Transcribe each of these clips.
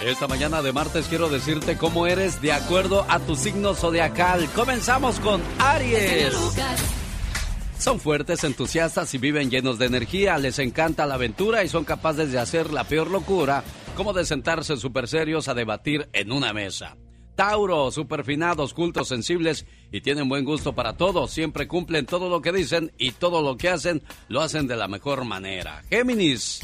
Esta mañana de martes quiero decirte cómo eres de acuerdo a tu signo zodiacal. Comenzamos con Aries. Son fuertes, entusiastas y viven llenos de energía. Les encanta la aventura y son capaces de hacer la peor locura, como de sentarse súper serios a debatir en una mesa. Tauro, superfinados, cultos, sensibles y tienen buen gusto para todo. Siempre cumplen todo lo que dicen y todo lo que hacen lo hacen de la mejor manera. Géminis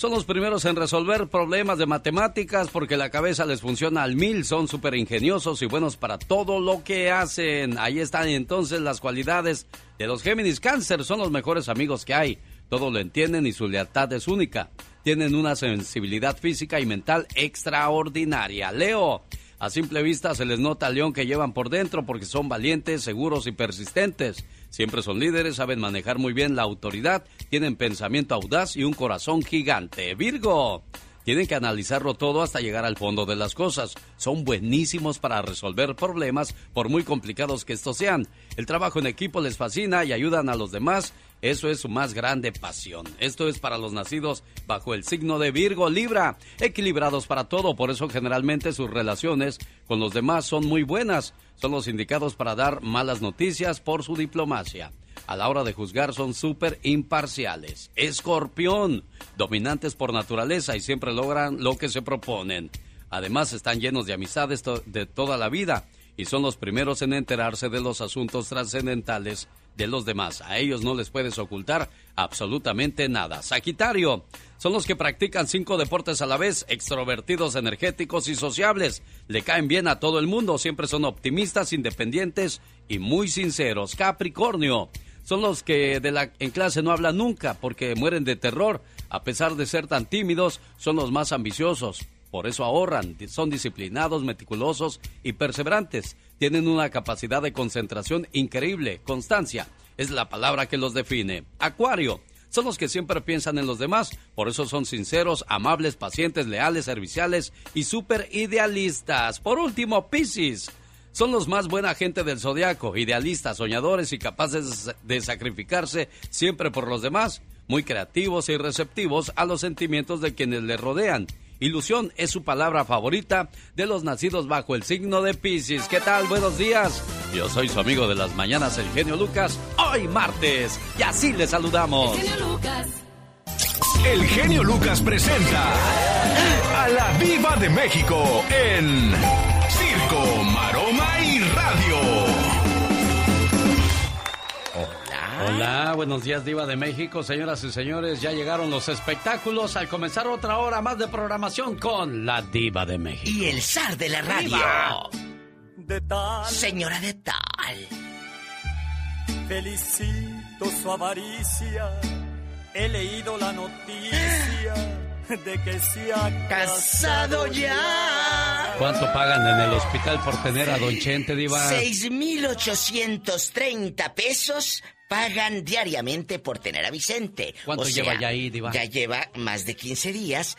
son los primeros en resolver problemas de matemáticas porque la cabeza les funciona al mil, son súper ingeniosos y buenos para todo lo que hacen. Ahí están entonces las cualidades de los Géminis Cáncer, son los mejores amigos que hay. Todo lo entienden y su lealtad es única. Tienen una sensibilidad física y mental extraordinaria. Leo, a simple vista se les nota al león que llevan por dentro porque son valientes, seguros y persistentes. Siempre son líderes, saben manejar muy bien la autoridad, tienen pensamiento audaz y un corazón gigante. Virgo. Tienen que analizarlo todo hasta llegar al fondo de las cosas. Son buenísimos para resolver problemas, por muy complicados que estos sean. El trabajo en equipo les fascina y ayudan a los demás eso es su más grande pasión. Esto es para los nacidos bajo el signo de Virgo Libra, equilibrados para todo, por eso generalmente sus relaciones con los demás son muy buenas. Son los indicados para dar malas noticias por su diplomacia. A la hora de juzgar son súper imparciales. Escorpión, dominantes por naturaleza y siempre logran lo que se proponen. Además están llenos de amistades de toda la vida y son los primeros en enterarse de los asuntos trascendentales de los demás. A ellos no les puedes ocultar absolutamente nada. Sagitario, son los que practican cinco deportes a la vez, extrovertidos, energéticos y sociables. Le caen bien a todo el mundo, siempre son optimistas, independientes y muy sinceros. Capricornio, son los que de la, en clase no hablan nunca porque mueren de terror. A pesar de ser tan tímidos, son los más ambiciosos. Por eso ahorran, son disciplinados, meticulosos y perseverantes. Tienen una capacidad de concentración increíble. Constancia es la palabra que los define. Acuario. Son los que siempre piensan en los demás, por eso son sinceros, amables, pacientes, leales, serviciales y súper idealistas. Por último, Piscis. Son los más buena gente del zodiaco, idealistas, soñadores y capaces de sacrificarse siempre por los demás, muy creativos y receptivos a los sentimientos de quienes les rodean Ilusión es su palabra favorita de los nacidos bajo el signo de Pisces. ¿Qué tal? Buenos días. Yo soy su amigo de las mañanas, el genio Lucas. Hoy martes. Y así le saludamos. El genio Lucas. El genio Lucas presenta a la Viva de México en Circo, Maroma y Radio. Hola, buenos días Diva de México, señoras y señores, ya llegaron los espectáculos al comenzar otra hora más de programación con la Diva de México. Y el zar de la radio. De tal. Señora de tal. Felicito su avaricia. He leído la noticia de que se ha casado ya. ¿Cuánto pagan en el hospital por tener a Don Chente, Diva? 6,830 pesos pagan diariamente por tener a Vicente. ¿Cuánto lleva ya ahí, Diva? Ya lleva más de 15 días.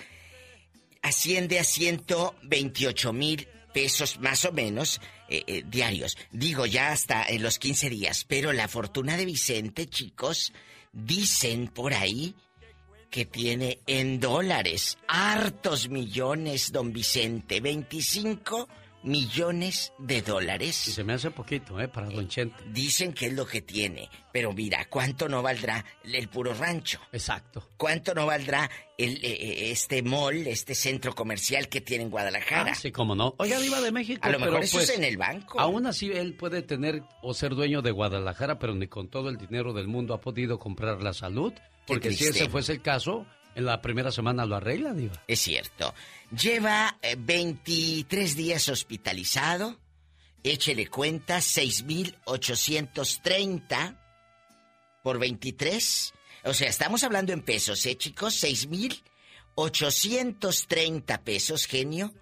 Asciende a 128 mil pesos más o menos eh, eh, diarios. Digo ya hasta en los 15 días. Pero la fortuna de Vicente, chicos, dicen por ahí que tiene en dólares hartos millones, don Vicente. 25 millones de dólares. Y se me hace poquito, ¿eh? Para Don Chente. Dicen que es lo que tiene. Pero mira, ¿cuánto no valdrá el puro rancho? Exacto. ¿Cuánto no valdrá el, eh, eh, este mall, este centro comercial que tiene en Guadalajara? Ah, sí, cómo no. Oiga, Diva de México. A lo mejor pero, eso pues, es en el banco. Aún así, él puede tener o ser dueño de Guadalajara, pero ni con todo el dinero del mundo ha podido comprar la salud. Porque si ese fuese el caso, en la primera semana lo arregla, Diva. Es cierto. Lleva 23 días hospitalizado. Échele cuenta, 6,830 por 23. O sea, estamos hablando en pesos, ¿eh, chicos? 6,830 pesos, genio,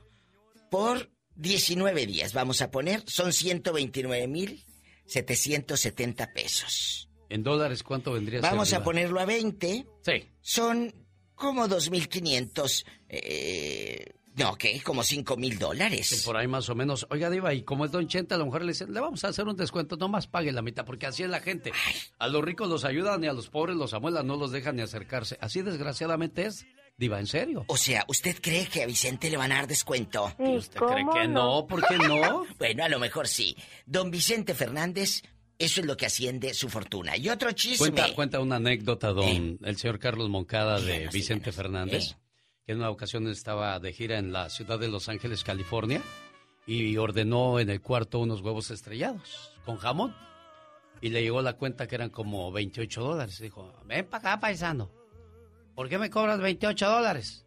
por 19 días. Vamos a poner, son 129,770 pesos. ¿En dólares cuánto vendría Vamos ser, a ponerlo a 20. Sí. Son como 2.500. Eh, no, ¿qué? Como 5 mil dólares. por ahí más o menos. Oiga, Diva, y como es Don Chente, a lo mejor le dicen, le vamos a hacer un descuento, nomás pague la mitad, porque así es la gente. A los ricos los ayudan y a los pobres los amuelan, no los dejan ni acercarse. Así desgraciadamente es Diva, ¿en serio? O sea, ¿usted cree que a Vicente le van a dar descuento? ¿Usted cree que no? ¿Por qué no? bueno, a lo mejor sí. Don Vicente Fernández, eso es lo que asciende su fortuna. Y otro chisme. Cuenta, cuenta una anécdota, don eh. el señor Carlos Moncada de Vicente Fernández, eh. que en una ocasión estaba de gira en la ciudad de Los Ángeles, California, y ordenó en el cuarto unos huevos estrellados con jamón. Y le llegó la cuenta que eran como 28 dólares. Dijo, ven para acá, paisano. ¿Por qué me cobras 28 dólares?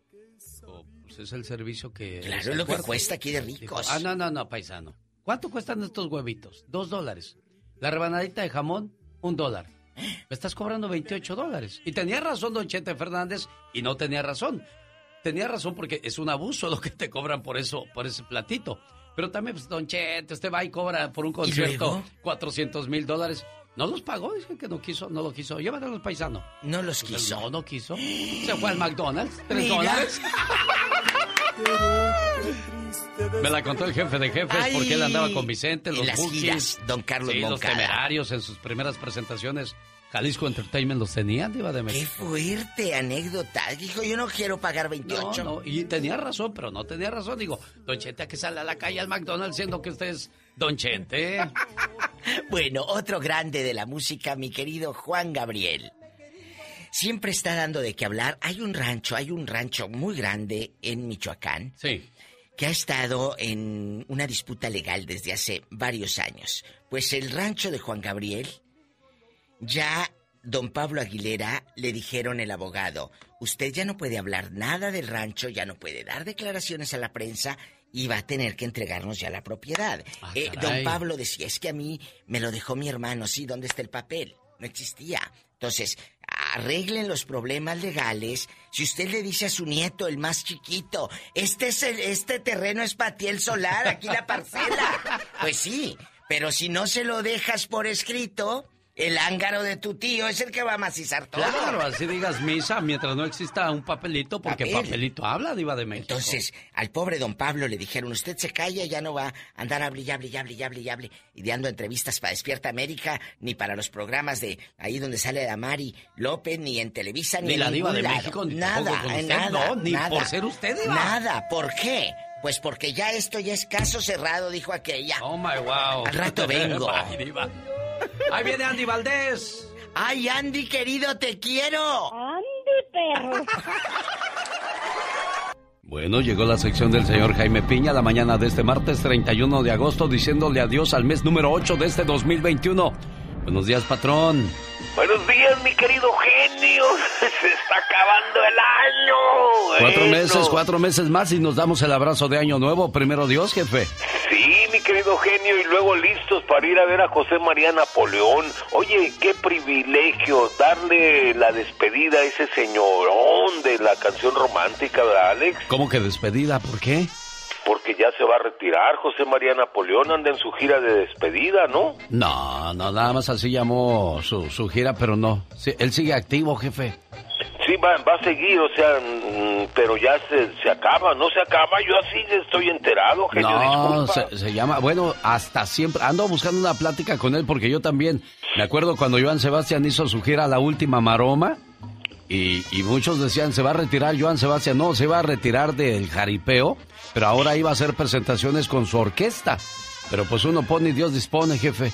pues es el servicio que... Claro, es lo que cuesta aquí de ricos. ah, no, no, no, paisano. ¿Cuánto cuestan estos huevitos? Dos dólares. La rebanadita de jamón, un dólar. Me estás cobrando 28 dólares. Y tenía razón don Chente Fernández y no tenía razón. Tenía razón porque es un abuso lo que te cobran por eso, por ese platito. Pero también, pues, don Chente, usted va y cobra por un concierto 400 mil dólares. No los pagó, dice que no quiso, no lo quiso. Llévate a los paisanos. No los quiso. No, no quiso. Se fue al McDonald's, tres dólares. Me la contó el jefe de jefes porque él andaba con Vicente, los las don Carlos sí, los temerarios en sus primeras presentaciones. Jalisco Entertainment los tenía, Diva de México. Qué fuerte anécdota. Dijo, yo no quiero pagar 28. No, no, y tenía razón, pero no tenía razón. Digo, Don Chente, ¿a que sale a la calle al McDonald's siendo que usted es Don Chente? bueno, otro grande de la música, mi querido Juan Gabriel. Siempre está dando de qué hablar. Hay un rancho, hay un rancho muy grande en Michoacán. Sí. Que ha estado en una disputa legal desde hace varios años. Pues el rancho de Juan Gabriel ya don Pablo Aguilera le dijeron el abogado, usted ya no puede hablar nada del rancho, ya no puede dar declaraciones a la prensa y va a tener que entregarnos ya la propiedad. Ah, eh, don Pablo decía, es que a mí me lo dejó mi hermano, sí, ¿dónde está el papel? No existía. Entonces, arreglen los problemas legales. Si usted le dice a su nieto, el más chiquito, este, es el, este terreno es para ti el solar, aquí la parcela. Pues sí, pero si no se lo dejas por escrito, el ángaro de tu tío es el que va a macizar todo. Claro, así digas misa mientras no exista un papelito, porque papelito habla, Diva de México. Entonces, al pobre don Pablo le dijeron: Usted se calla, ya no va a andar hable, hable, hable, hable, hable, y dando entrevistas para Despierta América, ni para los programas de ahí donde sale Damari López, ni en Televisa, ni, ni en la Diva de México, ni nada, nada, no, ni por ser usted, Diva. Nada, ¿por qué? Pues porque ya esto ya es caso cerrado, dijo aquella. Oh my wow. Al rato vengo. Diva. Ahí viene Andy Valdés. Ay, Andy, querido, te quiero. Andy, perro. Bueno, llegó la sección del señor Jaime Piña la mañana de este martes 31 de agosto diciéndole adiós al mes número 8 de este 2021. Buenos días, patrón. Buenos días, mi querido genio. Se está acabando el año. Cuatro meses, cuatro meses más y nos damos el abrazo de año nuevo. Primero Dios, jefe. Sí, mi querido genio, y luego listos para ir a ver a José María Napoleón. Oye, qué privilegio darle la despedida a ese señorón de la canción romántica, ¿verdad, Alex? ¿Cómo que despedida? ¿Por qué? Porque ya se va a retirar. José María Napoleón anda en su gira de despedida, ¿no? No, no, nada más así llamó su, su gira, pero no. él sigue activo, jefe. Sí, va, va a seguir, o sea, mm, pero ya se, se, acaba, no se acaba, yo así estoy enterado, genio, No, se, se, llama, bueno, hasta siempre, ando buscando una plática con él porque yo también, me acuerdo cuando Joan Sebastián hizo su gira La Última Maroma, y, y muchos decían, se va a retirar Joan Sebastián, no, se va a retirar del jaripeo, pero ahora iba a hacer presentaciones con su orquesta. Pero pues uno pone y Dios dispone, jefe.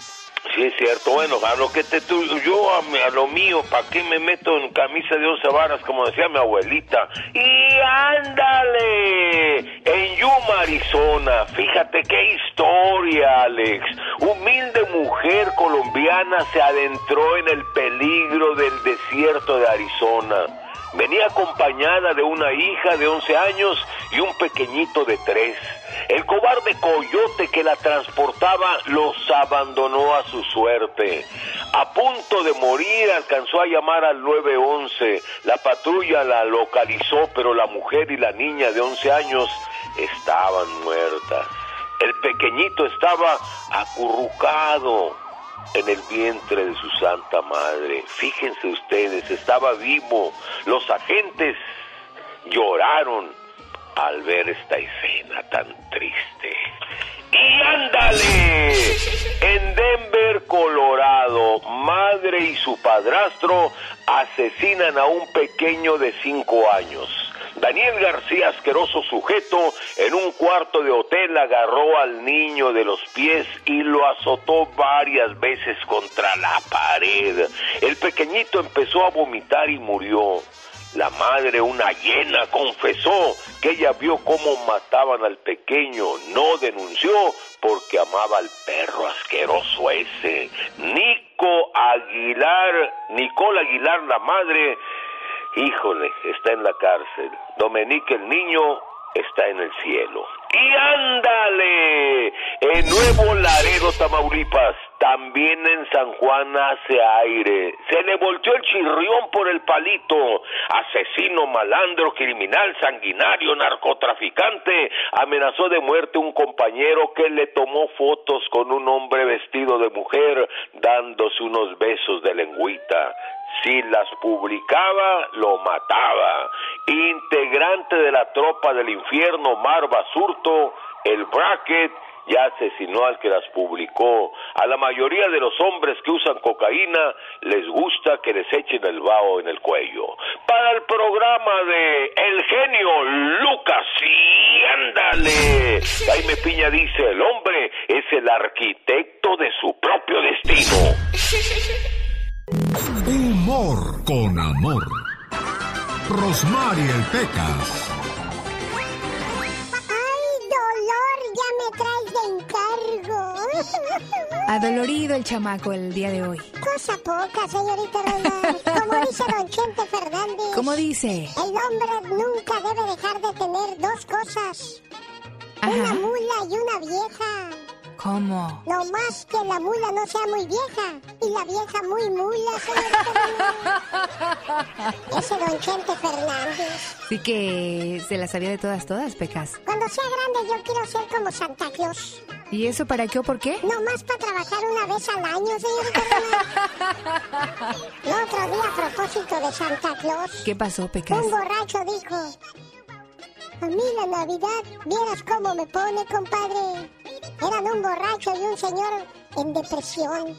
Sí, es cierto. Bueno, a lo que te yo a, lo mío, ¿para qué me meto en camisa de once varas, como decía mi abuelita? Y ándale, en Yuma, Arizona. Fíjate qué historia, Alex. Humilde mujer colombiana se adentró en el peligro del desierto de Arizona Venía acompañada de una hija de 11 años y un pequeñito de 3. El cobarde coyote que la transportaba los abandonó a su suerte. A punto de morir alcanzó a llamar al 911. La patrulla la localizó, pero la mujer y la niña de 11 años estaban muertas. El pequeñito estaba acurrucado en el vientre de su santa madre. Fíjense ustedes, estaba vivo. Los agentes lloraron al ver esta escena tan triste. Y ándale, en Denver, Colorado, madre y su padrastro asesinan a un pequeño de cinco años. Daniel García, asqueroso sujeto, en un cuarto de hotel agarró al niño de los pies y lo azotó varias veces contra la pared. El pequeñito empezó a vomitar y murió. La madre, una hiena, confesó que ella vio cómo mataban al pequeño, no denunció porque amaba al perro asqueroso ese. Nico Aguilar, Nicole Aguilar, la madre, híjole, está en la cárcel. Domenique el niño está en el cielo. Y ándale, en Nuevo Laredo, Tamaulipas, también en San Juan hace aire. Se le volteó el chirrión por el palito. Asesino, malandro, criminal, sanguinario, narcotraficante. Amenazó de muerte un compañero que le tomó fotos con un hombre vestido de mujer dándose unos besos de lengüita. Si las publicaba, lo mataba. Integrante de la tropa del infierno, Mar Basurto, el bracket, ya asesinó al que las publicó. A la mayoría de los hombres que usan cocaína les gusta que les echen el vaho en el cuello. Para el programa de El genio Lucas, y ándale. Jaime Piña dice, el hombre es el arquitecto de su propio destino. Humor con amor. Rosmarie el Pecas. Adolorido el chamaco el día de hoy. Cosa poca, señorita Rosmar. Como dice don Chente Fernández. ¿Cómo dice? El hombre nunca debe dejar de tener dos cosas. Una mula y una vieja. ¿Cómo? No más que la mula no sea muy vieja y la vieja muy mula, señorita. Ese don Chente Fernández. Sí que se la sabía de todas, todas, Pecas. Cuando sea grande yo quiero ser como Santa Claus. ¿Y eso para qué o por qué? No más para trabajar una vez al año, señorita. El otro día a propósito de Santa Claus. ¿Qué pasó, Pecas? Un borracho dijo, a mí la Navidad, vieras cómo me pone, compadre. Eran un borracho y un señor en depresión.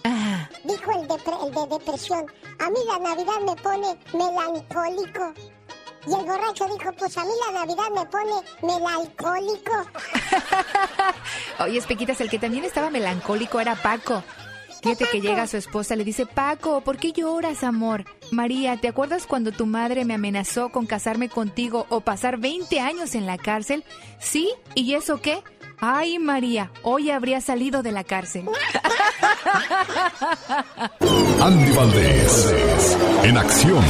Dijo el, depre- el de depresión, a mí la Navidad me pone melancólico. Y el borracho dijo, pues a mí la Navidad me pone melancólico. Oye, Pequitas, el que también estaba melancólico era Paco. Fíjate que llega su esposa, le dice, Paco, ¿por qué lloras, amor? María, ¿te acuerdas cuando tu madre me amenazó con casarme contigo o pasar 20 años en la cárcel? ¿Sí? ¿Y eso qué? Ay, María, hoy habría salido de la cárcel. Andy Valdés. En acción.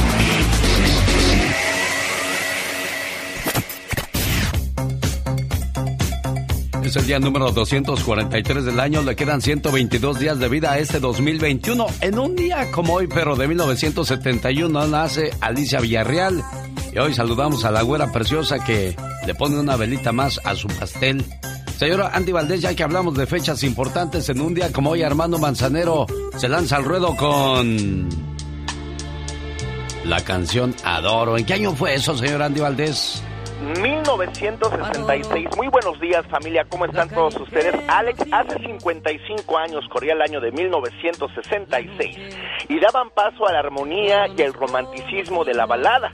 Es el día número 243 del año. Le quedan 122 días de vida a este 2021. En un día como hoy, pero de 1971, nace Alicia Villarreal. Y hoy saludamos a la güera preciosa que le pone una velita más a su pastel. Señora Andy Valdés, ya que hablamos de fechas importantes, en un día como hoy, Armando Manzanero se lanza al ruedo con la canción Adoro. ¿En qué año fue eso, señor Andy Valdés? 1966. Muy buenos días familia, ¿cómo están todos ustedes? Alex, hace 55 años corría el año de 1966 y daban paso a la armonía y el romanticismo de la balada,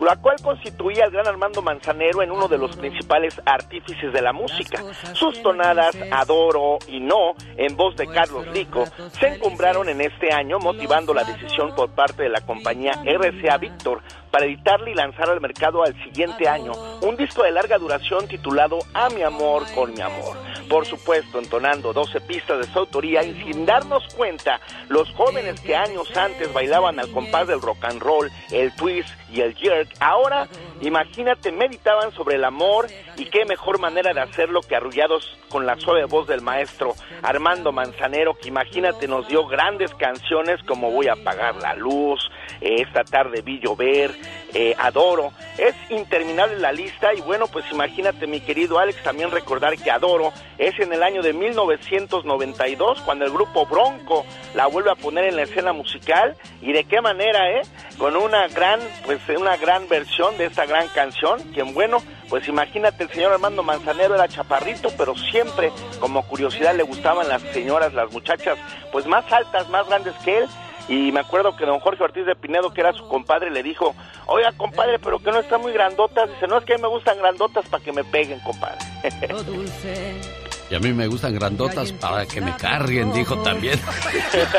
la cual constituía al gran Armando Manzanero en uno de los principales artífices de la música. Sus tonadas Adoro y No, en voz de Carlos Rico, se encumbraron en este año, motivando la decisión por parte de la compañía RCA Victor para editarla y lanzar al mercado al siguiente año un disco de larga duración titulado A mi amor con mi amor. Por supuesto, entonando 12 pistas de su autoría y sin darnos cuenta, los jóvenes que años antes bailaban al compás del rock and roll, el twist y el jerk, ahora, imagínate, meditaban sobre el amor y qué mejor manera de hacerlo que arrullados con la suave voz del maestro Armando Manzanero, que imagínate nos dio grandes canciones como Voy a apagar la luz, Esta tarde vi llover, eh, Adoro. Es interminable la lista y bueno, pues imagínate mi querido Alex también recordar que Adoro es en el año de 1992 cuando el grupo Bronco la vuelve a poner en la escena musical y de qué manera, ¿eh? Con una gran, pues una gran versión de esta gran canción, quien bueno, pues imagínate el señor Armando Manzanero era chaparrito, pero siempre como curiosidad le gustaban las señoras, las muchachas, pues más altas, más grandes que él Y me acuerdo que don Jorge Ortiz de Pinedo, que era su compadre, le dijo, oiga, compadre, pero que no están muy grandotas. Dice, no, es que a mí me gustan grandotas para que me peguen, compadre. Y a mí me gustan grandotas para que me carguen, dijo también.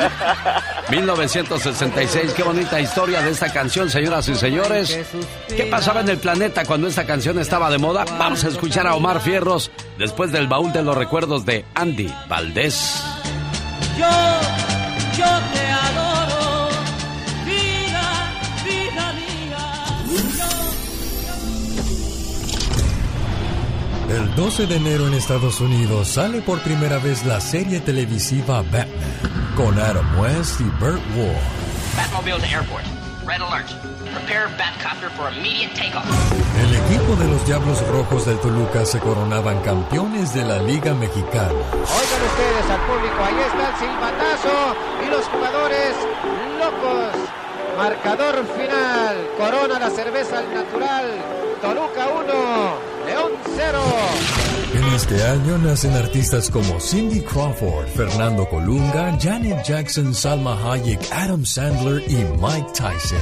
1966, qué bonita historia de esta canción, señoras y señores. ¿Qué pasaba en el planeta cuando esta canción estaba de moda? Vamos a escuchar a Omar Fierros después del baúl de los recuerdos de Andy Valdés. Yo, yo te adoro, vida, vida mía. El 12 de enero en Estados Unidos sale por primera vez la serie televisiva Batman con Adam West y Burt Ward. Batmobile to airport. Red alert. Prepare Batcopter for immediate takeoff. El equipo de los Diablos Rojos del Toluca se coronaban campeones de la Liga Mexicana. Oigan ustedes al público, ahí está el silbatazo y los jugadores locos. Marcador final, corona la cerveza al natural, Toluca 1, León 0. En este año nacen artistas como Cindy Crawford, Fernando Colunga, Janet Jackson, Salma Hayek, Adam Sandler y Mike Tyson.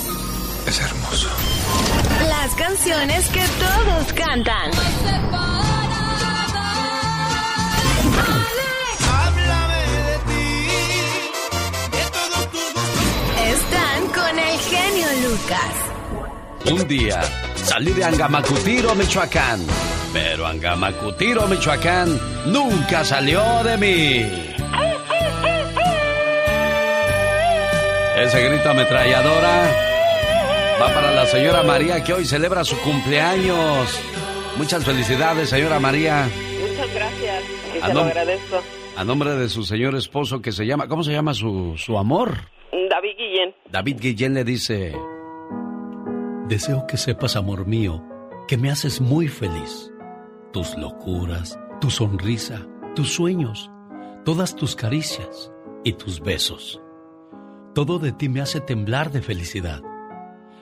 Es hermoso. Las canciones que todos cantan. Están con el genio Lucas. Un día salí de Angamacutiro, Michoacán. Pero Angamacutiro, Michoacán nunca salió de mí. Ese grito ametralladora va para la señora María que hoy celebra su cumpleaños. Muchas felicidades, señora María. Muchas gracias. Y A se lo agradezco. A nombre de su señor esposo que se llama, ¿cómo se llama su, su amor? David Guillén. David Guillén le dice, Deseo que sepas, amor mío, que me haces muy feliz. Tus locuras, tu sonrisa, tus sueños, todas tus caricias y tus besos. Todo de ti me hace temblar de felicidad.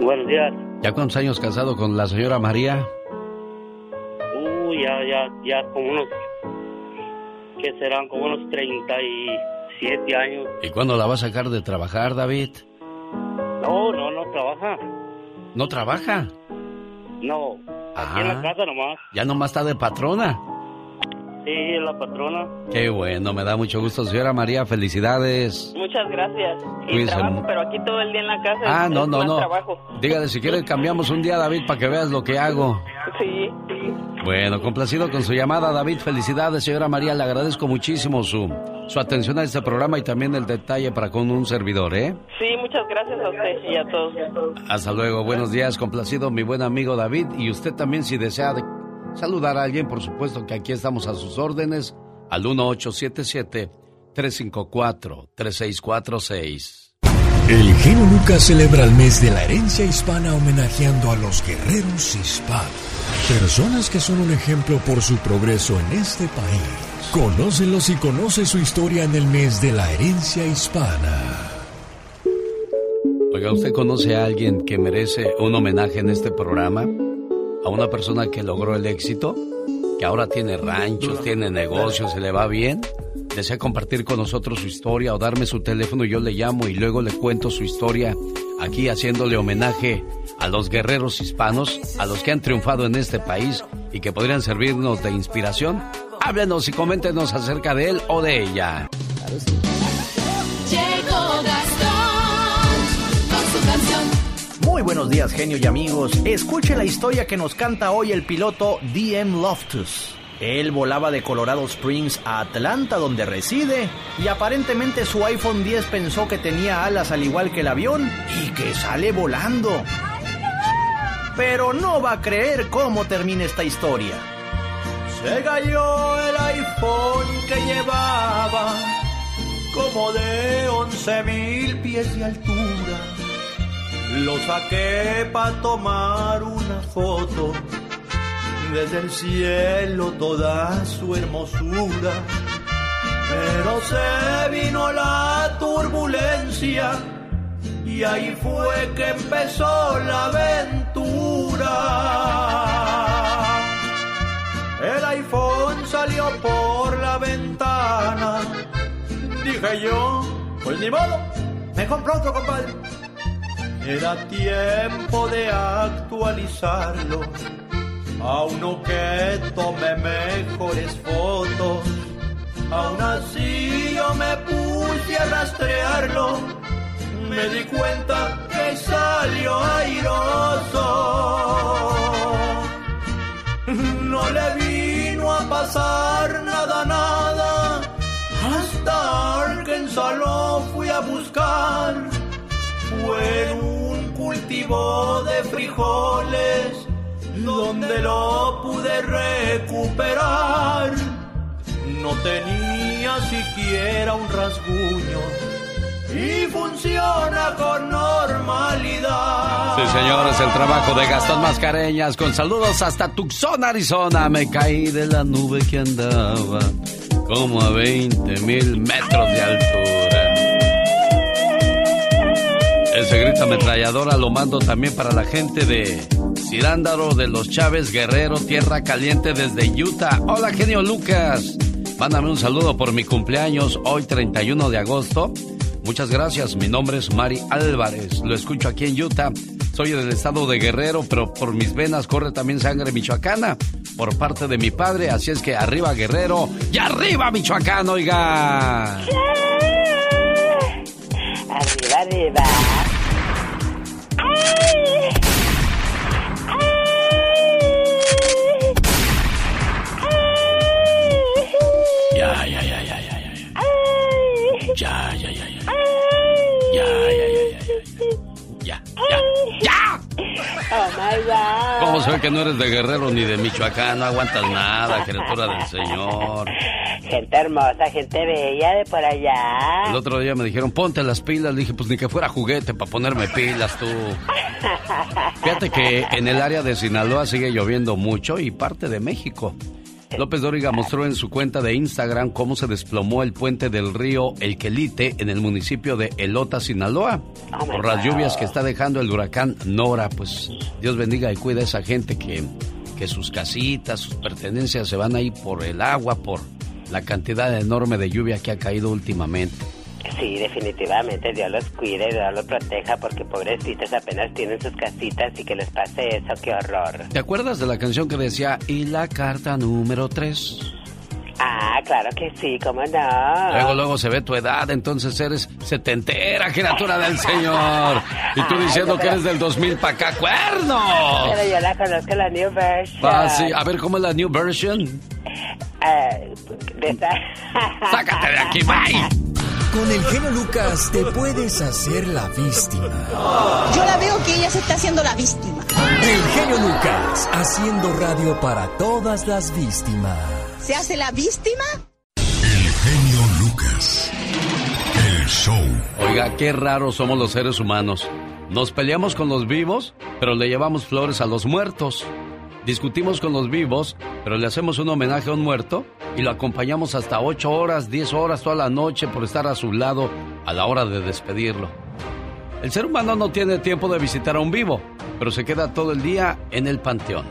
Buenos días. ¿Ya cuántos años casado con la señora María? Uy, ya, ya, ya como unos, que serán como unos 37 años. ¿Y cuándo la va a sacar de trabajar, David? No, no, no trabaja. ¿No trabaja? No, aquí en Ah. la casa nomás. Ya nomás está de patrona. Sí, la patrona. Qué bueno, me da mucho gusto, señora María. Felicidades. Muchas gracias. Y Cuídense trabajo, pero aquí todo el día en la casa. Ah, es- no, no, no. trabajo. Dígale, si quiere cambiamos un día, David, para que veas lo que hago. Sí. Bueno, complacido con su llamada, David. Felicidades, señora María. Le agradezco muchísimo su, su atención a este programa y también el detalle para con un servidor, ¿eh? Sí, muchas gracias a usted y a todos. Hasta luego, buenos días, complacido mi buen amigo David. Y usted también, si desea de- saludar a alguien, por supuesto que aquí estamos a sus órdenes al 1877-354-3646. El genio Lucas celebra el mes de la herencia hispana homenajeando a los guerreros hispanos. Personas que son un ejemplo por su progreso en este país. Conócelos y conoce su historia en el mes de la herencia hispana. Oiga, ¿usted conoce a alguien que merece un homenaje en este programa? ¿A una persona que logró el éxito? ¿Que ahora tiene ranchos, tiene negocios, se le va bien? desea compartir con nosotros su historia o darme su teléfono, yo le llamo y luego le cuento su historia aquí haciéndole homenaje a los guerreros hispanos, a los que han triunfado en este país y que podrían servirnos de inspiración. Háblenos y coméntenos acerca de él o de ella. Muy buenos días, genio y amigos. Escuche la historia que nos canta hoy el piloto DM Loftus. Él volaba de Colorado Springs a Atlanta, donde reside, y aparentemente su iPhone 10 pensó que tenía alas al igual que el avión y que sale volando. Pero no va a creer cómo termina esta historia. Se cayó el iPhone que llevaba como de 11 mil pies de altura. Lo saqué para tomar una foto desde el cielo toda su hermosura. Pero se vino la turbulencia y ahí fue que empezó la aventura. El iPhone salió por la ventana. Dije yo, pues ni modo, me compro otro, compadre. Era tiempo de actualizarlo a uno que tome mejores fotos. Aún así yo me puse a rastrearlo, me di cuenta que salió airoso. No le vino a pasar nada, nada, hasta Arkansas lo fui a buscar. Fue en cultivo de frijoles donde lo pude recuperar. No tenía siquiera un rasguño y funciona con normalidad. Sí, señores, el trabajo de Gastón Mascareñas con saludos hasta Tucson, Arizona. Me caí de la nube que andaba como a 20 mil metros de altura. Ese grito ametralladora lo mando también para la gente de Cirándaro de los Chávez Guerrero, Tierra Caliente desde Utah. Hola, genio Lucas. Mándame un saludo por mi cumpleaños hoy 31 de agosto. Muchas gracias, mi nombre es Mari Álvarez. Lo escucho aquí en Utah. Soy del estado de Guerrero, pero por mis venas corre también sangre michoacana por parte de mi padre. Así es que arriba Guerrero y arriba Michoacán, oiga. Arriba, arriba. Ya, ya, ya, ya, ya. Ya. Oh my God. ¿Cómo se ve que no eres de Guerrero ni de Michoacán? No aguantas nada, criatura del Señor. Gente hermosa, gente bella de por allá. El otro día me dijeron, ponte las pilas. Le dije, pues ni que fuera juguete para ponerme pilas tú. Fíjate que en el área de Sinaloa sigue lloviendo mucho y parte de México. López Dóriga mostró en su cuenta de Instagram cómo se desplomó el puente del río El Quelite en el municipio de Elota, Sinaloa, por las lluvias que está dejando el huracán Nora. Pues Dios bendiga y cuida a esa gente que, que sus casitas, sus pertenencias se van ahí por el agua, por la cantidad enorme de lluvia que ha caído últimamente. Sí, definitivamente, Dios los cuide, Dios los proteja, porque pobrecitos apenas tienen sus casitas y que les pase eso, qué horror. ¿Te acuerdas de la canción que decía y la carta número 3? Ah, claro que sí, cómo no. Luego, luego se ve tu edad, entonces eres setentera, criatura del Señor. Y tú diciendo que eres del 2000 para acá, cuerno. Pero yo la conozco, la New Version. Ah, sí. A ver, ¿cómo es la new version? Eh, de Sácate de aquí, bye. Con el genio Lucas te puedes hacer la víctima. Yo la veo que ella se está haciendo la víctima. El genio Lucas haciendo radio para todas las víctimas. ¿Se hace la víctima? El genio Lucas. El show. Oiga, qué raros somos los seres humanos. Nos peleamos con los vivos, pero le llevamos flores a los muertos. Discutimos con los vivos, pero le hacemos un homenaje a un muerto y lo acompañamos hasta 8 horas, 10 horas, toda la noche por estar a su lado a la hora de despedirlo. El ser humano no tiene tiempo de visitar a un vivo, pero se queda todo el día en el panteón.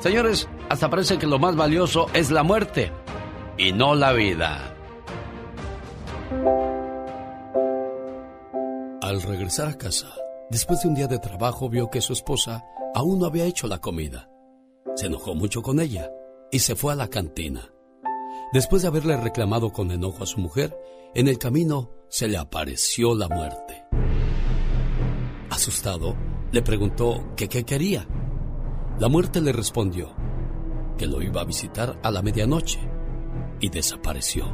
Señores, hasta parece que lo más valioso es la muerte y no la vida. Al regresar a casa, después de un día de trabajo, vio que su esposa aún no había hecho la comida. Se enojó mucho con ella y se fue a la cantina. Después de haberle reclamado con enojo a su mujer, en el camino se le apareció la muerte. Asustado, le preguntó qué quería. La muerte le respondió que lo iba a visitar a la medianoche y desapareció.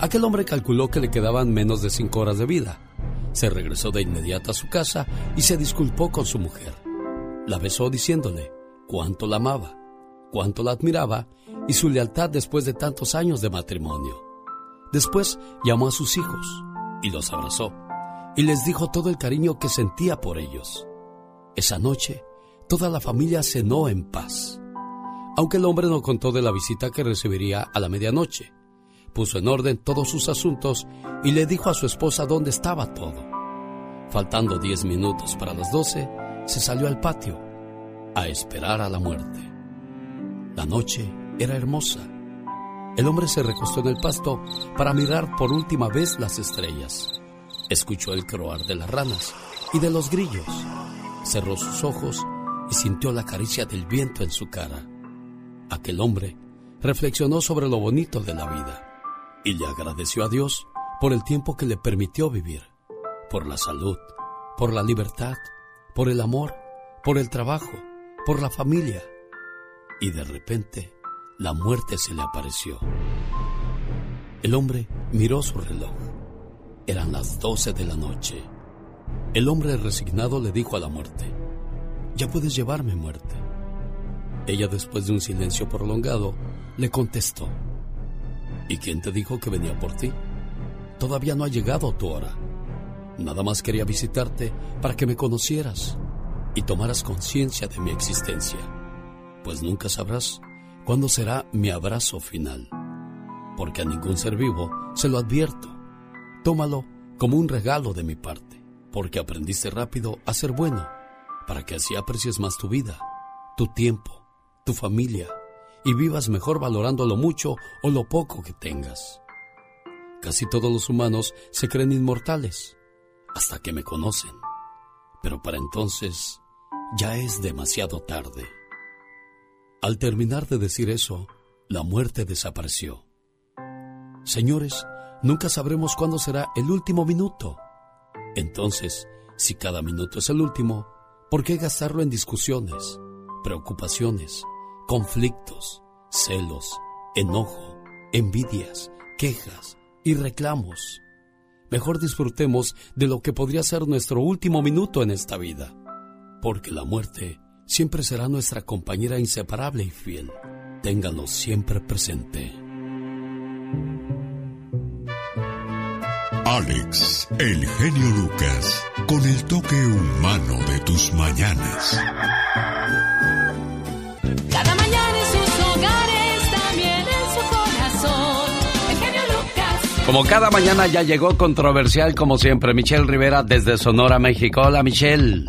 Aquel hombre calculó que le quedaban menos de cinco horas de vida. Se regresó de inmediato a su casa y se disculpó con su mujer. La besó diciéndole cuánto la amaba, cuánto la admiraba y su lealtad después de tantos años de matrimonio. Después llamó a sus hijos y los abrazó y les dijo todo el cariño que sentía por ellos. Esa noche, toda la familia cenó en paz. Aunque el hombre no contó de la visita que recibiría a la medianoche, puso en orden todos sus asuntos y le dijo a su esposa dónde estaba todo. Faltando diez minutos para las doce, se salió al patio a esperar a la muerte. La noche era hermosa. El hombre se recostó en el pasto para mirar por última vez las estrellas. Escuchó el croar de las ranas y de los grillos. Cerró sus ojos y sintió la caricia del viento en su cara. Aquel hombre reflexionó sobre lo bonito de la vida y le agradeció a Dios por el tiempo que le permitió vivir, por la salud, por la libertad, por el amor, por el trabajo, por la familia. Y de repente, la muerte se le apareció. El hombre miró su reloj. Eran las doce de la noche. El hombre resignado le dijo a la muerte, ya puedes llevarme muerte. Ella, después de un silencio prolongado, le contestó, ¿y quién te dijo que venía por ti? Todavía no ha llegado tu hora. Nada más quería visitarte para que me conocieras y tomaras conciencia de mi existencia, pues nunca sabrás cuándo será mi abrazo final, porque a ningún ser vivo se lo advierto. Tómalo como un regalo de mi parte, porque aprendiste rápido a ser bueno, para que así aprecies más tu vida, tu tiempo, tu familia, y vivas mejor valorando lo mucho o lo poco que tengas. Casi todos los humanos se creen inmortales, hasta que me conocen, pero para entonces ya es demasiado tarde. Al terminar de decir eso, la muerte desapareció. Señores, nunca sabremos cuándo será el último minuto. Entonces, si cada minuto es el último, ¿por qué gastarlo en discusiones, preocupaciones, conflictos, celos, enojo, envidias, quejas y reclamos? Mejor disfrutemos de lo que podría ser nuestro último minuto en esta vida, porque la muerte siempre será nuestra compañera inseparable y fiel. Ténganlo siempre presente. Alex, el genio Lucas, con el toque humano de tus mañanas. Como cada mañana ya llegó controversial como siempre, Michelle Rivera desde Sonora, México. Hola Michelle.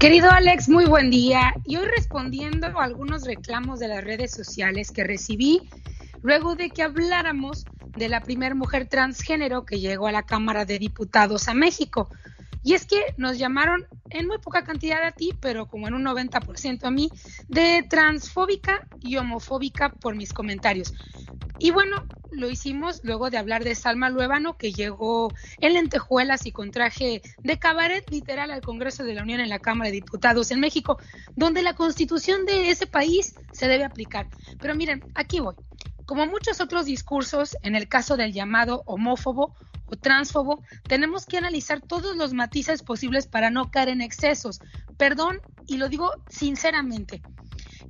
Querido Alex, muy buen día. Y hoy respondiendo a algunos reclamos de las redes sociales que recibí luego de que habláramos de la primera mujer transgénero que llegó a la Cámara de Diputados a México. Y es que nos llamaron en muy poca cantidad a ti, pero como en un 90% a mí, de transfóbica y homofóbica por mis comentarios. Y bueno, lo hicimos luego de hablar de Salma Luevano, que llegó en lentejuelas y con traje de cabaret literal al Congreso de la Unión en la Cámara de Diputados en México, donde la constitución de ese país se debe aplicar. Pero miren, aquí voy. Como muchos otros discursos, en el caso del llamado homófobo o transfobo, tenemos que analizar todos los matices posibles para no caer en excesos. Perdón, y lo digo sinceramente.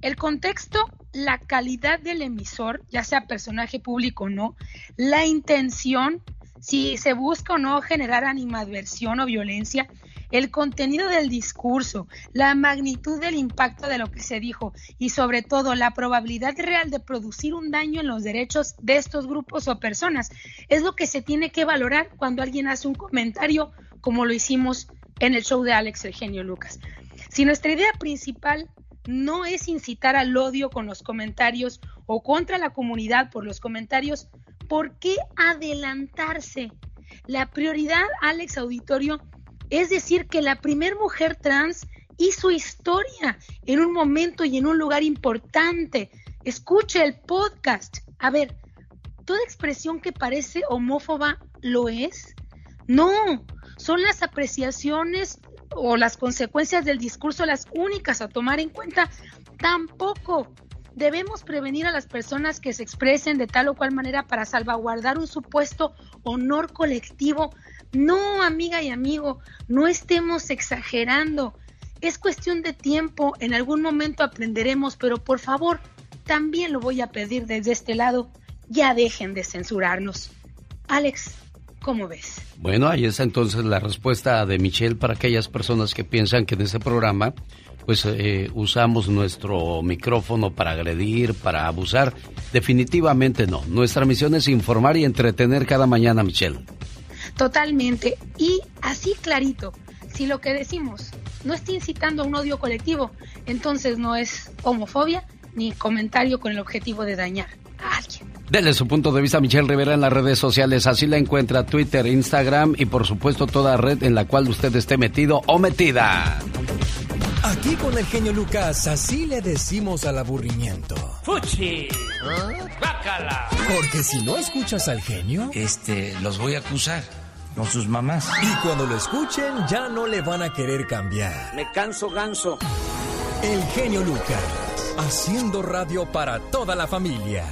El contexto, la calidad del emisor, ya sea personaje público o no, la intención, si se busca o no generar animadversión o violencia, el contenido del discurso, la magnitud del impacto de lo que se dijo y sobre todo la probabilidad real de producir un daño en los derechos de estos grupos o personas es lo que se tiene que valorar cuando alguien hace un comentario como lo hicimos en el show de Alex Eugenio Lucas. Si nuestra idea principal no es incitar al odio con los comentarios o contra la comunidad por los comentarios, ¿por qué adelantarse? La prioridad, Alex Auditorio, Es decir, que la primer mujer trans hizo historia en un momento y en un lugar importante. Escuche el podcast. A ver, ¿toda expresión que parece homófoba lo es? No, son las apreciaciones o las consecuencias del discurso las únicas a tomar en cuenta. Tampoco. Debemos prevenir a las personas que se expresen de tal o cual manera para salvaguardar un supuesto honor colectivo. No, amiga y amigo, no estemos exagerando. Es cuestión de tiempo, en algún momento aprenderemos, pero por favor, también lo voy a pedir desde este lado, ya dejen de censurarnos. Alex, ¿cómo ves? Bueno, ahí está entonces la respuesta de Michelle para aquellas personas que piensan que en este programa pues eh, usamos nuestro micrófono para agredir, para abusar. Definitivamente no. Nuestra misión es informar y entretener cada mañana, Michelle. Totalmente. Y así clarito, si lo que decimos no está incitando a un odio colectivo, entonces no es homofobia ni comentario con el objetivo de dañar a alguien. Dele su punto de vista a Michelle Rivera en las redes sociales. Así la encuentra Twitter, Instagram y por supuesto toda red en la cual usted esté metido o metida. Aquí con el genio Lucas, así le decimos al aburrimiento. ¡Fuchi! ¡Bácala! Porque si no escuchas al genio, Este, los voy a acusar con sus mamás. y cuando lo escuchen ya no le van a querer cambiar. Me canso ganso. El genio Lucas, haciendo radio para toda la familia.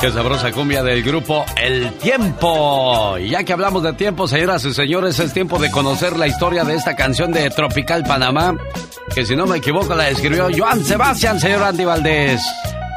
Qué sabrosa cumbia del grupo El Tiempo. Y ya que hablamos de tiempo, señoras y señores, es tiempo de conocer la historia de esta canción de Tropical Panamá, que si no me equivoco la escribió Joan Sebastián, señor Andy Valdés.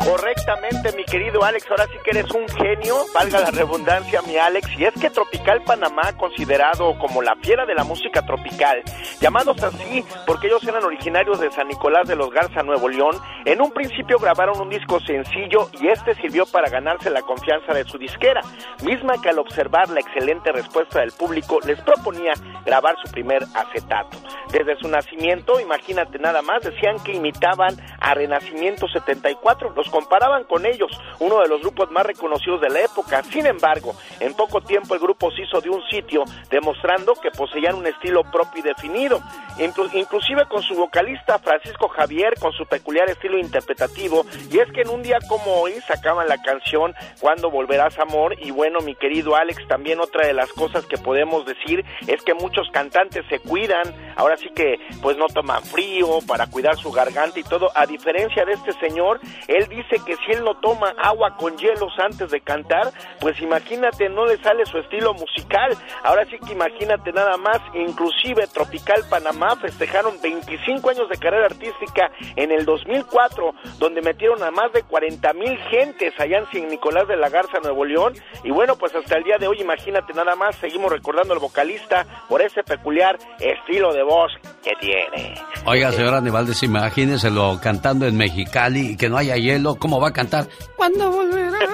Correctamente, mi querido Alex, ahora sí que eres un genio, valga la redundancia, mi Alex, y es que Tropical Panamá, considerado como la fiera de la música tropical, llamados así porque ellos eran originarios de San Nicolás de los Garza, Nuevo León, en un principio grabaron un disco sencillo y este sirvió para ganarse la confianza de su disquera, misma que al observar la excelente respuesta del público les proponía grabar su primer acetato. Desde su nacimiento, imagínate nada más, decían que imitaban a Renacimiento 74, los comparaban con ellos, uno de los grupos más reconocidos de la época. Sin embargo, en poco tiempo el grupo se hizo de un sitio demostrando que poseían un estilo propio y definido, Inclu- inclusive con su vocalista Francisco Javier, con su peculiar estilo interpretativo, y es que en un día como hoy sacaban la canción Cuando volverás amor, y bueno, mi querido Alex, también otra de las cosas que podemos decir es que muchos cantantes se cuidan, ahora sí que pues no toman frío para cuidar su garganta y todo, a diferencia de este señor, él dice que si él no toma agua con hielos antes de cantar, pues imagínate, no le sale su estilo musical. Ahora sí que imagínate nada más, inclusive Tropical Panamá festejaron 25 años de carrera artística en el 2004, donde metieron a más de 40 mil gentes allá en San Nicolás de la Garza, Nuevo León. Y bueno, pues hasta el día de hoy, imagínate nada más, seguimos recordando al vocalista por ese peculiar estilo de voz que tiene. Oiga, señor Andy Valdés, imagínenselo cantando en Mexicali y que no haya hielo, ¿cómo va a cantar? ¿Cuándo volverás,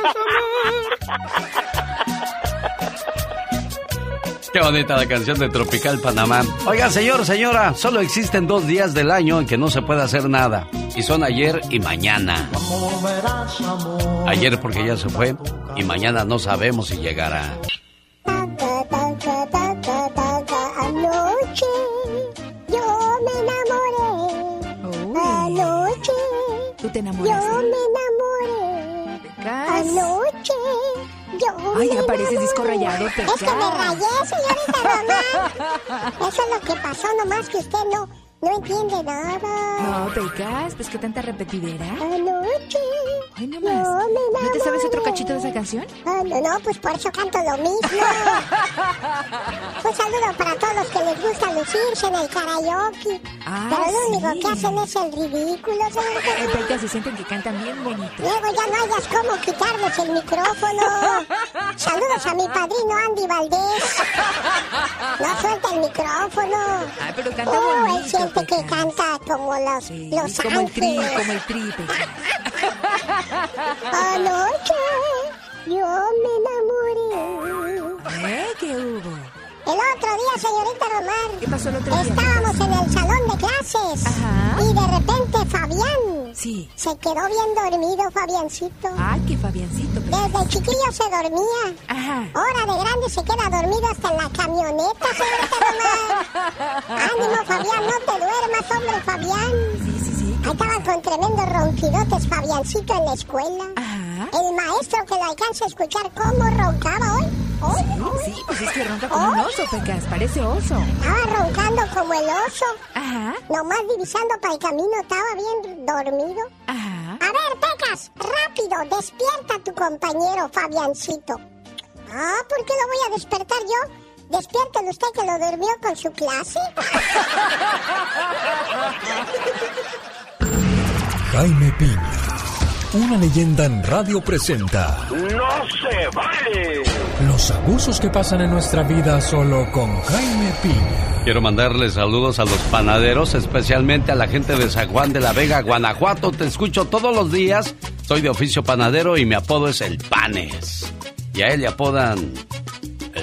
Qué bonita la canción de Tropical Panamá. Oiga, señor, señora, solo existen dos días del año en que no se puede hacer nada. Y son ayer y mañana. Ayer porque ya se fue y mañana no sabemos si llegará. Anoche ¿Tú te yo enamoraste? me enamoré. Anoche yo Ay, me ya pareces disco rayado, Es que me Pecas. rayé, señorita Román. Eso es lo que pasó, nomás que usted no, no entiende nada. No, Pecas, pues qué tanta repetidera. Anoche Ay, no más. me ¿No te sabes otro cachito de esa canción? Ah, no, no, pues por eso canto lo mismo. Un saludo para todos los que les gusta lucirse en el karaoke. Ah, Pero lo único sí. que hacen es el ridículo, Eh, señorita. Pecas, se sienten que cantan bien bonito. Luego ya no hayas cómo quitarles el micrófono. Saludos a mi padrino Andy Valdés. No suelta el micrófono. Ay, pero canta Oh, bonito, siente que canta como los, los como el tri, como el tri, Pecas. Anoche yo me enamoré. ¿Eh? ¿Qué hubo? El otro día, señorita Román. ¿Qué pasó el otro día? Estábamos en el salón de clases. Ajá. Y de repente Fabián Sí. se quedó bien dormido, Fabiancito. Ay, qué Fabiancito, Desde chiquillo se dormía. Ahora de grande se queda dormido hasta en la camioneta, señorita nomás. Ánimo, Fabián, no te duermas, hombre, Fabián. Ahí estaban con tremendos ronquidotes, Fabiancito, en la escuela. El maestro que lo alcanza a escuchar cómo roncaba hoy. Sí, pues es que ronca como un oso, Pecas, parece oso. Estaba roncando como el oso. Ajá. Nomás divisando para el camino, estaba bien dormido. Ajá. A ver, Pecas, rápido, despierta a tu compañero Fabiancito. Ah, ¿por qué lo voy a despertar yo? Despiértelo usted que lo durmió con su clase. Jaime Piña, una leyenda en radio presenta ¡No se vale! los abusos que pasan en nuestra vida solo con Jaime Piña. Quiero mandarle saludos a los panaderos, especialmente a la gente de San Juan de la Vega, Guanajuato. Te escucho todos los días. Soy de oficio panadero y mi apodo es el Panes. Y a él le apodan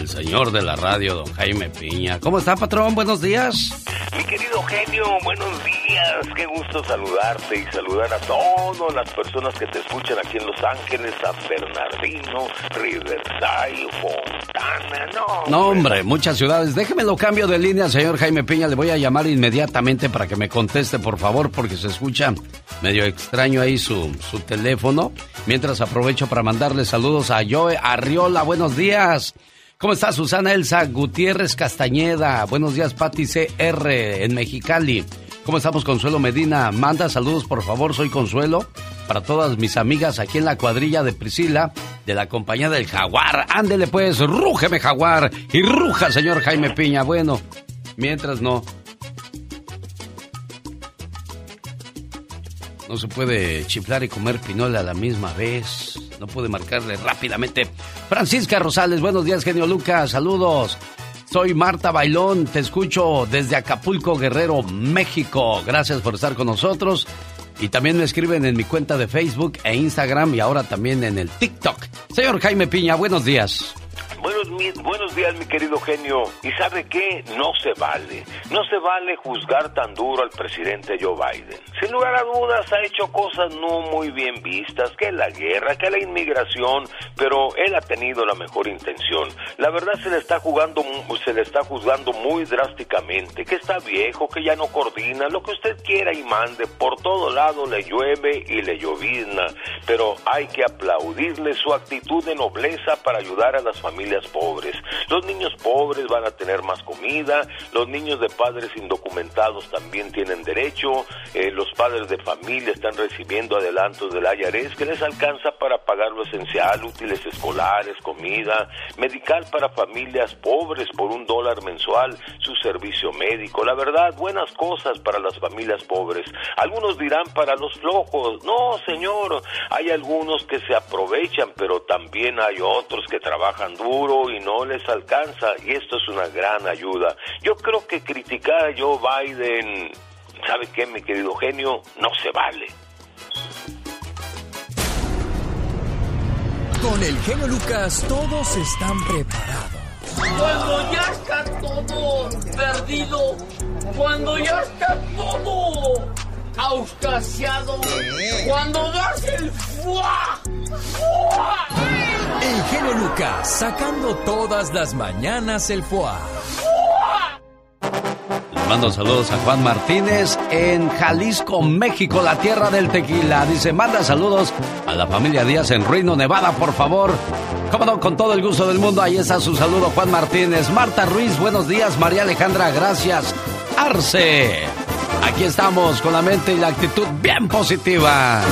el señor de la radio, don Jaime Piña. ¿Cómo está, patrón? Buenos días. Mi querido genio, buenos días. Qué gusto saludarte y saludar a todas las personas que te escuchan aquí en Los Ángeles, San Bernardino, Riverside, Fontana. No, No, hombre, muchas ciudades. Déjeme lo cambio de línea, señor Jaime Piña. Le voy a llamar inmediatamente para que me conteste, por favor, porque se escucha medio extraño ahí su, su teléfono. Mientras aprovecho para mandarle saludos a Joe Arriola. Buenos días. ¿Cómo está Susana Elsa Gutiérrez Castañeda? Buenos días, Pati CR en Mexicali. ¿Cómo estamos, Consuelo Medina? Manda saludos, por favor, soy Consuelo. Para todas mis amigas aquí en la cuadrilla de Priscila, de la compañía del Jaguar. Ándele pues, rúgeme Jaguar. Y ruja, señor Jaime Piña. Bueno, mientras no. No se puede chiflar y comer pinole a la misma vez. No puede marcarle rápidamente. Francisca Rosales, buenos días, genio Lucas. Saludos. Soy Marta Bailón, te escucho desde Acapulco, Guerrero, México. Gracias por estar con nosotros. Y también me escriben en mi cuenta de Facebook e Instagram y ahora también en el TikTok. Señor Jaime Piña, buenos días. Buenos, días, mi querido genio. ¿Y sabe qué? No se vale. No se vale juzgar tan duro al presidente Joe Biden. Sin lugar a dudas, ha hecho cosas no muy bien vistas, que la guerra, que la inmigración, pero él ha tenido la mejor intención. La verdad se le está jugando, se le está juzgando muy drásticamente, que está viejo, que ya no coordina, lo que usted quiera y mande, por todo lado le llueve y le llovizna, pero hay que aplaudirle su actitud de nobleza para ayudar a las familias pobres. Los niños pobres van a tener más comida, los niños de padres indocumentados también tienen derecho, eh, los padres de familia están recibiendo adelantos del IRS que les alcanza para pagar lo esencial, útiles escolares, comida, medical para familias pobres por un dólar mensual, su servicio médico. La verdad, buenas cosas para las familias pobres. Algunos dirán para los flojos. No, señor, hay algunos que se aprovechan, pero también hay otros que trabajan duro y no les alcanza. Y esto es una gran ayuda. Yo creo que criticar a Joe Biden, ¿sabe qué, mi querido genio? No se vale. Con el genio Lucas todos están preparados. Cuando ya está todo perdido, cuando ya está todo auscasiado, cuando das el fuá, fuá. El genio Lucas sacando todas las mañanas el foie. Les mando saludos a Juan Martínez en Jalisco, México, la tierra del tequila. Dice, manda saludos a la familia Díaz en Reno, Nevada, por favor. Cómo no, con todo el gusto del mundo, ahí está su saludo, Juan Martínez. Marta Ruiz, buenos días. María Alejandra, gracias. Arce. Aquí estamos con la mente y la actitud bien positiva.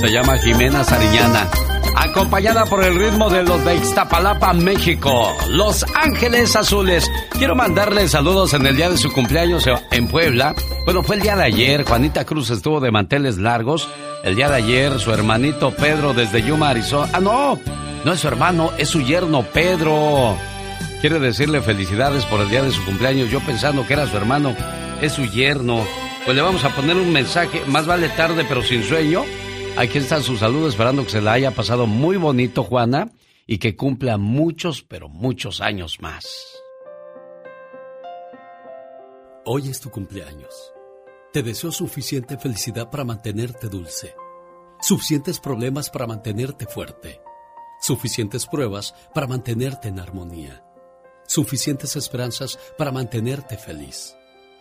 Se llama Jimena Sariñana. Acompañada por el ritmo de los de Ixtapalapa, México. Los Ángeles Azules. Quiero mandarle saludos en el día de su cumpleaños en Puebla. Bueno, fue el día de ayer. Juanita Cruz estuvo de manteles largos. El día de ayer, su hermanito Pedro desde Yuma, Arizona. Ah, no. No es su hermano, es su yerno Pedro. Quiere decirle felicidades por el día de su cumpleaños. Yo pensando que era su hermano, es su yerno. Pues le vamos a poner un mensaje, más vale tarde pero sin sueño. Aquí está su saludo, esperando que se la haya pasado muy bonito, Juana, y que cumpla muchos, pero muchos años más. Hoy es tu cumpleaños. Te deseo suficiente felicidad para mantenerte dulce, suficientes problemas para mantenerte fuerte, suficientes pruebas para mantenerte en armonía, suficientes esperanzas para mantenerte feliz,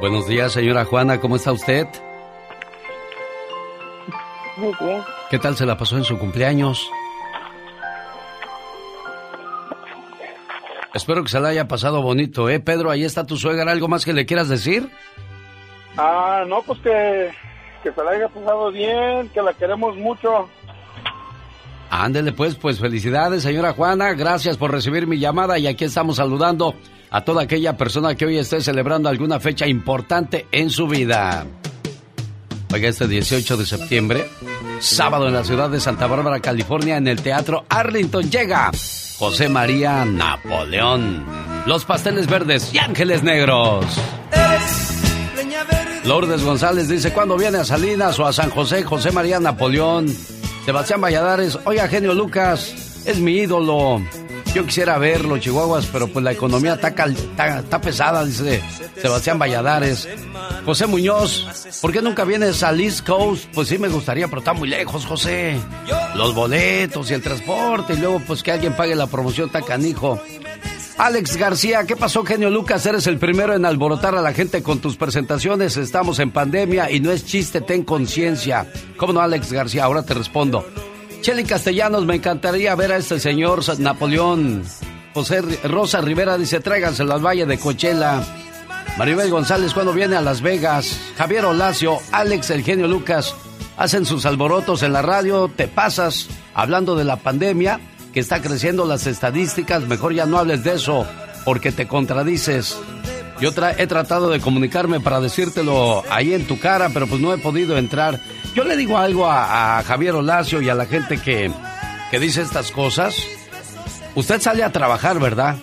Buenos días, señora Juana, ¿cómo está usted? Muy bien. ¿Qué tal se la pasó en su cumpleaños? Espero que se la haya pasado bonito, ¿eh? Pedro, ahí está tu suegra. ¿Algo más que le quieras decir? Ah, no, pues que, que se la haya pasado bien, que la queremos mucho. Ándele pues, pues felicidades, señora Juana. Gracias por recibir mi llamada y aquí estamos saludando a toda aquella persona que hoy esté celebrando alguna fecha importante en su vida. Oiga, este 18 de septiembre, sábado en la ciudad de Santa Bárbara, California, en el Teatro Arlington llega José María Napoleón, Los Pasteles Verdes y Ángeles Negros. Lourdes González dice, ¿cuándo viene a Salinas o a San José José María Napoleón? Sebastián Valladares, oiga, genio Lucas, es mi ídolo. Yo quisiera verlo, Chihuahuas, pero pues la economía está, está, pesada, dice Sebastián Valladares. José Muñoz, ¿por qué nunca vienes al East Coast? Pues sí me gustaría, pero está muy lejos, José. Los boletos y el transporte, y luego pues que alguien pague la promoción, está canijo. Alex García, ¿qué pasó, genio Lucas? Eres el primero en alborotar a la gente con tus presentaciones. Estamos en pandemia y no es chiste, ten conciencia. ¿Cómo no, Alex García? Ahora te respondo. Cheli Castellanos, me encantaría ver a este señor Napoleón. José Rosa Rivera dice, tráiganselo al Valle de Cochela. Maribel González, cuando viene a Las Vegas. Javier Olacio, Alex, el genio Lucas, hacen sus alborotos en la radio. Te pasas hablando de la pandemia, que está creciendo las estadísticas. Mejor ya no hables de eso, porque te contradices. Yo he tratado de comunicarme para decírtelo ahí en tu cara, pero pues no he podido entrar. Yo le digo algo a, Javier Olacio y a la gente que, que dice estas cosas. Usted sale a trabajar, ¿verdad?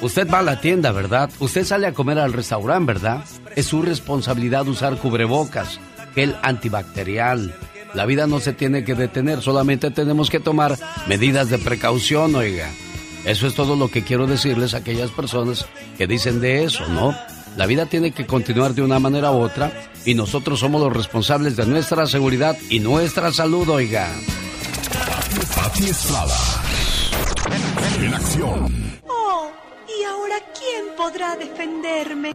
Usted va a la tienda, ¿verdad? Usted sale a comer al restaurante, ¿verdad? Es su responsabilidad usar cubrebocas, gel antibacterial. La vida no se tiene que detener, solamente tenemos que tomar medidas de precaución, oiga. Eso es todo lo que quiero decirles a aquellas personas que dicen de eso, ¿no? La vida tiene que continuar de una manera u otra y nosotros somos los responsables de nuestra seguridad y nuestra salud, oiga. Pati Estrada. En acción. Oh, ¿y ahora quién podrá defenderme?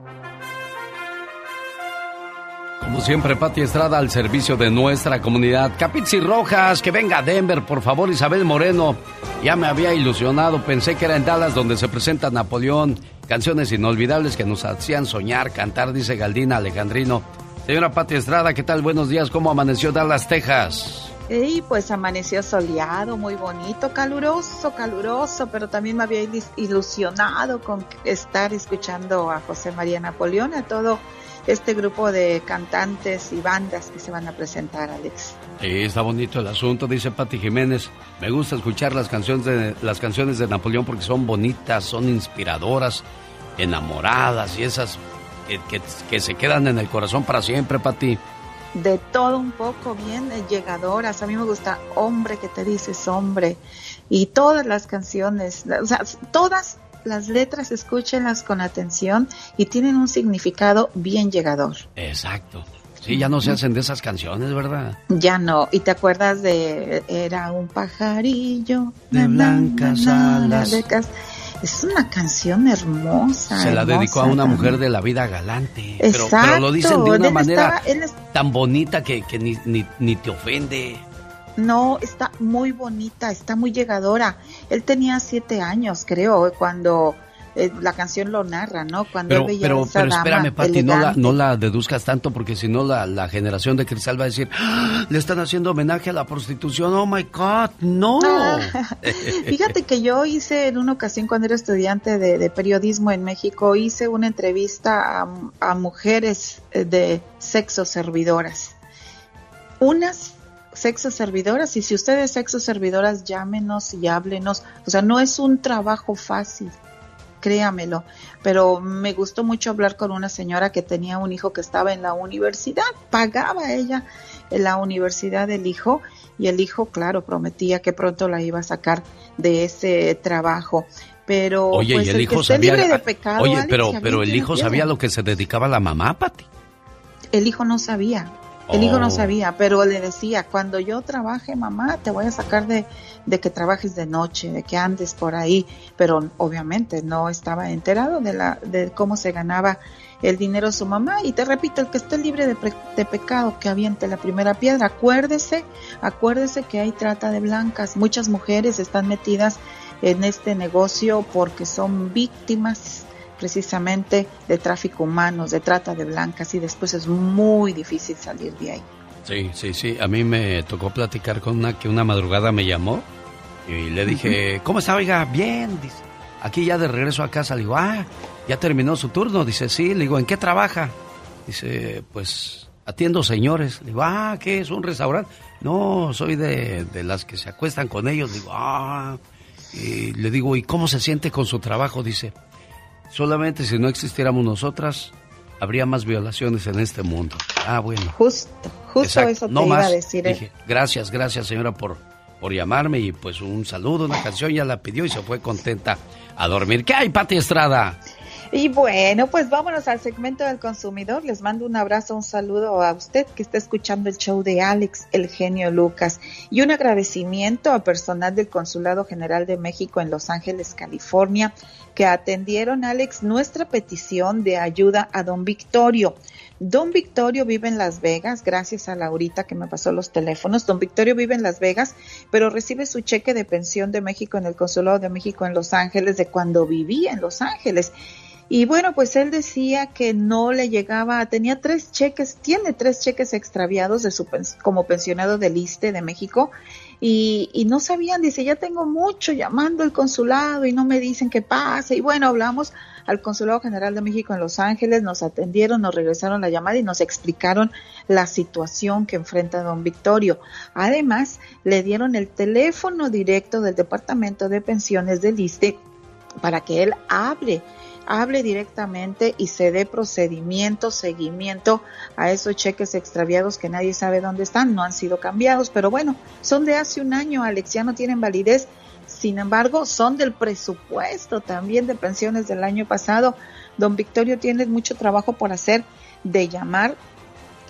Como siempre, Pati Estrada al servicio de nuestra comunidad. Capizzi Rojas, que venga a Denver, por favor, Isabel Moreno. Ya me había ilusionado, pensé que era en Dallas donde se presenta Napoleón. Canciones inolvidables que nos hacían soñar, cantar, dice Galdina Alejandrino. Señora Pati Estrada, ¿qué tal? Buenos días, ¿cómo amaneció Dallas, Texas? Y pues amaneció soleado, muy bonito, caluroso, caluroso, pero también me había ilusionado con estar escuchando a José María Napoleón, a todo este grupo de cantantes y bandas que se van a presentar, Alex. Sí, está bonito el asunto, dice Pati Jiménez. Me gusta escuchar las canciones de las canciones de Napoleón porque son bonitas, son inspiradoras, enamoradas y esas que, que, se quedan en el corazón para siempre, Pati. De todo un poco, bien llegadoras. A mí me gusta Hombre que te dices hombre. Y todas las canciones, o sea, todas las letras escúchenlas con atención y tienen un significado bien llegador. Exacto. Sí, ya no se hacen de esas canciones, ¿verdad? Ya no. ¿Y te acuerdas de Era un pajarillo de blancas alas? Es una canción hermosa. Se la dedicó a una mujer de la vida galante. Pero, pero lo dicen de una manera tan bonita que, que ni, ni, ni te ofende. No, está muy bonita, está muy llegadora. Él tenía siete años, creo, cuando eh, la canción lo narra, ¿no? Cuando pero, pero, pero espérame, Pati, no la, no la deduzcas tanto porque si no la, la, generación de cristal va a decir, ¡Ah! le están haciendo homenaje a la prostitución, oh my God, no. Ah, fíjate que yo hice en una ocasión cuando era estudiante de, de periodismo en México, hice una entrevista a, a mujeres eh, de sexo servidoras. Unas sexo servidoras y si ustedes sexo servidoras llámenos y háblenos. O sea, no es un trabajo fácil, créamelo. Pero me gustó mucho hablar con una señora que tenía un hijo que estaba en la universidad, pagaba ella en la universidad del hijo y el hijo, claro, prometía que pronto la iba a sacar de ese trabajo. Pero oye, pues, y el, hijo sabía, libre de pecado, oye, Alex, pero, pero el hijo sabía lo que se dedicaba la mamá, Pati. El hijo no sabía. El hijo Oh. no sabía, pero le decía, cuando yo trabaje, mamá, te voy a sacar de, de que trabajes de noche, de que andes por ahí. Pero obviamente no estaba enterado de, la, de cómo se ganaba el dinero su mamá. Y te repito, el que esté libre de, pre- de pecado, que aviente la primera piedra. Acuérdese, acuérdese que hay trata de blancas. Muchas mujeres están metidas en este negocio porque son víctimas precisamente de tráfico humanos, de trata de blancas y después es muy difícil salir de ahí. Sí, sí, sí. A mí me tocó platicar con una que una madrugada me llamó y le dije, ¿cómo está, oiga? Bien, dice. Aquí ya de regreso a casa. Le digo, ah, ya terminó su turno. Dice, sí. Le digo, ¿en qué trabaja? Dice, pues atiendo señores. Le digo, ah, ¿qué es? ¿Un restaurante? No, soy de, de las que se acuestan con ellos. Le digo, ah. Y le digo, ¿y cómo se siente con su trabajo? Dice, solamente si no existiéramos nosotras, habría más violaciones en este mundo. Ah, bueno. Justo, justo Exacto, eso te no iba más. a decir. ¿eh? Dije, gracias, gracias señora por, por llamarme y pues un saludo, una canción ya la pidió y se fue contenta a dormir. ¿Qué hay, Pati Estrada? Y bueno, pues vámonos al segmento del consumidor. Les mando un abrazo, un saludo a usted que está escuchando el show de Alex, el genio Lucas, y un agradecimiento a personal del Consulado General de México en Los Ángeles, California, que atendieron, Alex, nuestra petición de ayuda a don Victorio. Don Victorio vive en Las Vegas, gracias a Laurita que me pasó los teléfonos. Don Victorio vive en Las Vegas, pero recibe su cheque de pensión de México en el Consulado de México en Los Ángeles de cuando vivía en Los Ángeles. Y bueno, pues él decía que no le llegaba, tenía tres cheques, tiene tres cheques extraviados de su como pensionado del ISTE de México y, y no sabían, dice, ya tengo mucho llamando al consulado y no me dicen qué pasa. Y bueno, hablamos al Consulado General de México en Los Ángeles, nos atendieron, nos regresaron la llamada y nos explicaron la situación que enfrenta don Victorio. Además, le dieron el teléfono directo del Departamento de Pensiones del ISTE para que él hable hable directamente y se dé procedimiento, seguimiento a esos cheques extraviados que nadie sabe dónde están, no han sido cambiados, pero bueno, son de hace un año, Alex, ya no tienen validez, sin embargo, son del presupuesto también de pensiones del año pasado. Don Victorio tiene mucho trabajo por hacer de llamar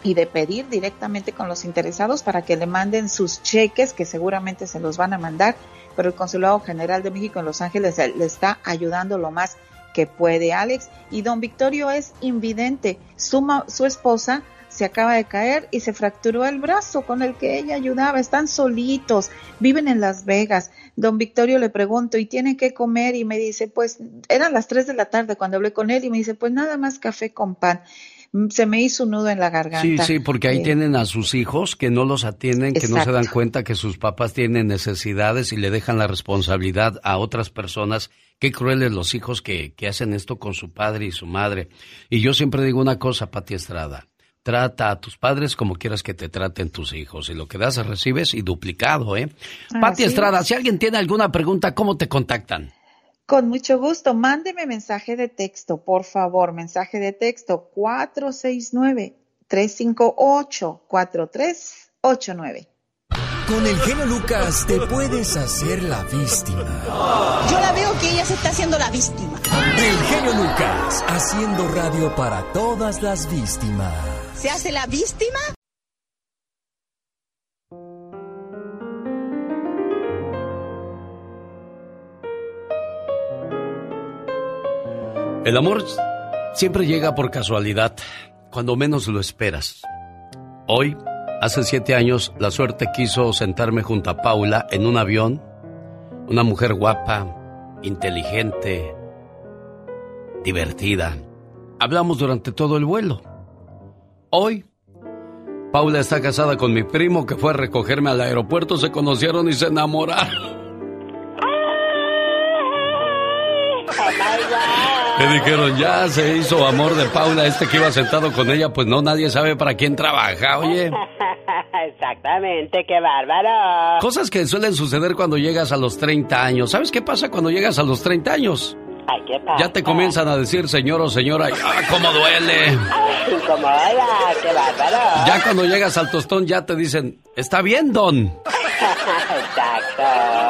y de pedir directamente con los interesados para que le manden sus cheques, que seguramente se los van a mandar, pero el Consulado General de México en Los Ángeles le está ayudando lo más que puede, Alex. Y don Victorio es invidente. Su, su esposa se acaba de caer y se fracturó el brazo con el que ella ayudaba. Están solitos, viven en Las Vegas. Don Victorio le pregunto, ¿y tiene que comer? Y me dice, pues eran las 3 de la tarde cuando hablé con él y me dice, pues nada más café con pan. Mm, Se me hizo un nudo en la Sí, garganta. sí, porque ahí Eh, tienen a sus hijos que no los atienden, que no se dan cuenta que sus papás tienen necesidades y le dejan la responsabilidad a otras personas. Qué crueles los hijos que, que hacen esto con su padre y su madre. Y yo siempre digo una cosa, Pati Estrada. Trata a tus padres como quieras que te traten tus hijos. Y lo que das recibes y duplicado, ¿eh? Pati Estrada, es. si alguien tiene alguna pregunta, ¿cómo te contactan? Con mucho gusto, mándeme mensaje de texto, por favor, mensaje de texto 469-358-4389. Con el genio Lucas te puedes hacer la víctima. Yo la veo que ella se está haciendo la víctima. El genio Lucas, haciendo radio para todas las víctimas. ¿Se hace la víctima? El amor siempre llega por casualidad, cuando menos lo esperas. Hoy, hace siete años, la suerte quiso sentarme junto a Paula en un avión, una mujer guapa, inteligente, divertida. Hablamos durante todo el vuelo. Hoy, Paula está casada con mi primo que fue a recogerme al aeropuerto, se conocieron y se enamoraron. Le dijeron, ya se hizo amor de Paula, este que iba sentado con ella, pues no, nadie sabe para quién trabaja, oye. Exactamente, qué bárbaro. Cosas que suelen suceder cuando llegas a los 30 años. ¿Sabes qué pasa cuando llegas a los 30 años? Ay, ¿qué pasa? Ya te comienzan a decir señor o señora, ¡ah, cómo duele! Ay, incomoda, qué bárbaro. Ya cuando llegas al tostón ya te dicen, está bien, don. Exacto.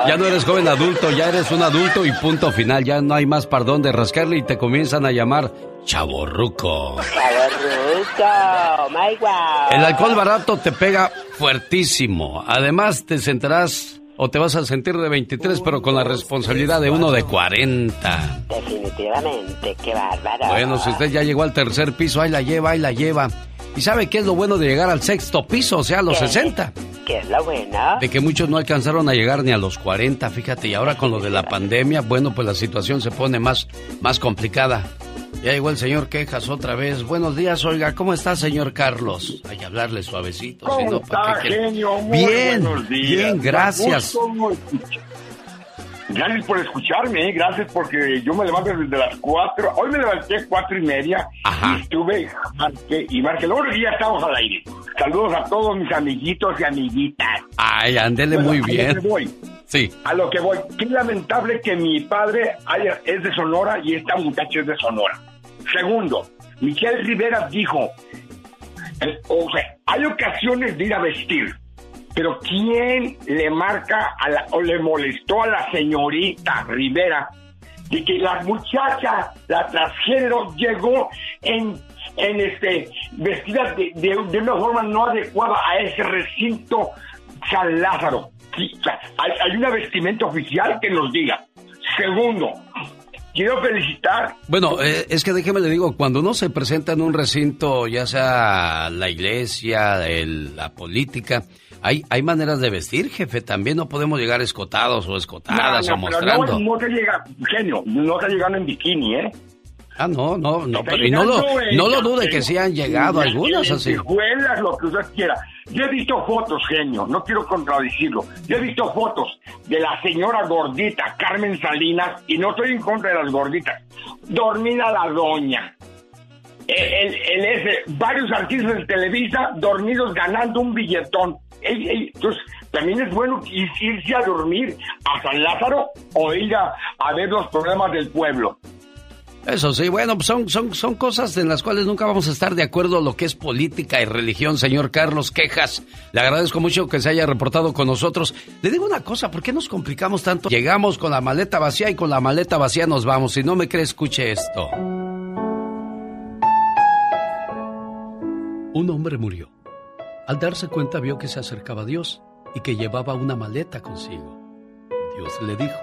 Ya no eres joven adulto, ya eres un adulto y punto final. Ya no hay más pardón de rascarle y te comienzan a llamar chaborruco. Chaborruco, my wow. El alcohol barato te pega fuertísimo. Además te sentirás o te vas a sentir de 23 pero con la responsabilidad de uno de 40. Definitivamente, qué bárbaro. Bueno, si usted ya llegó al tercer piso, ahí la lleva, ahí la lleva. ¿Y sabe qué es lo bueno de llegar al sexto piso, o sea, a los ¿Qué? 60? ¿Qué es lo bueno? De que muchos no alcanzaron a llegar ni a los 40, fíjate, y ahora con lo de la pandemia, bueno, pues la situación se pone más, más complicada. Ya llegó el señor Quejas otra vez. Buenos días, oiga, ¿cómo está, señor Carlos? Hay que hablarle suavecito. si ¿Cómo no, ¿para está, genio? Muy Bien, buenos días. bien, gracias. Gracias por escucharme, ¿eh? gracias porque yo me levanto desde las cuatro. Hoy me levanté cuatro y media y estuve marqué y marqué. Luego ya estamos al aire. Saludos a todos mis amiguitos y amiguitas. Ay, ándele Bueno, muy a lo bien. que voy. Sí. A lo que voy. Qué lamentable que mi padre haya- es de Sonora y esta muchacha es de Sonora. Segundo, Michelle Rivera dijo, el- o sea, hay ocasiones de ir a vestir, pero ¿quién le marca a la- o le molestó a la señorita Rivera de que la muchacha, la transgénero, llegó en, en este vestida de, de- de una forma no adecuada a ese recinto San Lázaro? Hay, hay una vestimenta oficial que nos diga. Segundo, quiero felicitar Bueno, eh, es que déjeme le digo, cuando uno se presenta en un recinto, ya sea la iglesia, la política, hay, hay maneras de vestir, jefe. También no podemos llegar escotados o escotadas No, o pero mostrando. No, no te llega, genio, no te llegando en bikini, ¿eh? Ah, no, no, no, pero y no lo, no lo dude que sí han llegado algunas así. lo que usted quiera. Yo he visto fotos, genio, no quiero contradecirlo. Yo he visto fotos de la señora gordita, Carmen Salinas, y no estoy en contra de las gorditas. Dormida la doña. El, el- el ese, varios artistas de Televisa dormidos ganando un billetón. Ey, ey, entonces, también es bueno ir- irse a dormir a San Lázaro o ir a, a ver los problemas del pueblo. Eso sí, bueno, pues son, son, son cosas en las cuales nunca vamos a estar de acuerdo lo que es política y religión, señor Carlos Quejas. Le agradezco mucho que se haya reportado con nosotros. Le digo una cosa, ¿por qué nos complicamos tanto? Llegamos con la maleta vacía y con la maleta vacía nos vamos. Si no me cree, escuche esto. Un hombre murió. Al darse cuenta vio que se acercaba a Dios y que llevaba una maleta consigo. Dios le dijo,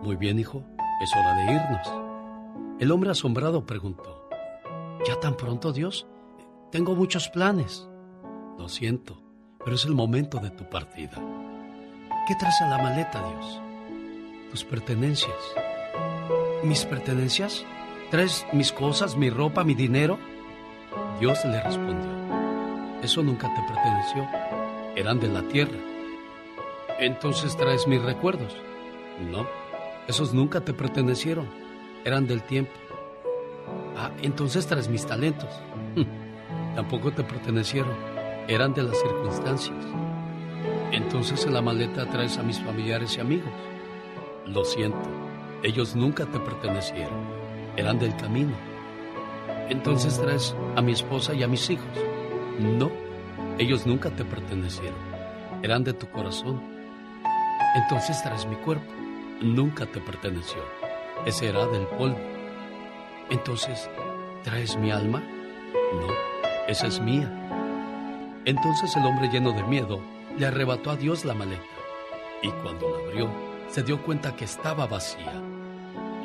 Muy bien, hijo, es hora de irnos. El hombre asombrado preguntó, ¿Ya tan pronto, Dios? Tengo muchos planes. Lo siento, pero es el momento de tu partida. ¿Qué traes en la maleta, Dios? Tus pertenencias. ¿Mis pertenencias? ¿Traes mis cosas, mi ropa, mi dinero? Dios le respondió, eso nunca te perteneció, eran de la tierra. Entonces traes mis recuerdos. No, esos nunca te pertenecieron, eran del tiempo. Ah, entonces traes mis talentos. Hm, Tampoco te pertenecieron, eran de las circunstancias. Entonces en la maleta traes a mis familiares y amigos. Lo siento, ellos nunca te pertenecieron, eran del camino. Entonces traes a mi esposa y a mis hijos. No, ellos nunca te pertenecieron, eran de tu corazón. Entonces traes mi cuerpo, nunca te perteneció, ese era del polvo. Entonces, ¿traes mi alma? No, esa es mía. Entonces el hombre lleno de miedo le arrebató a Dios la maleta y cuando la abrió se dio cuenta que estaba vacía.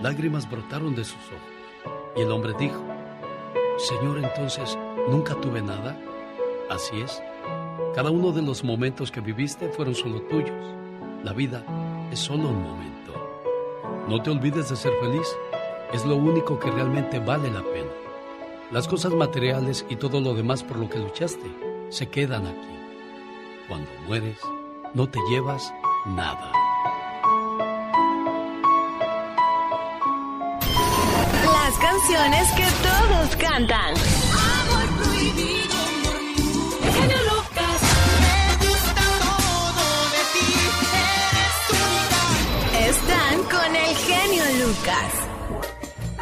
Lágrimas brotaron de sus ojos y el hombre dijo, Señor, entonces, ¿nunca tuve nada? Así es. Cada uno de los momentos que viviste fueron solo tuyos. La vida es solo un momento. No te olvides de ser feliz. Es lo único que realmente vale la pena. Las cosas materiales y todo lo demás por lo que luchaste se quedan aquí. Cuando mueres, no te llevas nada. Las canciones que todos cantan.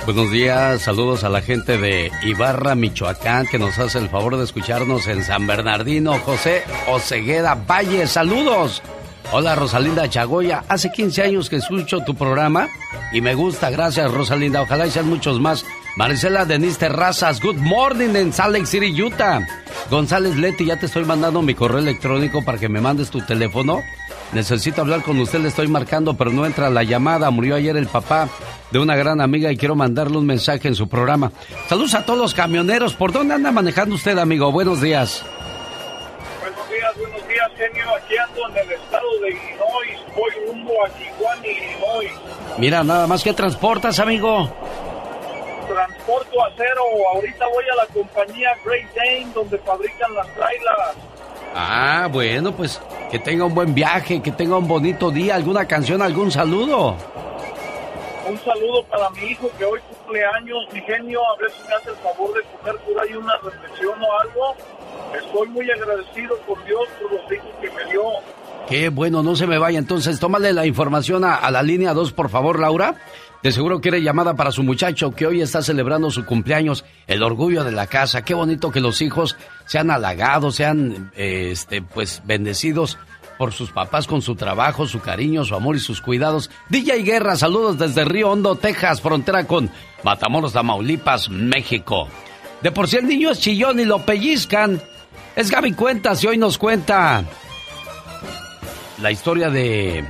Buenos días, saludos a la gente de Ibarra, Michoacán, que nos hace el favor de escucharnos en San Bernardino. José Ocegueda Valle, saludos. Hola Rosalinda Chagoya, hace 15 años que escucho tu programa y me gusta, gracias Rosalinda, ojalá sean muchos más. Maricela Denise Terrazas, good morning en Salt Lake City, Utah. González Leti, ya te estoy mandando mi correo electrónico para que me mandes tu teléfono. Necesito hablar con usted, le estoy marcando, pero no entra la llamada. Murió ayer el papá de una gran amiga y quiero mandarle un mensaje en su programa. Saludos a todos los camioneros. ¿Por dónde anda manejando usted, amigo? Buenos días. Buenos días, buenos días, genio. Aquí ando en el estado de Illinois. Voy rumbo a Tijuana, Illinois. Mira, nada más que transportas, amigo. Transporto acero. Ahorita voy a la compañía Great Dane, donde fabrican las trailers. Ah, bueno, pues que tenga un buen viaje, que tenga un bonito día. ¿Alguna canción, algún saludo? Un saludo para mi hijo que hoy cumple años, mi genio. A ver si me hace el favor de coger por ahí una reflexión o algo. Estoy muy agradecido por Dios por los hijos que me dio. Qué bueno, no se me vaya. Entonces, tómale la información a, a la línea 2, por favor, Laura. De seguro quiere llamada para su muchacho que hoy está celebrando su cumpleaños, el orgullo de la casa. Qué bonito que los hijos sean halagados, sean eh, este, pues bendecidos por sus papás con su trabajo, su cariño, su amor y sus cuidados. DJ Guerra, saludos desde Río Hondo, Texas, frontera con Matamoros, Tamaulipas, México. De por sí el niño es chillón y lo pellizcan. Es Gaby Cuentas y hoy nos cuenta la historia de,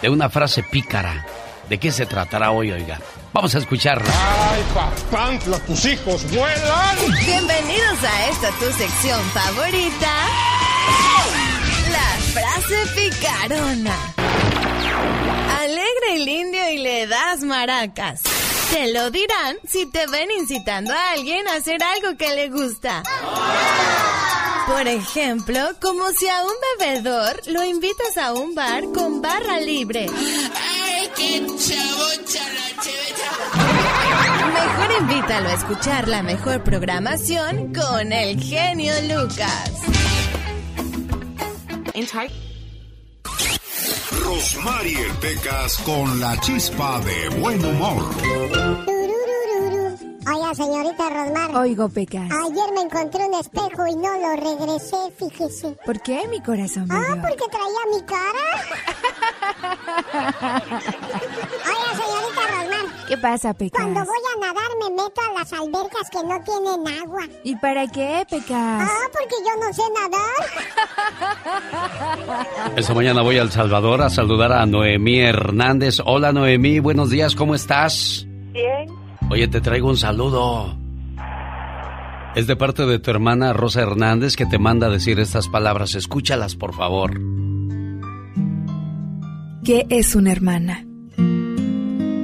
de una frase pícara. ¿De qué se tratará hoy, oiga? Vamos a escucharla. ¡Ay, papantla, tus hijos vuelan! Bienvenidos a esta tu sección favorita. La frase picarona. Alegra el indio y le das maracas. Te lo dirán si te ven incitando a alguien a hacer algo que le gusta. Por ejemplo, como si a un bebedor lo invitas a un bar con barra libre. Mejor invítalo a escuchar la mejor programación con el genio Lucas. Rosmarie Pecas con la chispa de buen humor. Oiga, señorita Rosmar. Oigo, Pecas. Ayer me encontré un espejo y no lo regresé, fíjese. ¿Por qué, mi corazón? Ah, porque traía mi cara. Oiga, señorita. ¿Qué pasa, Pecas? Cuando voy a nadar me meto a las albercas que no tienen agua. ¿Y para qué, Pecas? Ah, porque yo no sé nadar. Esta mañana voy a El Salvador a saludar a Noemí Hernández. Hola, Noemí, buenos días, ¿cómo estás? Bien. Oye, te traigo un saludo. Es de parte de tu hermana Rosa Hernández que te manda a decir estas palabras. Escúchalas, por favor. ¿Qué es una hermana?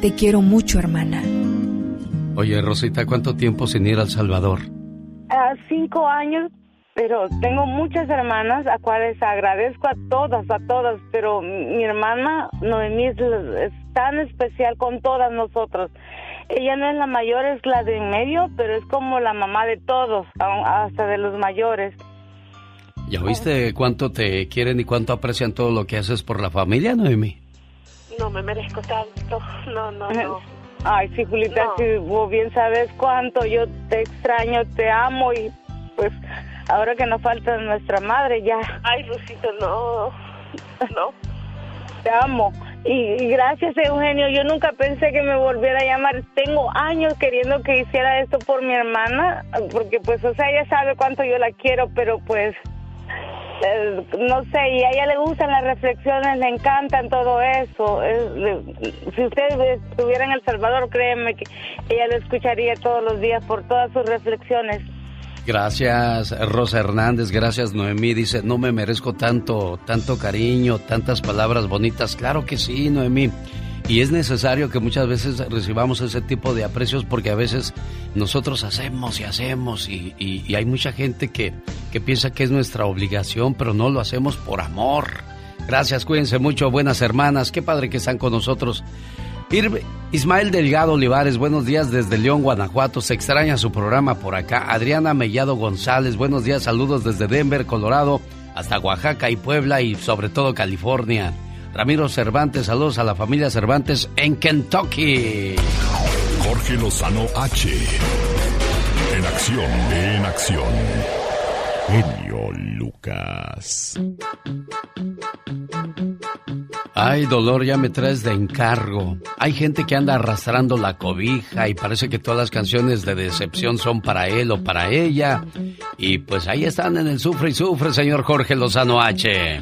Te quiero mucho, hermana. Oye, Rosita, ¿cuánto tiempo sin ir al Salvador? Ah, cinco años, pero tengo muchas hermanas a cuales agradezco a todas, a todas, pero mi hermana Noemí es, es tan especial con todas nosotros. Ella no es la mayor, es la de en medio, pero es como la mamá de todos, aun- hasta de los mayores. ¿Ya viste cuánto te quieren y cuánto aprecian todo lo que haces por la familia, Noemí? No me merezco tanto, no, no, no. Ay, sí, Julita, si vos bien sabes cuánto yo te extraño, te amo y pues ahora que nos falta nuestra madre ya. Ay, Rosito, no, no. Te amo. Y, y gracias, Eugenio. Yo nunca pensé que me volviera a llamar. Tengo años queriendo que hiciera esto por mi hermana, porque pues, o sea, ella sabe cuánto yo la quiero, pero pues eh, no sé, y a ella le gustan las reflexiones, le encantan todo eso. Si usted estuviera en El Salvador, créeme que ella lo escucharía todos los días por todas sus reflexiones. Gracias, Rosa Hernández. Gracias, Noemí. Dice, no me merezco tanto, tanto cariño, tantas palabras bonitas. Claro que sí, Noemí. Y es necesario que muchas veces recibamos ese tipo de aprecios porque a veces nosotros hacemos y hacemos y, hay mucha gente que, que piensa que es nuestra obligación, pero no lo hacemos por amor. Gracias, cuídense mucho, buenas hermanas. Qué padre que están con nosotros. Ismael Delgado Olivares, buenos días desde León, Guanajuato. Se extraña su programa por acá. Adriana Mellado González, buenos días, saludos desde Denver, Colorado, hasta Oaxaca y Puebla y sobre todo California. Ramiro Cervantes, saludos a la familia Cervantes en Kentucky. Jorge Lozano H. En acción, en acción. Genio Lucas. Ay, dolor, ya me traes de encargo. Hay gente que anda arrastrando la cobija y parece que todas las canciones de decepción son para él o para ella. Y pues ahí están en el sufre y sufre, señor Jorge Lozano H.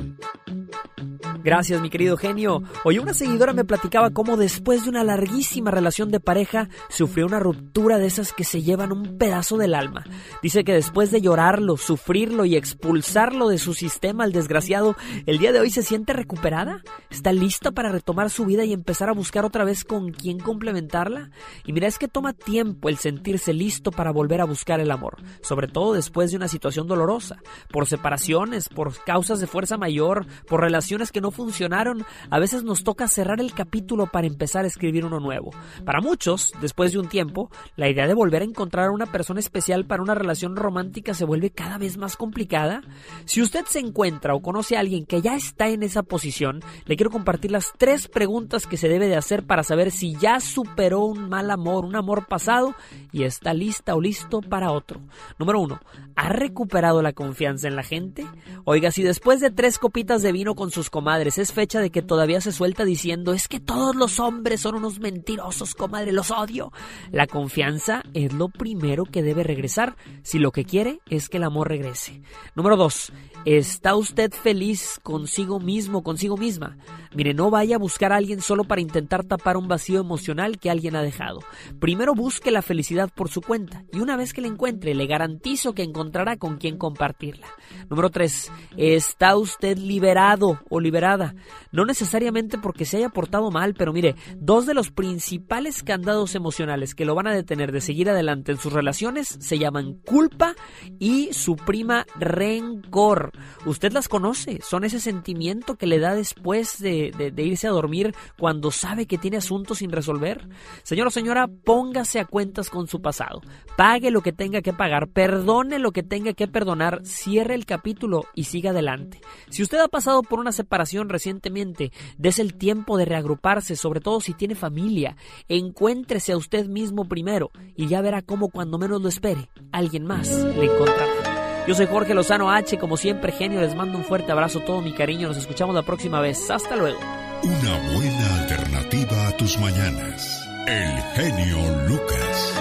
Gracias, mi querido genio. Hoy una seguidora me platicaba cómo después de una larguísima relación de pareja sufrió una ruptura de esas que se llevan un pedazo del alma. Dice que después de llorarlo, sufrirlo y expulsarlo de su sistema al desgraciado, el día de hoy se siente recuperada. ¿Está lista para retomar su vida y empezar a buscar otra vez con quién complementarla? Y mira, es que toma tiempo el sentirse listo para volver a buscar el amor, sobre todo después de una situación dolorosa, por separaciones, por causas de fuerza mayor, por relaciones que no funcionaron, a veces nos toca cerrar el capítulo para empezar a escribir uno nuevo. Para muchos, después de un tiempo, la idea de volver a encontrar a una persona especial para una relación romántica se vuelve cada vez más complicada. Si usted se encuentra o conoce a alguien que ya está en esa posición, le quiero compartir las tres preguntas que se debe de hacer para saber si ya superó un mal amor, un amor pasado y está lista o listo para otro. Número uno, ¿ha recuperado la confianza en la gente? Oiga, si después de tres copitas de vino con sus comadres es fecha de que todavía se suelta diciendo es que todos los hombres son unos mentirosos, comadre, los odio. La confianza es lo primero que debe regresar si lo que quiere es que el amor regrese. Número dos, ¿está usted feliz consigo mismo, consigo misma? Mire, no vaya a buscar a alguien solo para intentar tapar un vacío emocional que alguien ha dejado. Primero busque la felicidad por su cuenta y una vez que la encuentre, le garantizo que encontrará con quien compartirla. Número 3. ¿Está usted liberado o liberada? No necesariamente porque se haya portado mal, pero mire, dos de los principales candados emocionales que lo van a detener de seguir adelante en sus relaciones se llaman culpa y su prima rencor. Usted las conoce, son ese sentimiento que le da después de de, irse a dormir cuando sabe que tiene asuntos sin resolver? Señor o señora, póngase a cuentas con su pasado. Pague lo que tenga que pagar, perdone lo que tenga que perdonar, cierre el capítulo y siga adelante. Si usted ha pasado por una separación recientemente, des el tiempo de reagruparse, sobre todo si tiene familia. Encuéntrese a usted mismo primero y ya verá cómo cuando menos lo espere, alguien más le encontrará. Yo soy Jorge Lozano H, como siempre, genio, les mando un fuerte abrazo, todo mi cariño, nos escuchamos la próxima vez. Hasta luego. Una buena alternativa a tus mañanas. El genio Lucas.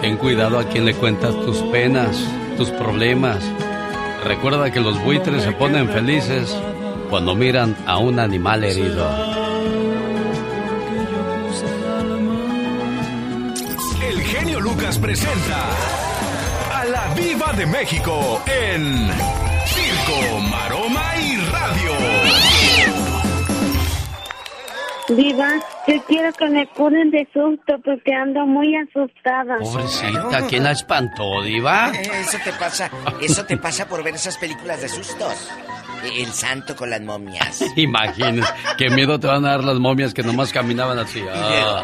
Ten cuidado a quien le cuentas tus penas, tus problemas. Recuerda que los buitres se ponen felices cuando miran a un animal herido. El genio Lucas presenta la Viva de México en Viva, yo quiero que me curen de susto porque ando muy asustada. Pobrecita, ¿quién la espantó, Diva? Eh, eso te pasa, eso te pasa por ver esas películas de sustos. El santo con las momias. Imagínese, qué miedo te van a dar las momias que nomás caminaban así.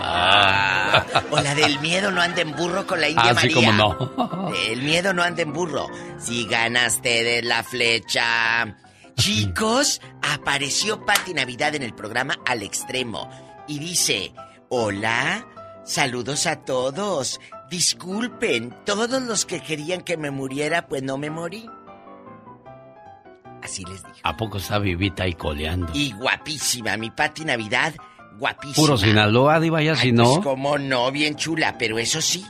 Ah. O la del miedo no anda en burro con la India así María. como no. El miedo no anda en burro. Si ganaste de la flecha. Chicos, apareció Patti Navidad en el programa Al Extremo y dice, hola, saludos a todos. Disculpen, todos los que querían que me muriera, pues no me morí. Así les dijo. ¿A poco está vivita y coleando? Y guapísima, mi Pati Navidad, guapísima. Puro Sinaloa, Diva, ya si no. Pues como no, bien chula, pero eso sí,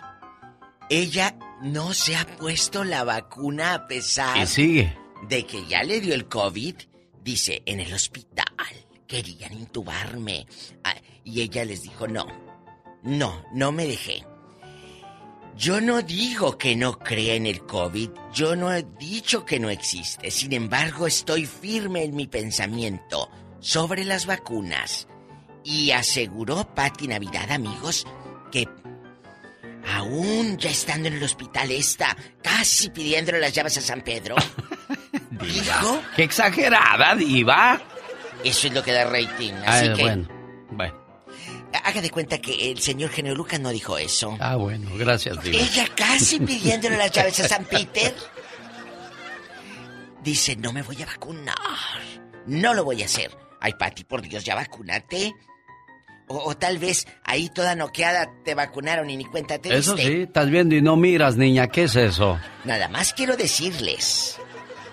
ella no se ha puesto la vacuna a pesar. Y sigue. De que ya le dio el COVID, dice, en el hospital querían intubarme. Ah, y ella les dijo, no, no, no me dejé. Yo no digo que no crea en el COVID, yo no he dicho que no existe, sin embargo estoy firme en mi pensamiento. sobre las vacunas. Y aseguró Patti Navidad, amigos, que aún ya estando en el hospital está casi pidiéndole las llaves a San Pedro. dijo... ¡Qué exagerada, diva! Eso es lo que da rating, así Ah, que... bueno, bueno. Haga de cuenta que el señor Genio Lucas no dijo eso. Ah, bueno, gracias, diva. Ella casi pidiéndole las llaves a San Peter. Dice, no me voy a vacunar. No lo voy a hacer. Ay, Pati, por Dios, ya vacúnate. O, o tal vez ahí toda noqueada te vacunaron y ni cuenta te Eso diste. sí, estás viendo y no miras, niña, ¿qué es eso? Nada más quiero decirles,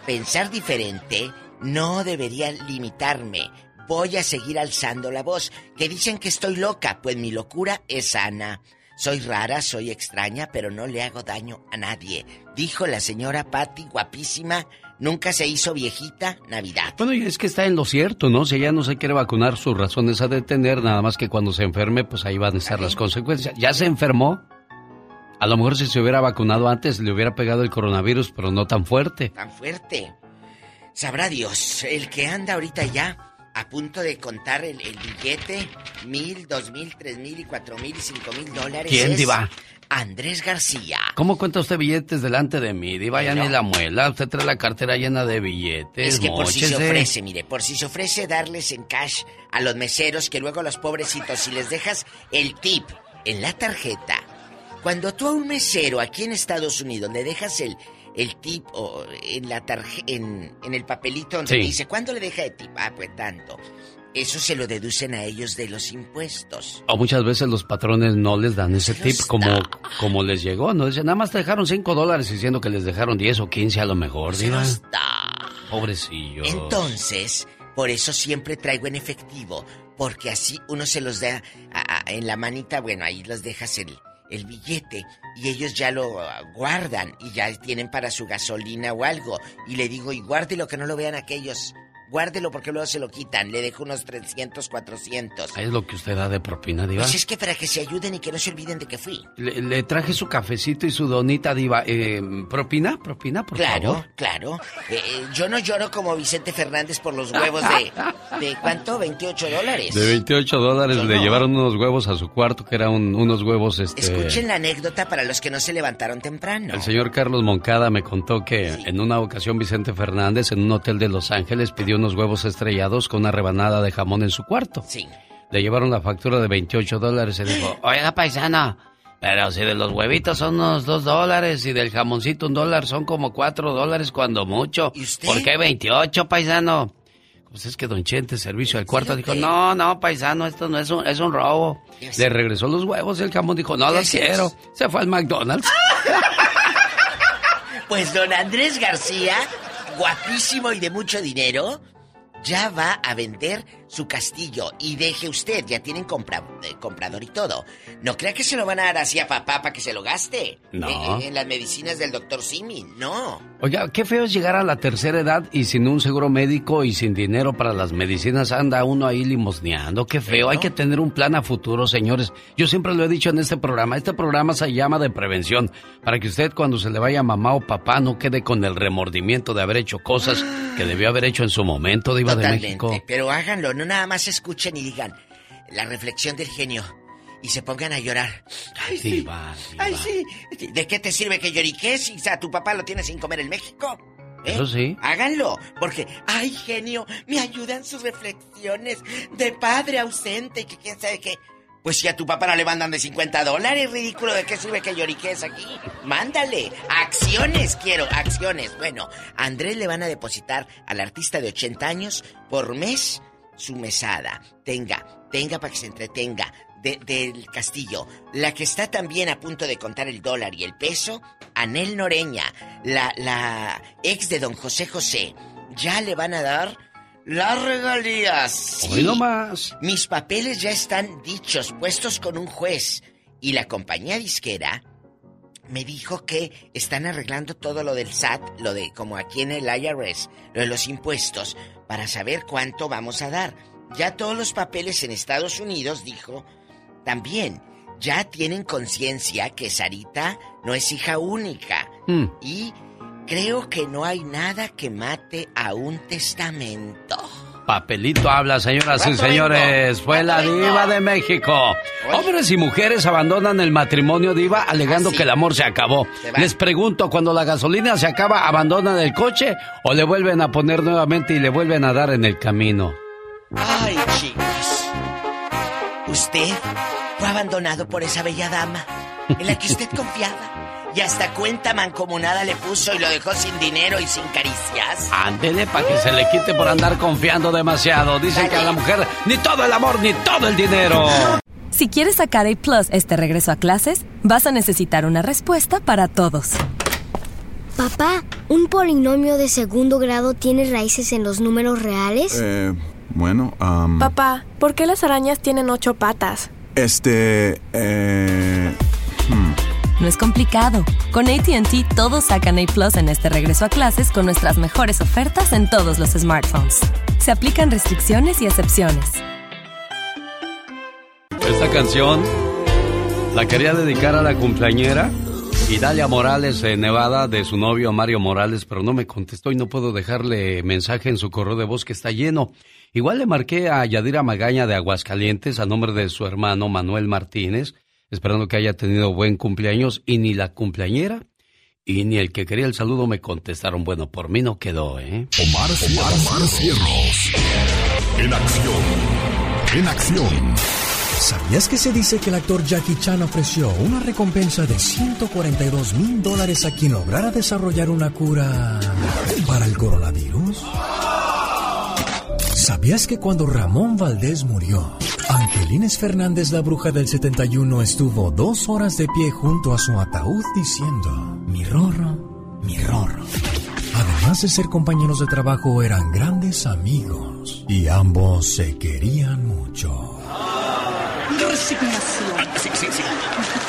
pensar diferente no debería limitarme. Voy a seguir alzando la voz. Que dicen que estoy loca, pues mi locura es sana. Soy rara, soy extraña, pero no le hago daño a nadie. Dijo la señora Patty, guapísima. Nunca se hizo viejita. Navidad. Bueno, y es que está en lo cierto, ¿no? Si ella no se quiere vacunar, sus razones a detener, nada más que cuando se enferme, pues ahí van a estar las consecuencias. Ya se enfermó. A lo mejor si se hubiera vacunado antes, le hubiera pegado el coronavirus, pero no tan fuerte. Tan fuerte. Sabrá Dios, el que anda ahorita ya a punto de contar el, el billete, mil, dos mil, tres mil y cuatro mil y cinco mil dólares. ¿Quién, es diva? Andrés García. ¿Cómo cuenta usted billetes delante de mí? Diva, ya ni la muela. Usted trae la cartera llena de billetes. Es que por si se ofrece, mire, por si se ofrece darles en cash a los meseros que luego a los pobrecitos, si les dejas el tip en la tarjeta, cuando tú a un mesero aquí en Estados Unidos le dejas el, el tip o en la tarje- en, en el papelito donde Sí. dice, ¿cuándo le deja de tip? Ah, pues tanto. Eso se lo deducen a ellos de los impuestos. O muchas veces los patrones no les dan ese tip como, como les llegó, ¿no? Dicen, nada más te dejaron 5 dólares diciendo que les dejaron 10 o 15 a lo mejor, Diva. Pobrecillos. Entonces, por eso siempre traigo en efectivo, porque así uno se los da a- a- en la manita, bueno, ahí los dejas el, el billete y ellos ya lo ah, guardan y ya tienen para su gasolina o algo. Y le digo, y guárdelo que no lo vean aquellos. Guárdelo porque luego se lo quitan. Le dejo unos 300, 400. Es lo que usted da de propina, Diva. Pues es que para que se ayuden y que no se olviden de que fui. Le, le traje su cafecito y su donita, Diva. Eh, ¿Propina? ¿Propina, por claro, favor? claro. Eh, eh, yo no lloro como Vicente Fernández por los huevos de... ¿De cuánto? 28 dólares. De 28 dólares Yo le no. llevaron unos huevos a su cuarto, que eran un- unos huevos, este... Escuchen la anécdota para los que no se levantaron temprano. El señor Carlos Moncada me contó que en una ocasión Vicente Fernández en un hotel de Los Ángeles pidió unos huevos estrellados con una rebanada de jamón en su cuarto. Sí. Le llevaron la factura de 28 dólares y dijo, oiga paisana, pero si de los huevitos son unos 2 dólares y del jamoncito un dólar son como 4 dólares cuando mucho. ¿Por qué 28, paisano? Pues es que Don Chente, servicio al cuarto, dijo, no, no, paisano, esto no es un, es un robo. Le regresó los huevos y el jamón dijo, no los quiero. Se fue al McDonald's. Pues don Andrés García, guapísimo y de mucho dinero, ya va a vender su castillo. Y deje usted, ya tienen compra- eh, comprador y todo. No crea que se lo van a dar así a papá para que se lo gaste. No. Eh, en las medicinas del doctor Simi, no. Oiga, qué feo es llegar a la tercera edad y sin un seguro médico y sin dinero para las medicinas anda uno ahí limosneando. Qué feo, hay que tener un plan a futuro, señores. Yo siempre lo he dicho en este programa, este programa se llama de prevención, para que usted cuando se le vaya mamá o papá no quede con el remordimiento de haber hecho cosas que debió haber hecho en su momento, Diva de. México. Pero háganlo, no nada más escuchen y digan la reflexión del genio y se pongan a llorar. Ay, sí. Ay, sí. ¿De qué te sirve que lloriques si a tu papá lo tiene sin comer en México? ¿Eh? Eso sí. Háganlo, porque, ay, genio, me ayudan sus reflexiones de padre ausente y que quién sabe qué. Pues si a tu papá no le mandan de 50 dólares, ridículo, ¿de qué sirve que lloriques aquí? Mándale, acciones quiero, acciones. Bueno, a Andrés le van a depositar al artista de 80 años por mes su mesada. Tenga, tenga para que se entretenga. de- del castillo. La que está también a punto de contar el dólar y el peso, Anel Noreña, la, la ex de don José José. Ya le van a dar las regalías. Sí. Hoy no más. Mis papeles ya están dichos, puestos con un juez. Y la compañía disquera me dijo que están arreglando todo lo del SAT, lo de como aquí en el IRS, lo de los impuestos, para saber cuánto vamos a dar. Ya todos los papeles en Estados Unidos, dijo, también ya tienen conciencia que Sarita no es hija única. Mm. Y creo que no hay nada que mate a un testamento. Papelito habla, señoras y señores. Fue la diva de México. Hombres y mujeres abandonan el matrimonio diva alegando que el amor se acabó. Les pregunto, cuando la gasolina se acaba, ¿abandonan el coche o le vuelven a poner nuevamente y le vuelven a dar en el camino? Ay, chicos. Usted fue abandonado por esa bella dama en la que usted confiaba. Y hasta cuenta mancomunada le puso y lo dejó sin dinero y sin caricias. Ándele para que se le quite por andar confiando demasiado. Dicen que a la mujer ni todo el amor ni todo el dinero. Si quieres sacar A Plus este regreso a clases, vas a necesitar una respuesta para todos. Papá, ¿un polinomio de segundo grado tiene raíces en los números reales? Eh, bueno, um, Papá, ¿por qué las arañas tienen ocho patas? Este, eh. No es complicado. Con ATT todos sacan A Plus en este regreso a clases con nuestras mejores ofertas en todos los smartphones. Se aplican restricciones y excepciones. Esta canción la quería dedicar a la cumpleañera Idalia Morales de Nevada de su novio Mario Morales, pero no me contestó y no puedo dejarle mensaje en su correo de voz que está lleno. Igual le marqué a Yadira Magaña de Aguascalientes a nombre de su hermano Manuel Martínez, esperando que haya tenido buen cumpleaños y ni la cumpleañera y ni el que quería el saludo me contestaron. Bueno, por mí no quedó, ¿eh? Omar, Omar Cierros. En acción. En acción. ¿Sabías que se dice que el actor Jackie Chan ofreció una recompensa de 142 mil dólares a quien lograra desarrollar una cura para el coronavirus? ¿Sabías que cuando Ramón Valdés murió, Angelines Fernández, la bruja del 71, estuvo dos horas de pie junto a su ataúd diciendo, mi rorro, mi rorro? Además de ser compañeros de trabajo, eran grandes amigos y ambos se querían mucho. Resignación. Sí, sí, sí.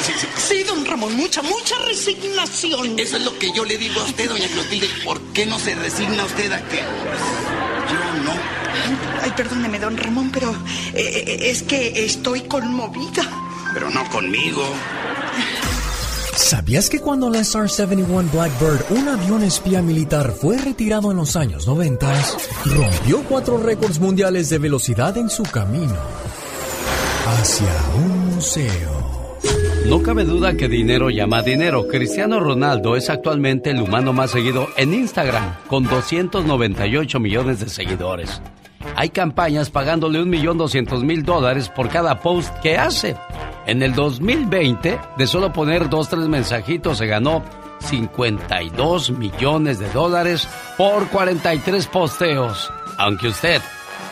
Sí, sí. Sí, don Ramón, mucha, mucha resignación. Eso es lo que yo le digo a usted, doña Clotilde. ¿Por qué no se resigna usted a que yo no? Perdóneme, don Ramón, pero eh, eh, es que estoy conmovida. Pero no conmigo. ¿Sabías que cuando el SR-71 Blackbird, un avión espía militar, fue retirado en los años 90, rompió cuatro récords mundiales de velocidad en su camino hacia un museo? No cabe duda que dinero llama dinero. Cristiano Ronaldo es actualmente el humano más seguido en Instagram, con 298 millones de seguidores. Hay campañas pagándole 1.200.000 dólares por cada post que hace. En el 2020, de solo poner dos, tres mensajitos, se ganó 52 millones de dólares por 43 posteos. Aunque usted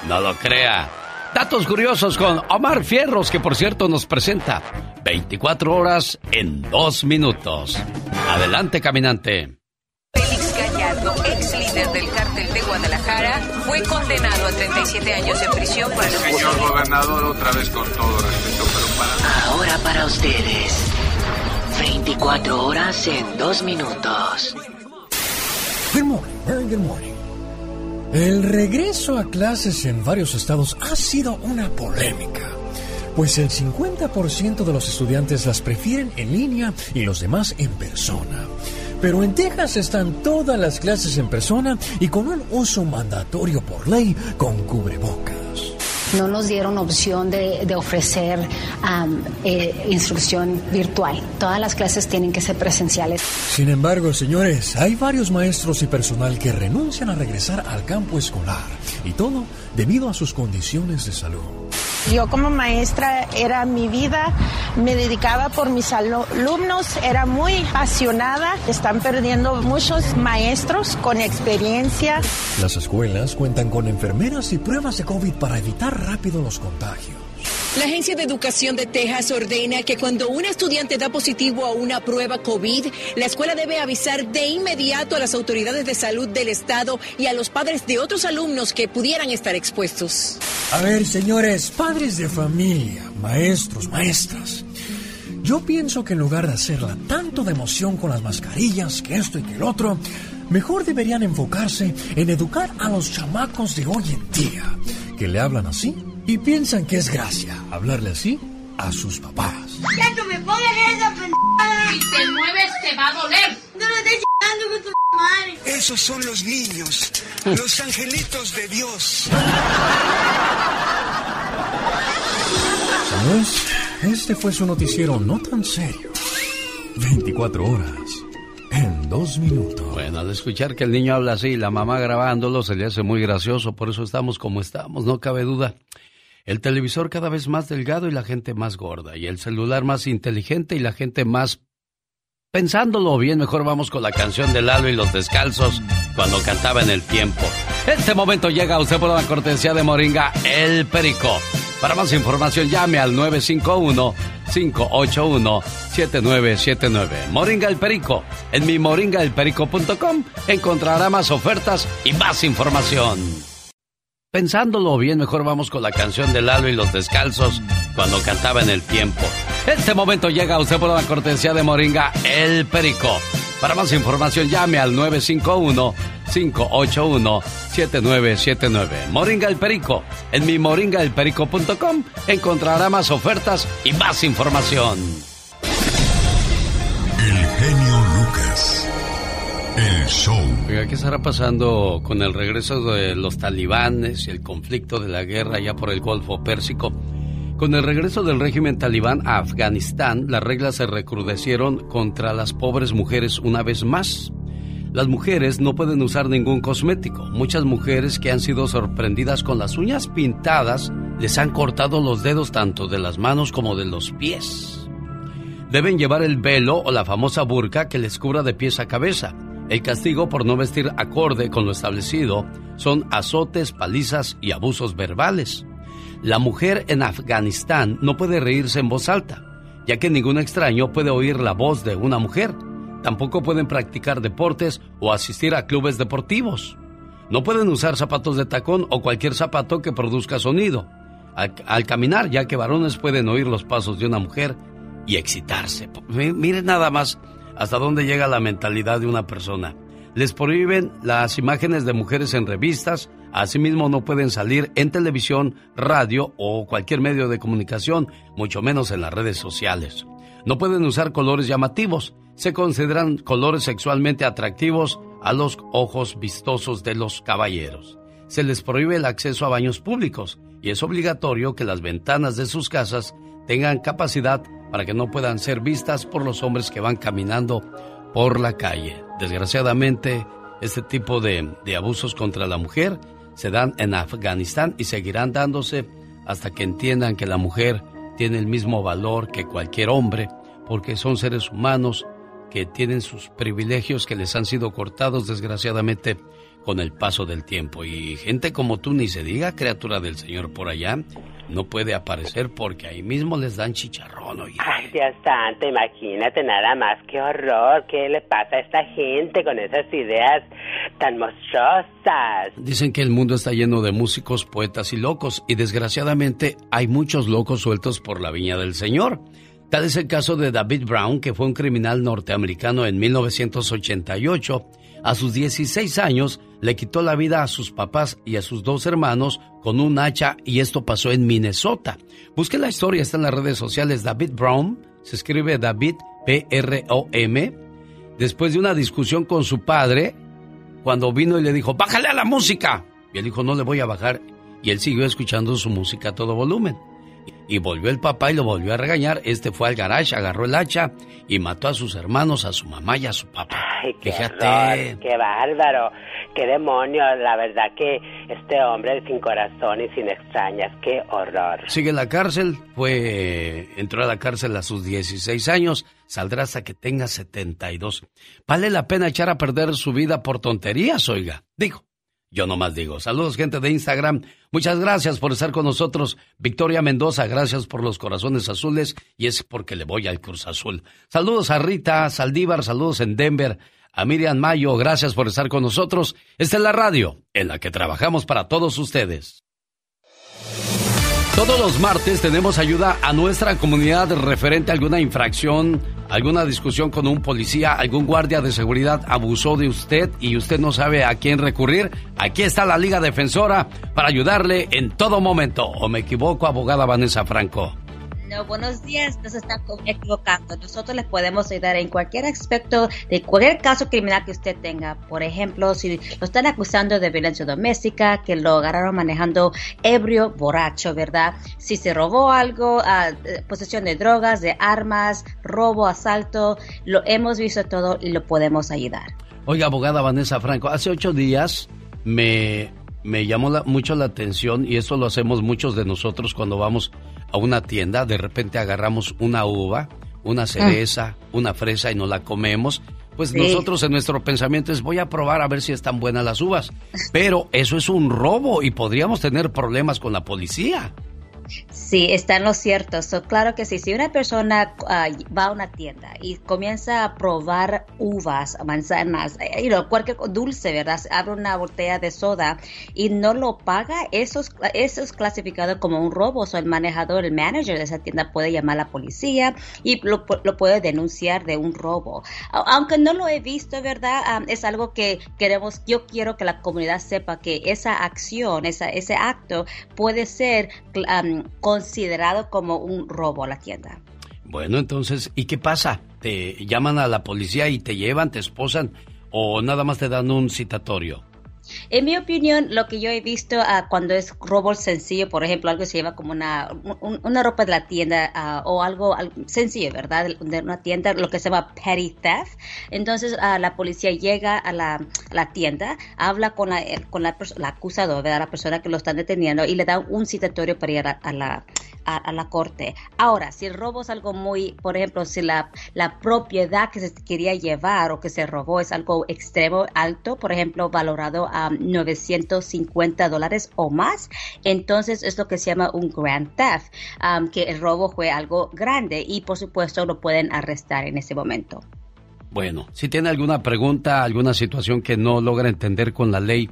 no lo crea. Datos curiosos con Omar Fierros, que por cierto nos presenta 24 horas en 2 minutos. Adelante, caminante. Gallardo, ex líder del cártel de Guadalajara, fue condenado a 37 años en prisión por el Señor gobernador, otra vez con todo respeto, pero para... Ahora para ustedes, 24 horas en 2 minutos. Good morning, very good morning. El regreso a clases en varios estados ha sido una polémica, pues el 50% de los estudiantes las prefieren en línea y los demás en persona. Pero en Texas están todas las clases en persona y con un uso mandatorio por ley con cubrebocas. No nos dieron opción de, de ofrecer um, eh, instrucción virtual. Todas las clases tienen que ser presenciales. Sin embargo, señores, hay varios maestros y personal que renuncian a regresar al campo escolar y todo debido a sus condiciones de salud. Yo como maestra era mi vida, me dedicaba por mis alumnos, era muy apasionada. Están perdiendo muchos maestros con experiencia. Las escuelas cuentan con enfermeras y pruebas de COVID para evitar rápido los contagios. La Agencia de Educación de Texas ordena que cuando un estudiante da positivo a una prueba COVID, la escuela debe avisar de inmediato a las autoridades de salud del estado y a los padres de otros alumnos que pudieran estar expuestos. A ver, señores, padres de familia, maestros, maestras. Yo pienso que en lugar de hacerla tanto de emoción con las mascarillas, que esto y que el otro, mejor deberían enfocarse en educar a los chamacos de hoy en día, que le hablan así y piensan que es gracia hablarle así a sus papás. ¡Ya no me pongas esa pendejada! Si te mueves te va a doler. No lo estés Esos son los niños, los angelitos de Dios. Señores, este fue su noticiero no tan serio. 24 horas en dos minutos. Bueno, al escuchar que el niño habla así y la mamá grabándolo se le hace muy gracioso, por eso estamos como estamos, no cabe duda. El televisor cada vez más delgado y la gente más gorda, y el celular más inteligente y la gente más Pensándolo bien, mejor vamos con la canción de Lalo y los descalzos cuando cantaba en el tiempo. Este momento llega a usted por la cortesía de Moringa El Perico. Para más información llame al 951-581-7979. Moringa El Perico. En mi moringaelperico.com encontrará más ofertas y más información. Pensándolo bien, mejor vamos con la canción de Lalo y los descalzos cuando cantaba en el tiempo. Este momento llega a usted por la cortesía de Moringa El Perico. Para más información llame al 951-581-7979. Moringa El Perico. En mi moringaelperico.com encontrará más ofertas y más información. ¿Qué estará pasando con el regreso de los talibanes y el conflicto de la guerra ya por el Golfo Pérsico? Con el regreso del régimen talibán a Afganistán, las reglas se recrudecieron contra las pobres mujeres una vez más. Las mujeres no pueden usar ningún cosmético. Muchas mujeres que han sido sorprendidas con las uñas pintadas les han cortado los dedos tanto de las manos como de los pies. Deben llevar el velo o la famosa burka que les cubra de pies a cabeza. El castigo por no vestir acorde con lo establecido son azotes, palizas y abusos verbales. La mujer en Afganistán no puede reírse en voz alta, ya que ningún extraño puede oír la voz de una mujer. Tampoco pueden practicar deportes o asistir a clubes deportivos. No pueden usar zapatos de tacón o cualquier zapato que produzca sonido. Al, caminar, ya que varones pueden oír los pasos de una mujer y excitarse. Miren nada más hasta dónde llega la mentalidad de una persona. Les prohíben las imágenes de mujeres en revistas, asimismo no pueden salir en televisión, radio o cualquier medio de comunicación, mucho menos en las redes sociales. No pueden usar colores llamativos, se consideran colores sexualmente atractivos a los ojos vistosos de los caballeros. Se les prohíbe el acceso a baños públicos y es obligatorio que las ventanas de sus casas tengan capacidad para que no puedan ser vistas por los hombres que van caminando por la calle. Desgraciadamente, este tipo de, abusos contra la mujer se dan en Afganistán y seguirán dándose hasta que entiendan que la mujer tiene el mismo valor que cualquier hombre, porque son seres humanos que tienen sus privilegios que les han sido cortados desgraciadamente con el paso del tiempo. Y gente como tú, ni se diga, criatura del Señor por allá, no puede aparecer porque ahí mismo les dan chicharrón. Oye. Ay, Dios santo, imagínate nada más, qué horror, qué le pasa a esta gente con esas ideas tan monstruosas. Dicen que el mundo está lleno de músicos, poetas y locos, y desgraciadamente hay muchos locos sueltos por la viña del Señor. Tal es el caso de David Brown, que fue un criminal norteamericano en 1988 a sus 16 años le quitó la vida a sus papás y a sus dos hermanos con un hacha y esto pasó en Minnesota. Busque la historia, está en las redes sociales. David Brown, se escribe David P-R-O-M. Después de una discusión con su padre, cuando vino y le dijo, bájale a la música. Y él dijo, no le voy a bajar. Y él siguió escuchando su música a todo volumen. Y volvió el papá y lo volvió a regañar. Este fue al garage, agarró el hacha y mató a sus hermanos, a su mamá y a su papá. Ay, qué Fíjate. qué bárbaro, qué demonio. La verdad que este hombre sin corazón y sin extrañas, qué horror. Sigue en la cárcel, fue, entró a la cárcel a sus 16 años, saldrá hasta que tenga 72. Vale la pena echar a perder su vida por tonterías, oiga. Digo, yo nomás digo, saludos gente de Instagram, muchas gracias por estar con nosotros. Victoria Mendoza, gracias por los corazones azules y es porque le voy al Cruz Azul. Saludos a Rita Saldívar, saludos en Denver. A Miriam Mayo, gracias por estar con nosotros. Esta es la radio en la que trabajamos para todos ustedes. Todos los martes tenemos ayuda a nuestra comunidad referente a alguna infracción, alguna discusión con un policía, algún guardia de seguridad abusó de usted y usted no sabe a quién recurrir. Aquí está la Liga Defensora para ayudarle en todo momento. ¿O me equivoco, abogada Vanessa Franco? No, No, buenos días, no se está equivocando. Nosotros les podemos ayudar en cualquier aspecto de cualquier caso criminal que usted tenga. Por ejemplo, si lo están acusando de violencia doméstica, que lo agarraron manejando ebrio, borracho, ¿verdad? Si se robó algo, ah, posesión de drogas, de armas, robo, asalto, lo hemos visto todo y lo podemos ayudar. Oiga, abogada Vanessa Franco, hace ocho días me, me llamó mucho la atención y eso lo hacemos muchos de nosotros cuando vamos a una tienda, de repente agarramos una uva, una ah. cereza, una fresa y nos la comemos. Pues nosotros en nuestro pensamiento es voy a probar a ver si están buenas las uvas. Pero eso es un robo y podríamos tener problemas con la policía. Sí, está en lo cierto. claro que sí. Si una persona ah, va a una tienda y comienza a probar uvas, manzanas, eh, cualquier dulce, ¿verdad? Abre una botella de soda y no lo paga, eso es, eso es clasificado como un robo. O el manejador, el manager de esa tienda puede llamar a la policía y lo, puede denunciar de un robo. Aunque no lo he visto, ¿verdad? Ah, es algo que queremos, yo quiero que la comunidad sepa que esa acción, esa, ese acto puede ser considerado como un robo a la tienda. Bueno, entonces, ¿y qué pasa? ¿Te llaman a la policía y te llevan, te esposan o nada más te dan un citatorio? En mi opinión, lo que yo he visto uh, cuando es robo sencillo, por ejemplo, algo se lleva como una, una ropa de la tienda uh, o algo, sencillo, ¿verdad? De, una tienda, lo que se llama petty theft. Entonces, uh, la policía llega a la, la tienda, habla con la, con la, la acusador, ¿verdad? La persona que lo están deteniendo y le da un citatorio para ir a, la, a, la corte. Ahora, si el robo es algo muy, por ejemplo, si la, la propiedad que se quería llevar o que se robó es algo extremo, alto, por ejemplo, valorado a 950 dólares o más, entonces es lo que se llama un grand theft, que el robo fue algo grande y por supuesto lo pueden arrestar en ese momento. Bueno, si tiene alguna pregunta, alguna situación que no logra entender con la ley,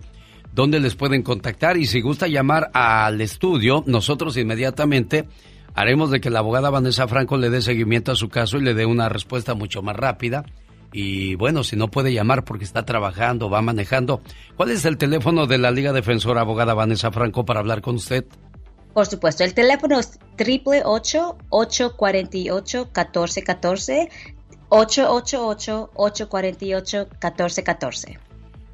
¿dónde les pueden contactar? Y si gusta llamar al estudio, nosotros inmediatamente haremos de que la abogada Vanessa Franco le dé seguimiento a su caso y le dé una respuesta mucho más rápida y bueno, si no puede llamar porque está trabajando, va manejando, ¿cuál es el teléfono de la Liga Defensora Abogada Vanessa Franco para hablar con usted? Por supuesto, el teléfono es 888-848-1414, 888-848-1414.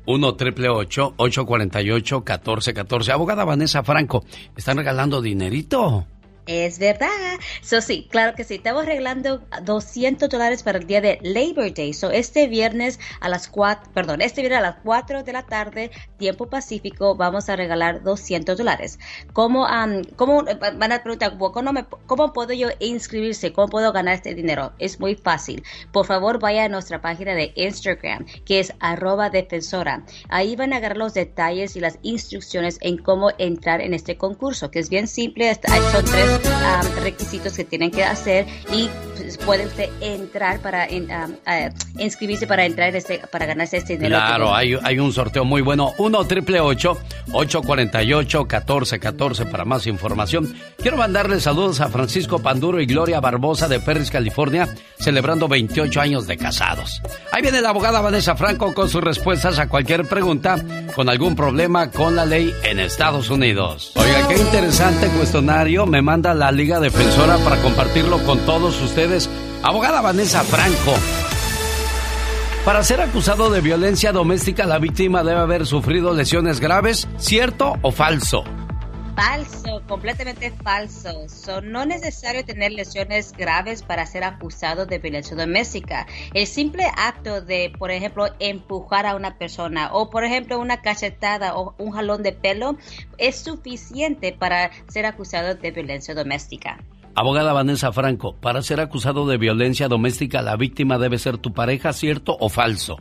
1 888 848 1414 Abogada Vanessa Franco, ¿están regalando dinerito? Es verdad. So, sí, claro que sí. Estamos arreglando 200 dólares para el día de Labor Day. So, este viernes a las 4, perdón, este viernes a las 4 de la tarde, tiempo pacífico, vamos a regalar 200 dólares. ¿Cómo, ¿Cómo, van a preguntar, ¿cómo, puedo yo inscribirse? ¿Cómo puedo ganar este dinero? Es muy fácil. Por favor, vaya a nuestra página de Instagram, que es arroba defensora. Ahí van a agarrar los detalles y las instrucciones en cómo entrar en este concurso, que es bien simple. Son tres requisitos que tienen que hacer y pues, pueden entrar para inscribirse para entrar este, para ganarse este dinero. Claro, hay, hay un sorteo muy bueno. 1 triple 848 1414 para más información. Quiero mandarle saludos a Francisco Panduro y Gloria Barbosa de Perris, California, celebrando 28 años de casados. Ahí viene la abogada Vanessa Franco con sus respuestas a cualquier pregunta con algún problema con la ley en Estados Unidos. Oiga, qué interesante cuestionario me manda la Liga Defensora para compartirlo con todos ustedes. Abogada Vanessa Franco. Para ser acusado de violencia doméstica, la víctima debe haber sufrido lesiones graves, ¿cierto o falso? Falso, completamente falso. no es necesario tener lesiones graves para ser acusado de violencia doméstica. El simple acto de, por ejemplo, empujar a una persona o, por ejemplo, una cachetada o un jalón de pelo es suficiente para ser acusado de violencia doméstica. Abogada Vanessa Franco, para ser acusado de violencia doméstica, la víctima debe ser tu pareja, ¿cierto o falso?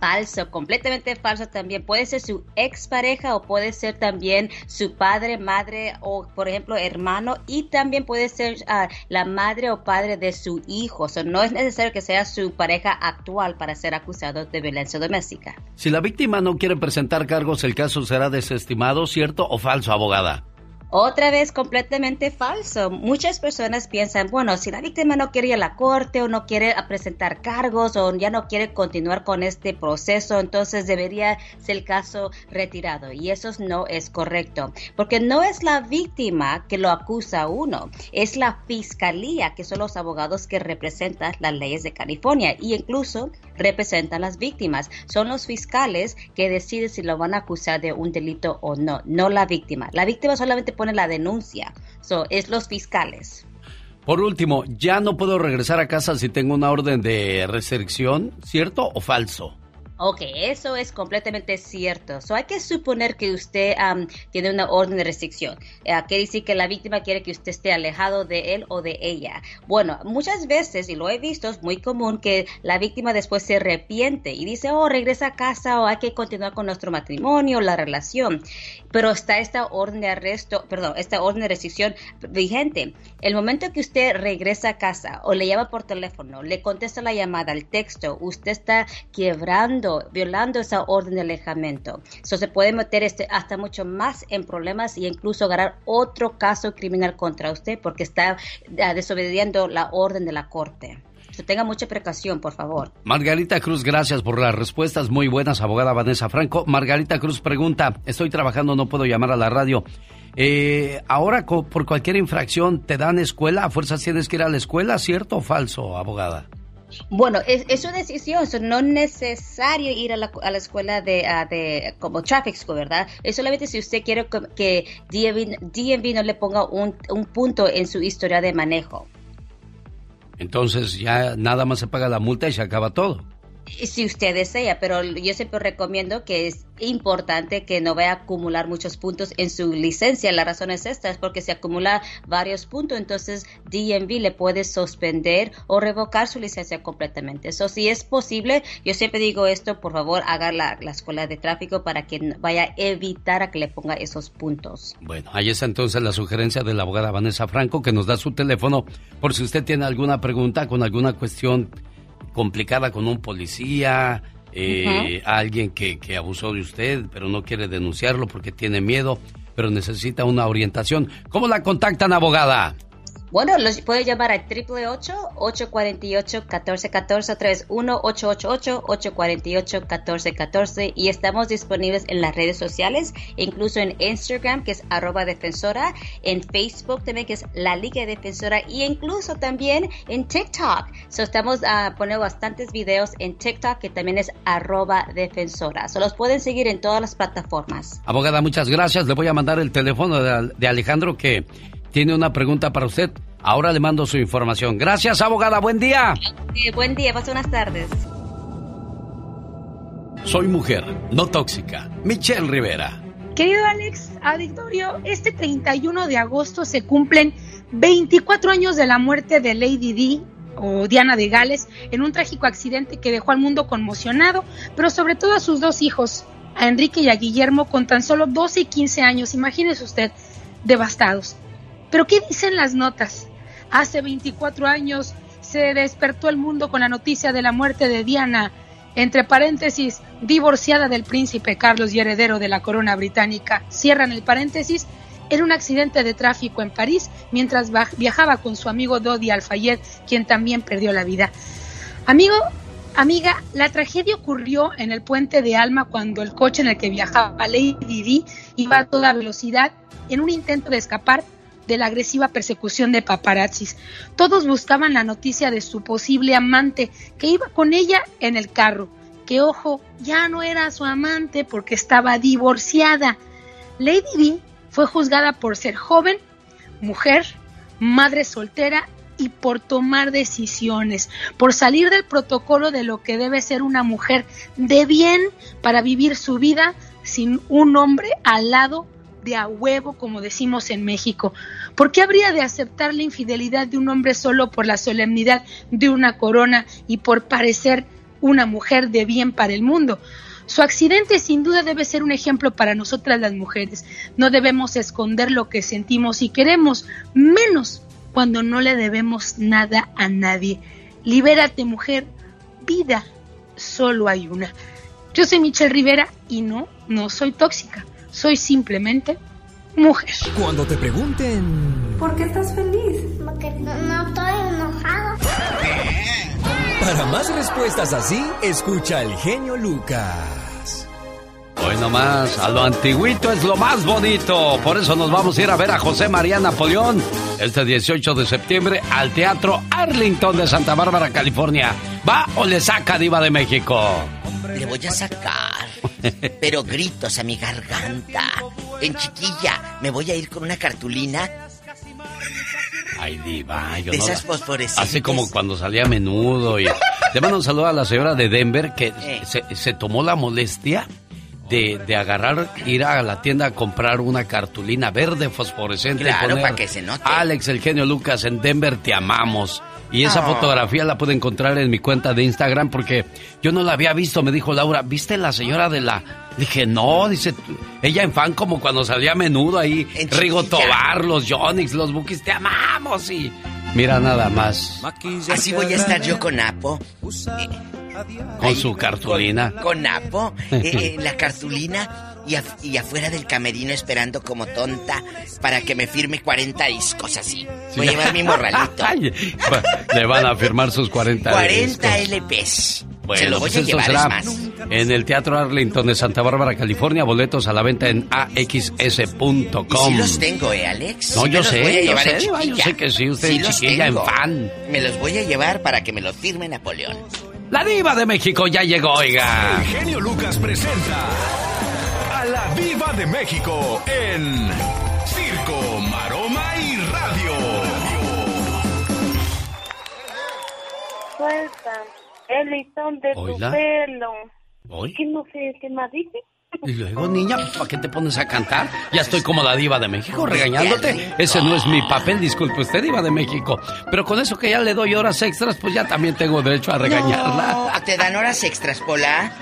Falso, completamente falso también. Puede ser su expareja o puede ser también su padre, madre o, por ejemplo, hermano y también puede ser ah, la madre o padre de su hijo. O no es necesario que sea su pareja actual para ser acusado de violencia doméstica. Si la víctima no quiere presentar cargos, el caso será desestimado, ¿cierto o falso, abogada? Otra vez completamente falso. Muchas personas piensan, bueno, si la víctima no quiere ir a la corte o no quiere presentar cargos o ya no quiere continuar con este proceso, entonces debería ser el caso retirado. Y eso no es correcto, porque no es la víctima que lo acusa a uno, es la fiscalía, que son los abogados que representan las leyes de California y incluso representan las víctimas. Son los fiscales que deciden si lo van a acusar de un delito o no, no la víctima. La víctima solamente pone la denuncia. So, es los fiscales. Por último, ya no puedo regresar a casa si tengo una orden de restricción, ¿cierto o falso? Ok, eso es completamente cierto. So, hay que suponer que usted tiene una orden de restricción. Uh, quiere decir que la víctima quiere que usted esté alejado de él o de ella. Bueno, muchas veces, y lo he visto, es muy común que la víctima después se arrepiente y dice, oh, regresa a casa o hay que continuar con nuestro matrimonio, la relación. Pero está esta orden de arresto, perdón, esta orden de restricción vigente. El momento que usted regresa a casa o le llama por teléfono, le contesta la llamada, el texto, usted está quebrando violando, esa orden de alejamiento. Eso se puede meter este, hasta mucho más en problemas e incluso ganar otro caso criminal contra usted porque está ah, desobediendo la orden de la corte. Tenga mucha precaución, por favor. Margarita Cruz, gracias por las respuestas muy buenas, abogada Vanessa Franco. Margarita Cruz pregunta, estoy trabajando, no puedo llamar a la radio. Eh, ahora, por cualquier infracción, ¿te dan escuela? ¿A fuerzas tienes que ir a la escuela? ¿Cierto o falso, abogada? Bueno, es, es una decisión, no es necesario ir a la, a la escuela de, de, como traffic school, ¿verdad? Es solamente si usted quiere que DMV, no le ponga un, un punto en su historia de manejo. Entonces ya nada más se paga la multa y se acaba todo. Si usted desea, pero yo siempre recomiendo que es importante que no vaya a acumular muchos puntos en su licencia. La razón es esta, es porque si acumula varios puntos, entonces DMV le puede suspender o revocar su licencia completamente. Eso si es posible, yo siempre digo esto, por favor, haga la, la escuela de tráfico para que vaya a evitar a que le ponga esos puntos. Bueno, ahí está entonces la sugerencia de la abogada Vanessa Franco, que nos da su teléfono por si usted tiene alguna pregunta con alguna cuestión complicada con un policía, eh, alguien que, que abusó de usted, pero no quiere denunciarlo porque tiene miedo, pero necesita una orientación. ¿Cómo la contactan, abogada? Bueno, los puede llamar al 888-848-1414, 1-888-848-1414 y estamos disponibles en las redes sociales, incluso en Instagram, que es arroba defensora, en Facebook también, que es la Liga Defensora, y incluso también en TikTok. So, estamos uh, poniendo bastantes videos en TikTok, que también es arroba defensora. So, los pueden seguir en todas las plataformas. Abogada, muchas gracias. Le voy a mandar el teléfono de Alejandro que tiene una pregunta para usted. Ahora le mando su información. Gracias, abogada. Buen día. buen día. Pase buenas tardes. Soy mujer, no tóxica. Michelle Rivera. Querido Alex Auditorio, este 31 de agosto se cumplen 24 años de la muerte de Lady D o Diana de Gales en un trágico accidente que dejó al mundo conmocionado, pero sobre todo a sus dos hijos, a Enrique y a Guillermo, con tan solo 12 y 15 años. Imagínese usted, devastados. Pero ¿qué dicen las notas? Hace 24 años se despertó el mundo con la noticia de la muerte de Diana, entre paréntesis, divorciada del príncipe Carlos y heredero de la corona británica. Cierran el paréntesis, en un accidente de tráfico en París mientras viajaba con su amigo Dodi Alfayed, quien también perdió la vida. Amigo, amiga, la tragedia ocurrió en el puente de Alma cuando el coche en el que viajaba Lady Di iba a toda velocidad en un intento de escapar de la agresiva persecución de paparazzis. Todos buscaban la noticia de su posible amante que iba con ella en el carro, que ojo, ya no era su amante porque estaba divorciada. Lady Di fue juzgada por ser joven, mujer, madre soltera y por tomar decisiones, por salir del protocolo de lo que debe ser una mujer de bien para vivir su vida sin un hombre al lado de a huevo, como decimos en México. ¿Por qué habría de aceptar la infidelidad de un hombre solo por la solemnidad de una corona y por parecer una mujer de bien para el mundo? Su accidente sin duda debe ser un ejemplo para nosotras las mujeres. No debemos esconder lo que sentimos y queremos, menos cuando no le debemos nada a nadie. Libérate mujer, vida solo hay una. Yo soy Michelle Rivera y no, no soy tóxica. Soy simplemente mujer. Cuando te pregunten... ¿Por qué estás feliz? Porque no, no estoy enojado. Para más respuestas así, escucha al genio Lucas. Hoy nomás, a lo antiguito es lo más bonito. Por eso nos vamos a ir a ver a José María Napoleón este 18 de septiembre al Teatro Arlington de Santa Bárbara, California. ¿Va o le saca Diva de México? Le voy a sacar. Pero gritos a mi garganta. En chiquilla, me voy a ir con una cartulina. Ay, diva, yo De no esas fosforescentes. Así como cuando salía a menudo y... Le mando un saludo a la señora de Denver que Eh. se, se tomó la molestia de, de agarrar, ir a la tienda a comprar una cartulina verde fosforescente. y Claro, poner, para que se note. Alex, el genio Lucas, en Denver te amamos. Y esa Oh. fotografía la puede encontrar en mi cuenta de Instagram porque yo no la había visto. Me dijo Laura, ¿viste la señora de la...? Dije, no, dice, ella en fan como cuando salía a menudo ahí. En Rigo. Tobar, los Jonix, los Bukis, te amamos. Y mira nada más, Así voy a estar yo con Apo. eh, con su cartulina. Con Apo. eh, eh, la cartulina. Y, af- y afuera del camerino esperando como tonta para que me firme 40 discos así. Voy a llevar mi morralito. Le van a firmar sus 40 40 discos. LPs. Bueno, Se lo voy pues a esto llevar, será es más. en el Teatro Arlington de Santa Bárbara, California. Boletos a la venta en axs.com. Y sí los tengo, ¿eh, Alex? No, Sí yo sé, yo llevar sé, yo sé que sí, usted Sí los chiquilla, en fan. Me los voy a llevar para que me los firme Napoleón. La diva de México ya llegó, oiga. El genio Lucas presenta a la Viva de México en Circo, Maroma y Radio. Suelta el listón de Oiga. tu pelo. Oye. ¿Qué no sé qué más dice? Y luego, niña, ¿para qué te pones a cantar? Ya estoy como la diva de México regañándote. Ese no es mi papel, disculpe usted, diva de México. Pero con eso que ya le doy horas extras, pues ya también tengo derecho a regañarla. No, ¿te dan horas extras, Pola?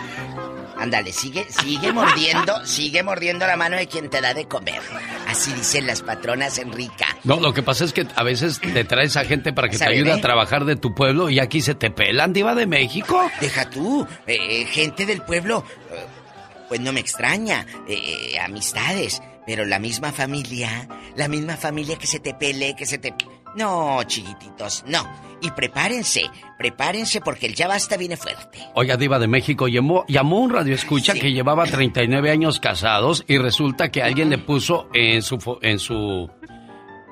Ándale, sigue, sigue mordiendo, sigue mordiendo la mano de quien te da de comer. Así dicen las patronas Enrica. No, lo que pasa es que a veces te traes a gente para que te ¿Sabe, ayude a eh? trabajar de tu pueblo y aquí se te pelan, diva de México. Deja tú, eh, gente del pueblo, eh, pues no me extraña, eh, eh, amistades, pero la misma familia, la misma familia que se te pele, que se te... No, chiquititos, no. Y prepárense, prepárense porque el ya basta viene fuerte. Oiga, Diva de México, llamó, llamó un radio escucha que llevaba 39 años casados y resulta que alguien le puso en su en su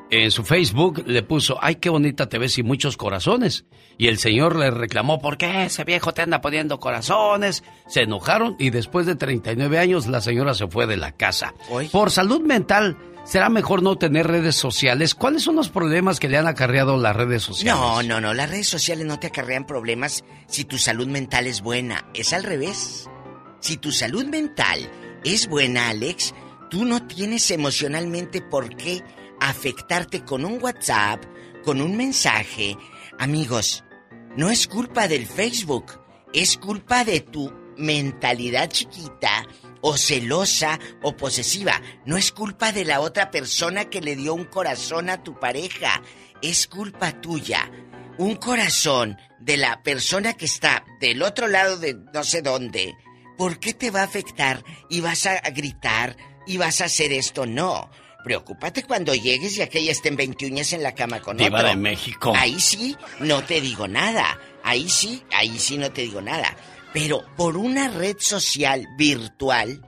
en su Facebook le puso, "Ay, qué bonita te ves y muchos corazones." Y el señor le reclamó, "¿Por qué ese viejo te anda poniendo corazones?" Se enojaron y después de 39 años la señora se fue de la casa. Por salud mental ¿Será mejor no tener redes sociales? ¿Cuáles son los problemas que le han acarreado las redes sociales? No, no, no, las redes sociales no te acarrean problemas si tu salud mental es buena. Es al revés. Si tu salud mental es buena, Alex, tú no tienes emocionalmente por qué afectarte con un WhatsApp, con un mensaje. Amigos, no es culpa del Facebook, es culpa de tu mentalidad chiquita o celosa o posesiva. No es culpa de la otra persona que le dio un corazón a tu pareja, es culpa tuya. Un corazón de la persona que está del otro lado de no sé dónde. ¿Por qué te va a afectar y vas a gritar y vas a hacer esto? No. Preocúpate cuando llegues y aquella estén 20 uñas en la cama con Diva otro. de México. Ahí sí no te digo nada. Ahí sí, ahí sí no te digo nada. Pero por una red social virtual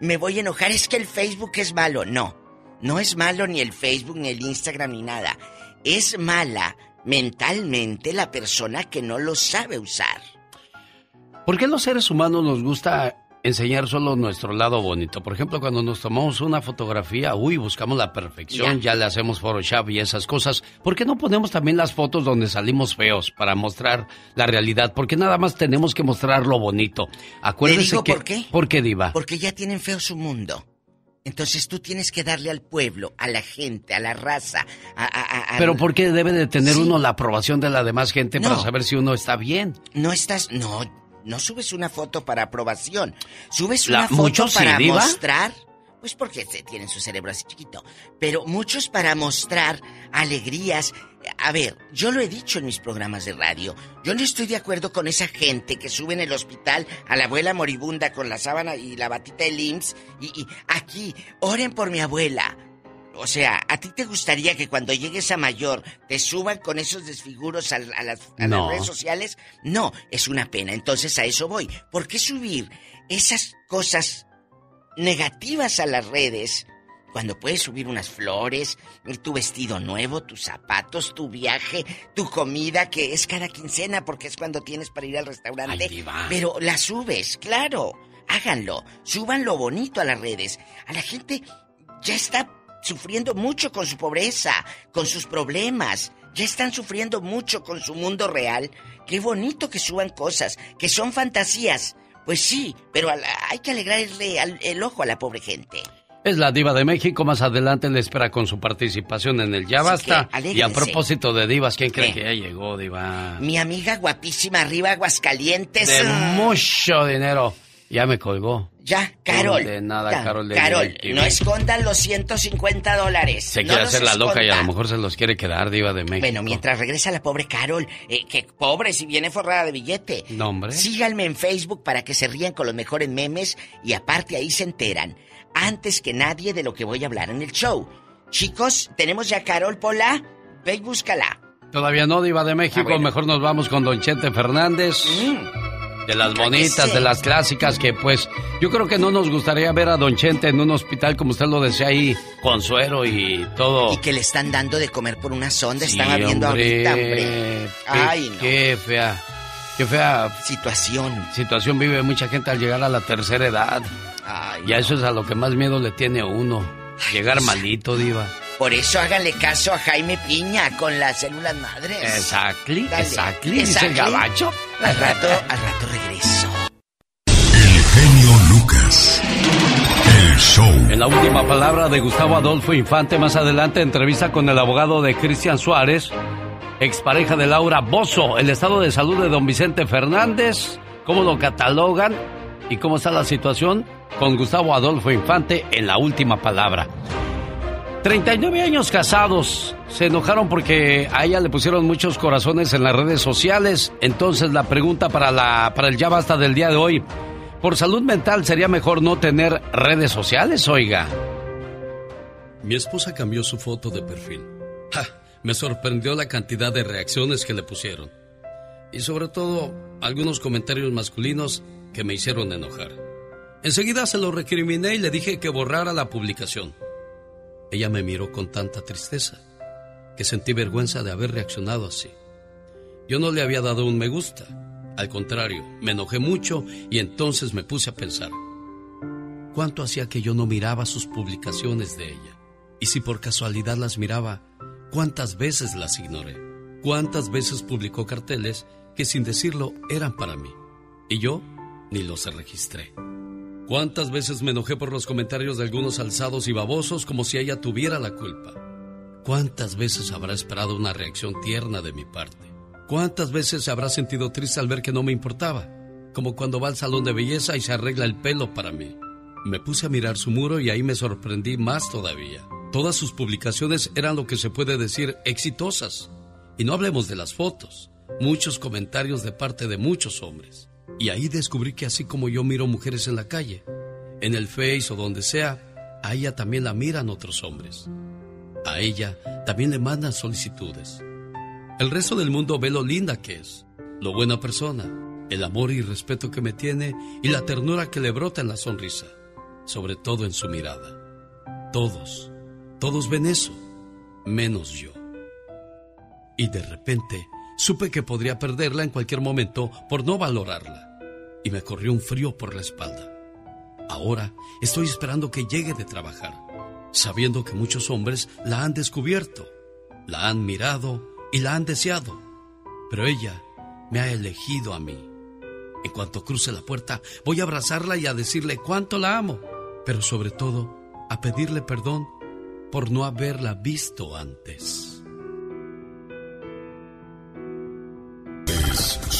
me voy a enojar. Es que el Facebook es malo. No, no es malo ni el Facebook, ni el Instagram, ni nada. Es mala mentalmente la persona que no lo sabe usar. ¿Por qué los seres humanos nos gusta enseñar solo nuestro lado bonito? Por ejemplo, cuando nos tomamos una fotografía, uy, buscamos la perfección, ya, le hacemos Photoshop y esas cosas. ¿Por qué no ponemos también las fotos donde salimos feos para mostrar la realidad? Porque nada más tenemos que mostrar lo bonito. Acuérdese digo que por qué? ¿Por qué diva? Porque ya tienen feo su mundo. Entonces tú tienes que darle al pueblo, a la gente, a la raza, a... a- a- Pero ¿por qué debe de tener Sí. uno la aprobación de la demás gente para saber si uno está bien? No estás... No, no subes una foto para aprobación. Subes La- una foto sí, para mostrar... Pues porque se tienen su cerebro así chiquito. Pero muchos para mostrar alegrías. A ver, yo lo he dicho en mis programas de radio. Yo no estoy de acuerdo con esa gente que sube en el hospital a la abuela moribunda con la sábana y la batita de LIMS. Y, y aquí, oren por mi abuela. O sea, ¿a ti te gustaría que cuando llegues a mayor te suban con esos desfiguros a, a las, a No. las redes sociales? No, es una pena. Entonces a eso voy. ¿Por qué subir esas cosas negativas a las redes cuando puedes subir unas flores, tu vestido nuevo, tus zapatos, tu viaje, tu comida, que es cada quincena porque es cuando tienes para ir al restaurante? Ay. Pero la subes, claro. Háganlo. Suban lo bonito a las redes. A la gente ya está sufriendo mucho con su pobreza, con sus problemas. Ya están sufriendo mucho con su mundo real. Qué bonito que suban cosas, que son fantasías. Pues sí, pero hay que alegrarle al- el ojo a la pobre gente. Es la diva de México, más adelante le espera con su participación en el Ya Basta. que, y a propósito de divas, ¿quién cree ¿Qué? que ya llegó, diva? Mi amiga guapísima arriba Aguascalientes. De mucho dinero. Ya me colgó. Ya, Carol. De nada, Carol. de Carol, no escondan los 150 dólares. Se quiere hacer la loca y a lo mejor se los quiere quedar, diva de México. Bueno, mientras regresa la pobre Carol, eh, que pobre si viene forrada de billete. No, hombre. Síganme en Facebook para que se rían con los mejores memes y aparte ahí se enteran, antes que nadie, de lo que voy a hablar en el show. Chicos, tenemos ya a Carol Pola. Ve y búscala. Todavía no, diva de Ah, México. bueno. Mejor nos vamos con Don Chente Fernández. De las bonitas, de las clásicas que pues yo creo que no nos gustaría ver a Don Chente en un hospital como usted lo decía ahí, con suero y todo. Y que le están dando de comer por una sonda. Sí, Estaba viendo hombre. ahorita, hombre. Qué, Ay, no. qué fea, qué fea situación. Situación vive mucha gente al llegar a la tercera edad. Ay, y a eso es a lo que más miedo le tiene a uno. Llegar malito, diva. Por eso háganle caso a Jaime Piña con las células madres. Exactly, Dale. exactly, dice el gabacho. Al rato, al rato regreso. El genio Lucas. El show. En la última palabra de Gustavo Adolfo Infante, más adelante entrevista con el abogado de Cristian Suárez, expareja de Laura Bozo, el estado de salud de don Vicente Fernández, cómo lo catalogan y cómo está la situación con Gustavo Adolfo Infante en la última palabra. 39 años casados. Se enojaron porque a ella le pusieron muchos corazones en las redes sociales. Entonces la pregunta para, la, para el ya basta del día de hoy. Por salud mental sería mejor no tener redes sociales, oiga. Mi esposa cambió su foto de perfil. ¡Ja! Me sorprendió la cantidad de reacciones que le pusieron. Y sobre todo algunos comentarios masculinos que me hicieron enojar. Enseguida se lo recriminé y le dije que borrara la publicación. Ella me miró con tanta tristeza que sentí vergüenza de haber reaccionado así. Yo no le había dado un me gusta. Al contrario, me enojé mucho y entonces me puse a pensar. ¿Cuánto hacía que yo no miraba sus publicaciones de ella? Y si por casualidad las miraba, ¿cuántas veces las ignoré? ¿Cuántas veces publicó carteles que sin decirlo eran para mí? Y yo ni los registré. ¿Cuántas veces me enojé por los comentarios de algunos alzados y babosos como si ella tuviera la culpa? ¿Cuántas veces habrá esperado una reacción tierna de mi parte? ¿Cuántas veces se habrá sentido triste al ver que no me importaba? Como cuando va al salón de belleza y se arregla el pelo para mí. Me puse a mirar su muro y ahí me sorprendí más todavía. Todas sus publicaciones eran lo que se puede decir exitosas. Y no hablemos de las fotos, muchos comentarios de parte de muchos hombres. Y ahí descubrí que así como yo miro mujeres en la calle, en el Face o donde sea, a ella también la miran otros hombres. A ella también le mandan solicitudes. El resto del mundo ve lo linda que es, lo buena persona, el amor y respeto que me tiene y la ternura que le brota en la sonrisa, sobre todo en su mirada. Todos, todos ven eso, menos yo. Y de repente supe que podría perderla en cualquier momento por no valorarla. Y me corrió un frío por la espalda. Ahora estoy esperando que llegue de trabajar, sabiendo que muchos hombres la han descubierto, la han mirado y la han deseado. Pero ella me ha elegido a mí. En cuanto cruce la puerta, voy a abrazarla y a decirle cuánto la amo, pero sobre todo a pedirle perdón por no haberla visto antes.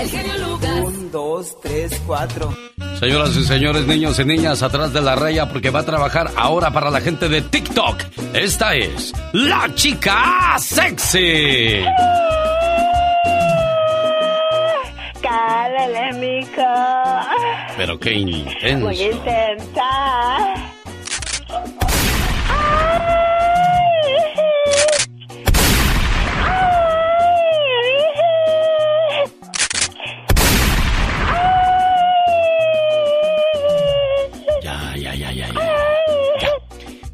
El genio Lucas. Un, dos, tres, cuatro. Señoras y señores, niños y niñas, atrás de la raya porque va a trabajar ahora para la gente de TikTok. Esta es la chica sexy. Cálale, mico. Pero qué intenso. Muy intensa. Ya,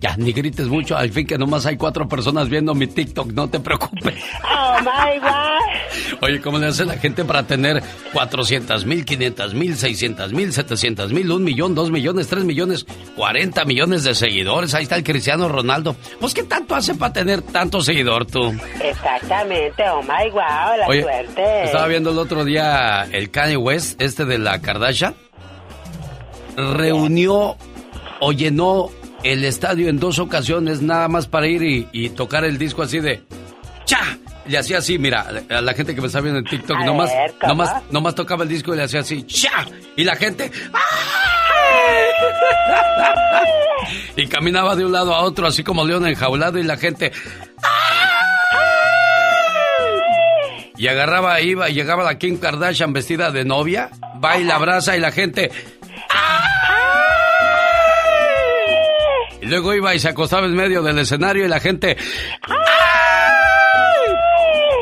ya, ni grites mucho. Al fin que nomás hay cuatro personas viendo mi TikTok, no te preocupes. Oh my God. Oye, ¿cómo le hace la gente para tener 400 mil, 500 mil, 600 mil, 700 mil, un millón, dos millones, tres millones, 40 millones de seguidores? Ahí está el Cristiano Ronaldo. Pues, ¿qué tanto hace para tener tanto seguidor tú? Exactamente, oh my wow, la Oye, suerte. Estaba viendo el otro día el Kanye West, este de la Kardashian. Reunió o llenó el estadio en dos ocasiones nada más para ir y, y tocar el disco así de ¡Cha! Le hacía así, mira, a la gente que me está viendo en TikTok, A nomás, ver, nomás, nomás tocaba el disco y le hacía así, ¡Cha! Y la gente, y caminaba de un lado a otro así como león enjaulado y la gente, y agarraba, iba, y llegaba la Kim Kardashian vestida de novia, va y la abraza y la gente. Luego iba y se acostaba en medio del escenario y la gente.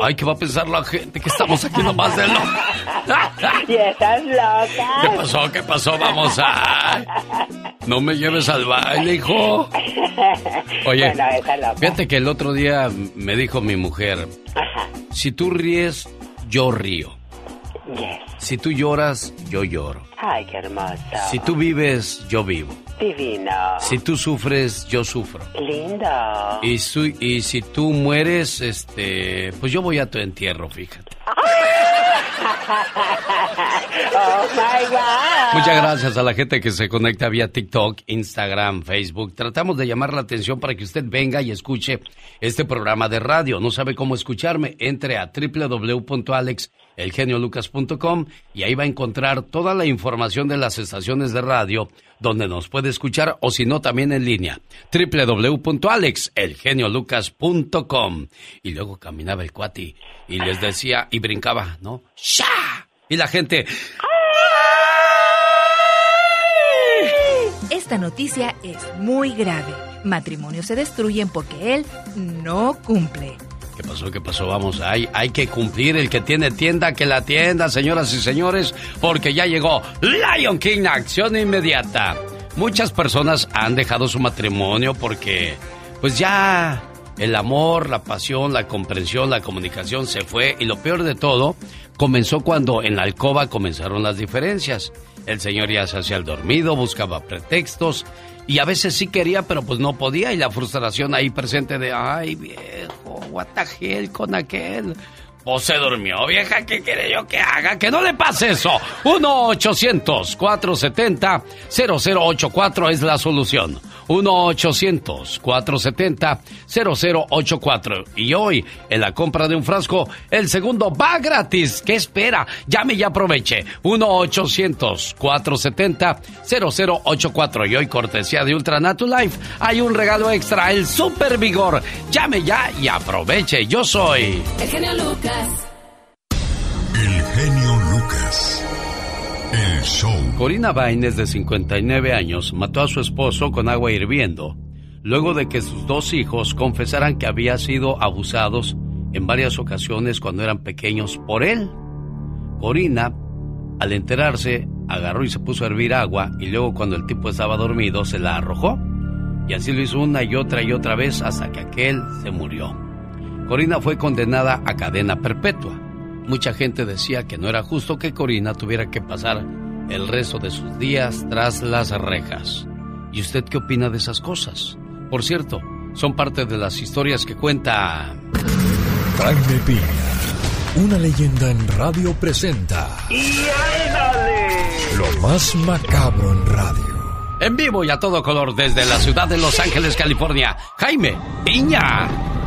Ay, ¿qué va a pensar la gente? Que estamos aquí nomás de lo. Y estás loca. ¿Qué pasó? ¿Qué pasó? Vamos a. No me lleves al baile, hijo. Oye, Bueno, fíjate que el otro día me dijo mi mujer: si tú ríes, yo río. Yes. Si tú lloras, yo lloro. Ay, qué hermoso. Si tú vives, yo vivo. Divino. Si tú sufres, yo sufro. Lindo. Y, su- y si tú mueres, este, pues yo voy a tu entierro, fíjate. oh my God. Muchas gracias a la gente que se conecta vía TikTok, Instagram, Facebook. Tratamos de llamar la atención para que usted venga y escuche este programa de radio. No sabe cómo escucharme. Entre a www.alexelgeniolucas.com y ahí va a encontrar toda la información de las estaciones de radio donde nos puede escuchar o si no también en línea. www.alexelgeniolucas.com Y luego caminaba el cuati y les decía y brincaba, ¿no? ¡Sha! Y la gente, Esta noticia es muy grave. Matrimonios se destruyen porque él no cumple. ¿Qué pasó? ¿Qué pasó? Vamos, hay, hay que cumplir. El que tiene tienda, que la tienda, señoras y señores, porque ya llegó Lion King, acción inmediata. Muchas personas han dejado su matrimonio porque, pues ya el amor, la pasión, la comprensión, la comunicación se fue y lo peor de todo comenzó cuando en la alcoba comenzaron las diferencias. El señor ya se hacía el dormido, buscaba pretextos y a veces sí quería, pero pues no podía y la frustración ahí presente de, ay viejo, what the hell con aquel. O se durmió, vieja, ¿qué quiere yo que haga? Que no le pase eso. 1-800-470-0084 es la solución. 1-800-470-0084. Y hoy, en la compra de un frasco, el segundo va gratis. ¿Qué espera? Llame y aproveche. 1-800-470-0084. Y hoy, cortesía de Ultranatu Life, hay un regalo extra, el Super Vigor. Llame ya y aproveche. Yo soy... El genio Lucas. El genio Lucas. El show. Corina Baines, de 59 años, mató a su esposo con agua hirviendo, luego de que sus dos hijos confesaran que había sido abusados en varias ocasiones cuando eran pequeños por él. Corina, al enterarse, agarró y se puso a hervir agua y luego cuando el tipo estaba dormido se la arrojó. Y así lo hizo una y otra y otra vez hasta que aquel se murió. Corina fue condenada a cadena perpetua. Mucha gente decía que no era justo que Corina tuviera que pasar el resto de sus días tras las rejas. ¿Y usted qué opina de esas cosas? Por cierto, son parte de las historias que cuenta... Jaime Piña, una leyenda en radio presenta ¡Y ándale! lo más macabro en radio. En vivo y a todo color desde la ciudad de Los Ángeles, California, Jaime Piña.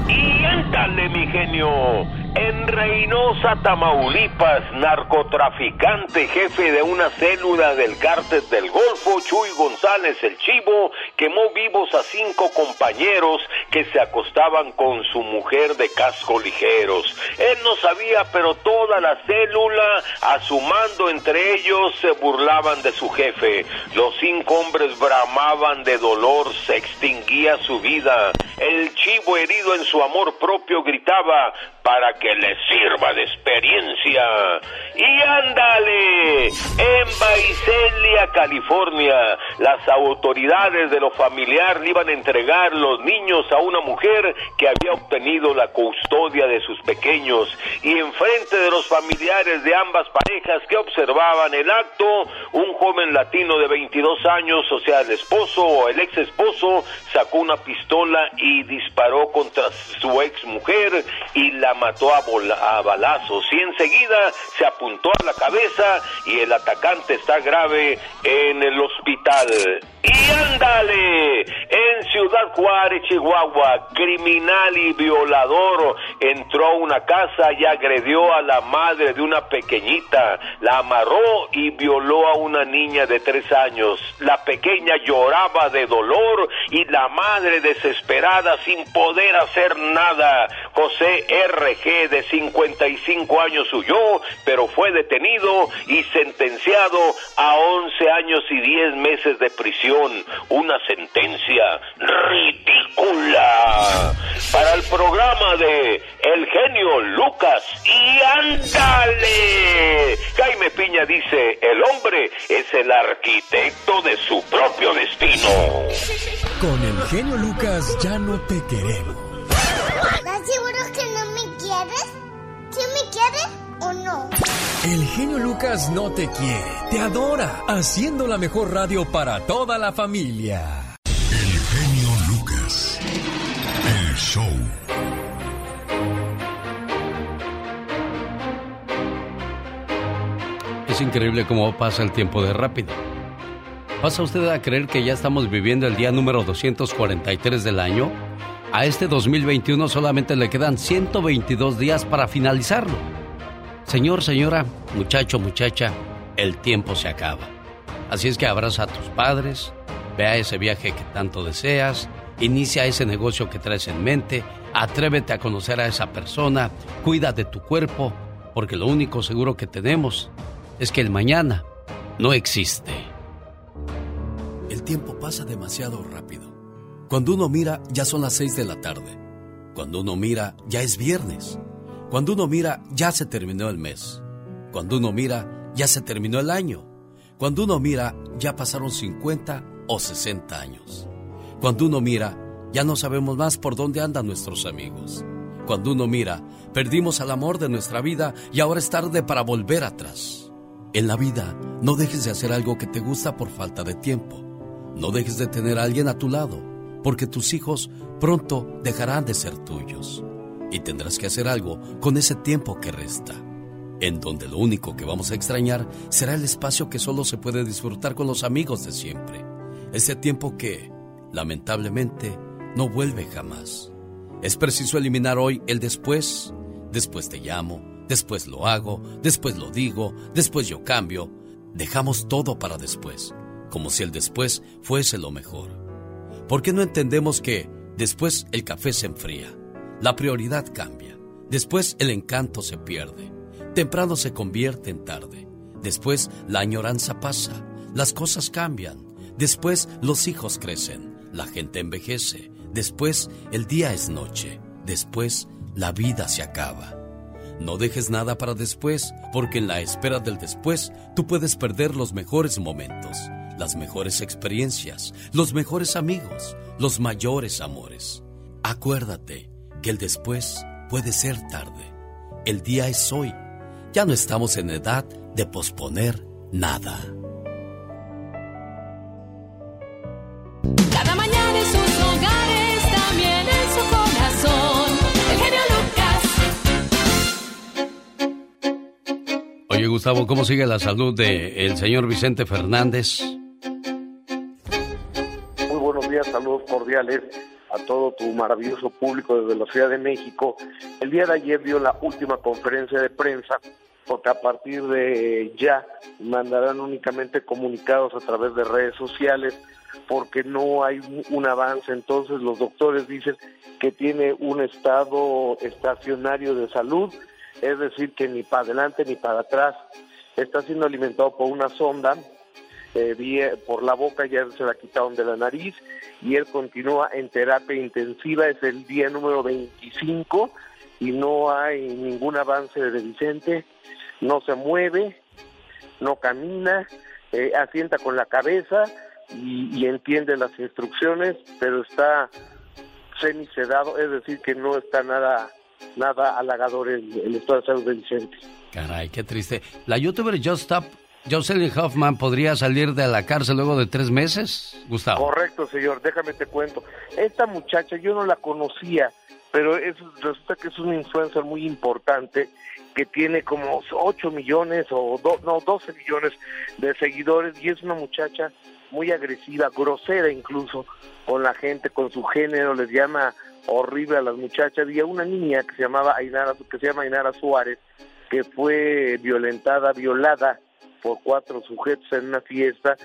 ¡Y ándale, mi genio! En Reynosa, Tamaulipas, narcotraficante jefe de una célula del cártel del Golfo, Chuy González el Chivo, quemó vivos a cinco compañeros que se acostaban con su mujer de casco ligeros. Él no sabía, pero toda la célula, a su mando entre ellos, se burlaban de su jefe. Los cinco hombres bramaban de dolor, se extinguía su vida. El Chivo herido en su amor propio gritaba, para que le sirva de experiencia. Y ándale, en Baicelia, California, las autoridades de lo familiar iban a entregar los niños a una mujer que había obtenido la custodia de sus pequeños. Y enfrente de los familiares de ambas parejas que observaban el acto, un joven latino de 22 años, o sea, el esposo o el ex esposo, sacó una pistola y disparó contra su ex mujer y la mató a, a balazos y enseguida se apuntó a la cabeza y el atacante está grave en el hospital. Y ándale, en Ciudad Juárez, Chihuahua, criminal y violador entró a una casa y agredió a la madre de una pequeñita, la amarró y violó a una niña de tres años. La pequeña lloraba de dolor y la madre desesperada sin poder hacer nada. José RG de 55 años huyó, pero fue detenido y sentenciado a 11 años y 10 meses de prisión una sentencia ridícula para el programa de El genio Lucas y ándale. Jaime Piña dice, el hombre es el arquitecto de su propio destino. Con el genio Lucas ya no te queremos. ¿Estás seguro que no me quieres? ¿Sí me quieres o no? El genio Lucas no te quiere, te adora, haciendo la mejor radio para toda la familia. El genio Lucas. El show. Es increíble cómo pasa el tiempo de rápido. ¿Pasa usted a creer que ya estamos viviendo el día número 243 del año? A este 2021 solamente le quedan 122 días para finalizarlo. Señor, señora, muchacho, muchacha, el tiempo se acaba. Así es que abraza a tus padres, vea ese viaje que tanto deseas, inicia ese negocio que traes en mente, atrévete a conocer a esa persona, cuida de tu cuerpo, porque lo único seguro que tenemos es que el mañana no existe. El tiempo pasa demasiado rápido. Cuando uno mira, ya son las seis de la tarde. Cuando uno mira, ya es viernes. Cuando uno mira, ya se terminó el mes. Cuando uno mira, ya se terminó el año. Cuando uno mira, ya pasaron 50 o 60 años. Cuando uno mira, ya no sabemos más por dónde andan nuestros amigos. Cuando uno mira, perdimos al amor de nuestra vida y ahora es tarde para volver atrás. En la vida, no dejes de hacer algo que te gusta por falta de tiempo. No dejes de tener a alguien a tu lado, porque tus hijos pronto dejarán de ser tuyos. Y tendrás que hacer algo con ese tiempo que resta, en donde lo único que vamos a extrañar será el espacio que solo se puede disfrutar con los amigos de siempre. Ese tiempo que, lamentablemente, no vuelve jamás. Es preciso eliminar hoy el después. Después te llamo, después lo hago, después lo digo, después yo cambio. Dejamos todo para después, como si el después fuese lo mejor. ¿Por qué no entendemos que después el café se enfría? La prioridad cambia. Después el encanto se pierde. Temprano se convierte en tarde. Después la añoranza pasa. Las cosas cambian. Después los hijos crecen. La gente envejece. Después el día es noche. Después la vida se acaba. No dejes nada para después, porque en la espera del después tú puedes perder los mejores momentos, las mejores experiencias, los mejores amigos, los mayores amores. Acuérdate que el después puede ser tarde. El día es hoy. Ya no estamos en edad de posponer nada. Cada mañana en sus hogares, también en su corazón. El genio Lucas. Oye, Gustavo, ¿cómo sigue la salud del el señor Vicente Fernández? Muy buenos días, saludos cordiales a todo tu maravilloso público desde la Ciudad de México. El día de ayer dio la última conferencia de prensa porque a partir de ya mandarán únicamente comunicados a través de redes sociales porque no hay un avance. Entonces los doctores dicen que tiene un estado estacionario de salud, es decir, que ni para adelante ni para atrás. Está siendo alimentado por una sonda eh, por la boca, ya se la quitaron de la nariz y él continúa en terapia intensiva, es el día número 25 y no hay ningún avance de Vicente, no se mueve, no camina, eh, asienta con la cabeza y, entiende las instrucciones, pero está semisedado, es decir, que no está nada nada halagador el, el estado de salud de Vicente. Caray, qué triste. La youtuber Just Stop Jocelyn Hoffman podría salir de la cárcel luego de tres meses, Gustavo. Correcto, señor. Déjame te cuento. Esta muchacha yo no la conocía, pero es, resulta que es una influencer muy importante que tiene como 8 millones o no 12 millones de seguidores y es una muchacha muy agresiva, grosera incluso con la gente, con su género, les llama horrible a las muchachas y a una niña que se llamaba Ainara, que se llama Ainara Suárez, que fue violentada, violada por cuatro sujetos en una fiesta,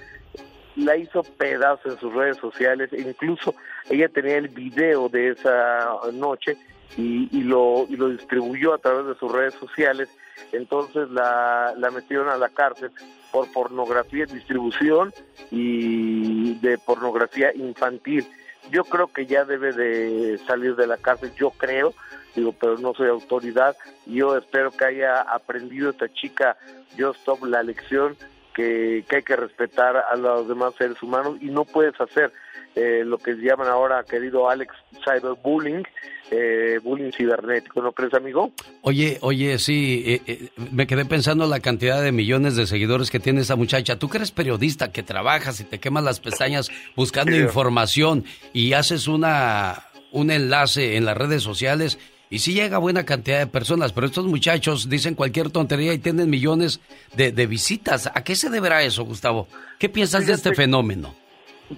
la hizo pedazos en sus redes sociales, incluso ella tenía el video de esa noche y, y, lo, y lo distribuyó a través de sus redes sociales, entonces la, la metieron a la cárcel por pornografía, distribución y de pornografía infantil. Yo creo que ya debe de salir de la cárcel, yo creo, digo, pero no soy autoridad. Yo espero que haya aprendido esta chica yo Stop la lección que, hay que respetar a los demás seres humanos y no puedes hacer eh, lo que llaman ahora, querido Alex, cyberbullying, eh, bullying cibernético, ¿no crees, amigo? Oye, oye, sí, eh, eh, me quedé pensando en la cantidad de millones de seguidores que tiene esa muchacha. Tú que eres periodista, que trabajas y te quemas las pestañas buscando información y haces una un enlace en las redes sociales y sí llega buena cantidad de personas, pero estos muchachos dicen cualquier tontería y tienen millones de, visitas. ¿A qué se deberá eso, Gustavo? ¿Qué piensas de este fenómeno?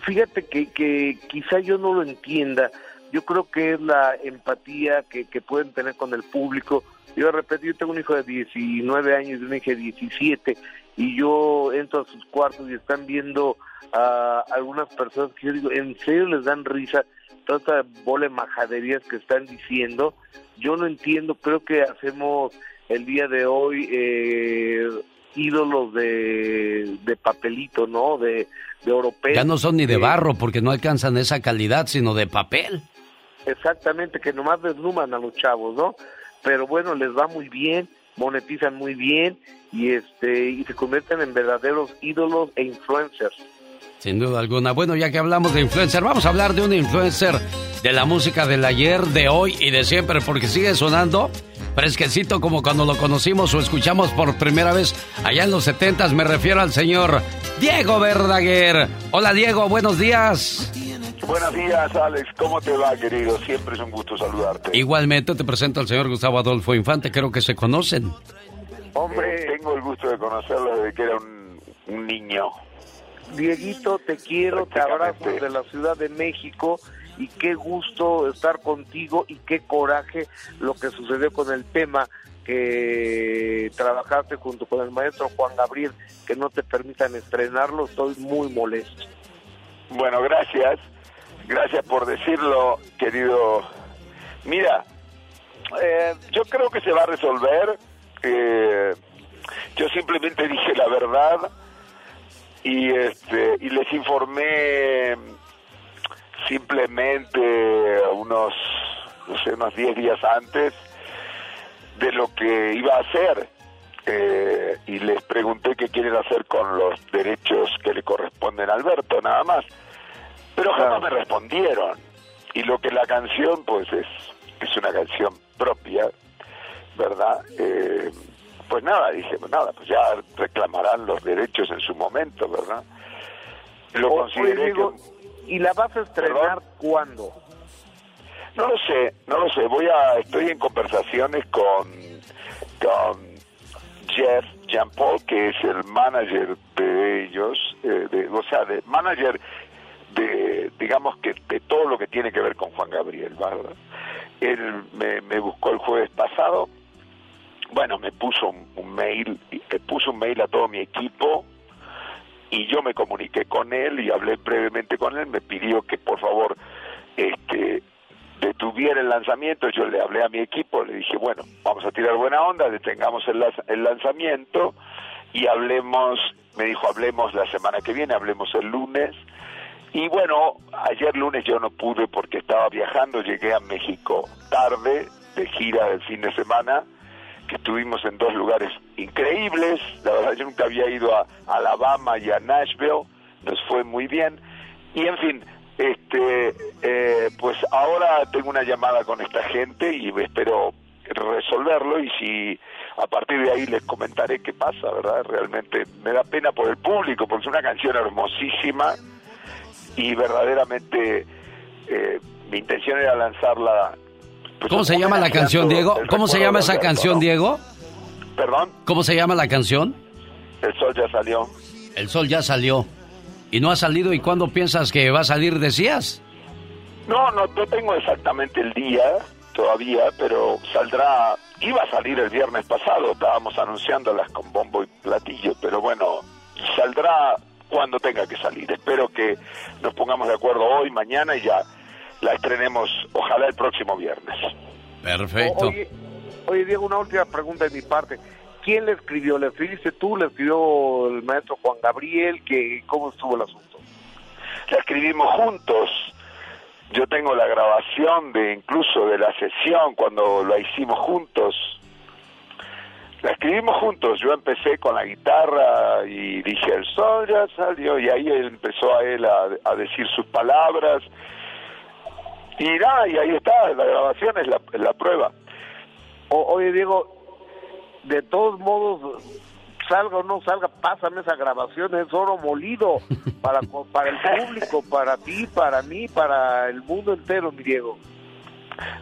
Fíjate que, que quizá yo no lo entienda. Yo creo que es la empatía que, que pueden tener con el público. Yo de repente, yo tengo un hijo de 19 años y una hija de 17 y yo entro a sus cuartos y están viendo a algunas personas que yo digo, ¿en serio les dan risa? Toda esta bola de majaderías que están diciendo, yo no entiendo, creo que hacemos el día de hoy eh, ídolos de, de, papelito, ¿no? De, de europeo. Ya no son ni de barro porque no alcanzan esa calidad, sino de papel. Exactamente, que nomás desluman a los chavos, ¿no? Pero bueno, les va muy bien, monetizan muy bien y este y se convierten en verdaderos ídolos e influencers. Sin duda alguna. Bueno, ya que hablamos de influencer, vamos a hablar de un influencer de la música del ayer, de hoy y de siempre, porque sigue sonando fresquecito como cuando lo conocimos o escuchamos por primera vez allá en los setentas. Me refiero al señor Diego Verdaguer. Hola Diego, buenos días. Buenos días, Alex. ¿Cómo te va, querido? Siempre es un gusto saludarte. Igualmente te presento al señor Gustavo Adolfo Infante. Creo que se conocen. Hombre, tengo el gusto de conocerlo desde que era un niño. Dieguito, te quiero, te abrazo de la Ciudad de México y qué gusto estar contigo y qué coraje lo que sucedió con el tema que trabajaste junto con el maestro Juan Gabriel, que no te permitan estrenarlo, estoy muy molesto. Bueno, gracias, gracias por decirlo, querido. Mira, eh, yo creo que se va a resolver. Eh, yo simplemente dije la verdad y este y les informé simplemente unos no sé unos 10 días antes de lo que iba a hacer eh, y les pregunté qué quieren hacer con los derechos que le corresponden a Alberto nada más. Pero jamás me respondieron. Y lo que la canción pues es es una canción propia verdad eh, pues nada, dije, pues nada, pues ya reclamarán los derechos en su momento, ¿verdad? Lo consideré ¿Y la vas a estrenar cuándo? No lo sé, no lo sé. Voy a, estoy en conversaciones con, con Jeff Jean Paul, que es el manager de ellos, eh, de, o sea, de manager de, digamos que de todo lo que tiene que ver con Juan Gabriel, ¿verdad? Él me, me buscó el jueves pasado, bueno, me puso un, mail, me puso un mail a todo mi equipo y yo me comuniqué con él y hablé brevemente con él, me pidió que por favor este detuviera el lanzamiento, yo le hablé a mi equipo, le dije, bueno, vamos a tirar buena onda, detengamos el, el lanzamiento y hablemos, me dijo, hablemos la semana que viene, hablemos el lunes. Y bueno, ayer lunes yo no pude porque estaba viajando, llegué a México tarde, de gira del fin de semana, que estuvimos en dos lugares increíbles, la verdad yo nunca había ido a Alabama y a Nashville, nos fue muy bien, y en fin, este, eh, pues ahora tengo una llamada con esta gente y espero resolverlo y si a partir de ahí les comentaré qué pasa, ¿verdad? Realmente me da pena por el público porque es una canción hermosísima y verdaderamente eh, mi intención era lanzarla. Pues, ¿Cómo se llama la canción, Diego? ¿Cómo se llama esa canción, ¿no? Diego? Perdón, ¿Cómo se llama la canción? el sol ya salió. El sol ya salió. ¿Y no ha salido? ¿Y cuándo piensas que va a salir, decías? No, no, no tengo exactamente el día todavía, pero saldrá, iba a salir el viernes pasado, estábamos anunciándolas con bombo y platillo, pero bueno, saldrá cuando tenga que salir. Espero que nos pongamos de acuerdo hoy, mañana y ya la estrenemos, ojalá el próximo viernes. Perfecto. Oye, oye, Diego, una última pregunta de mi parte. ¿Quién le escribió? ¿Le escribiste tú? ¿Le escribió el maestro Juan Gabriel? ¿Qué, ¿Cómo estuvo el asunto? La escribimos juntos. Yo tengo la grabación de incluso de la sesión cuando la hicimos juntos. La escribimos juntos. Yo empecé con la guitarra y dije el sol ya salió y ahí él empezó a él a, a decir sus palabras. Y nada, y ahí está, la grabación es la, la prueba. O- oye, Diego, de todos modos, salga o no salga, pásame esa grabación, es oro molido para, para el público, para ti, para mí, para el mundo entero, mi Diego.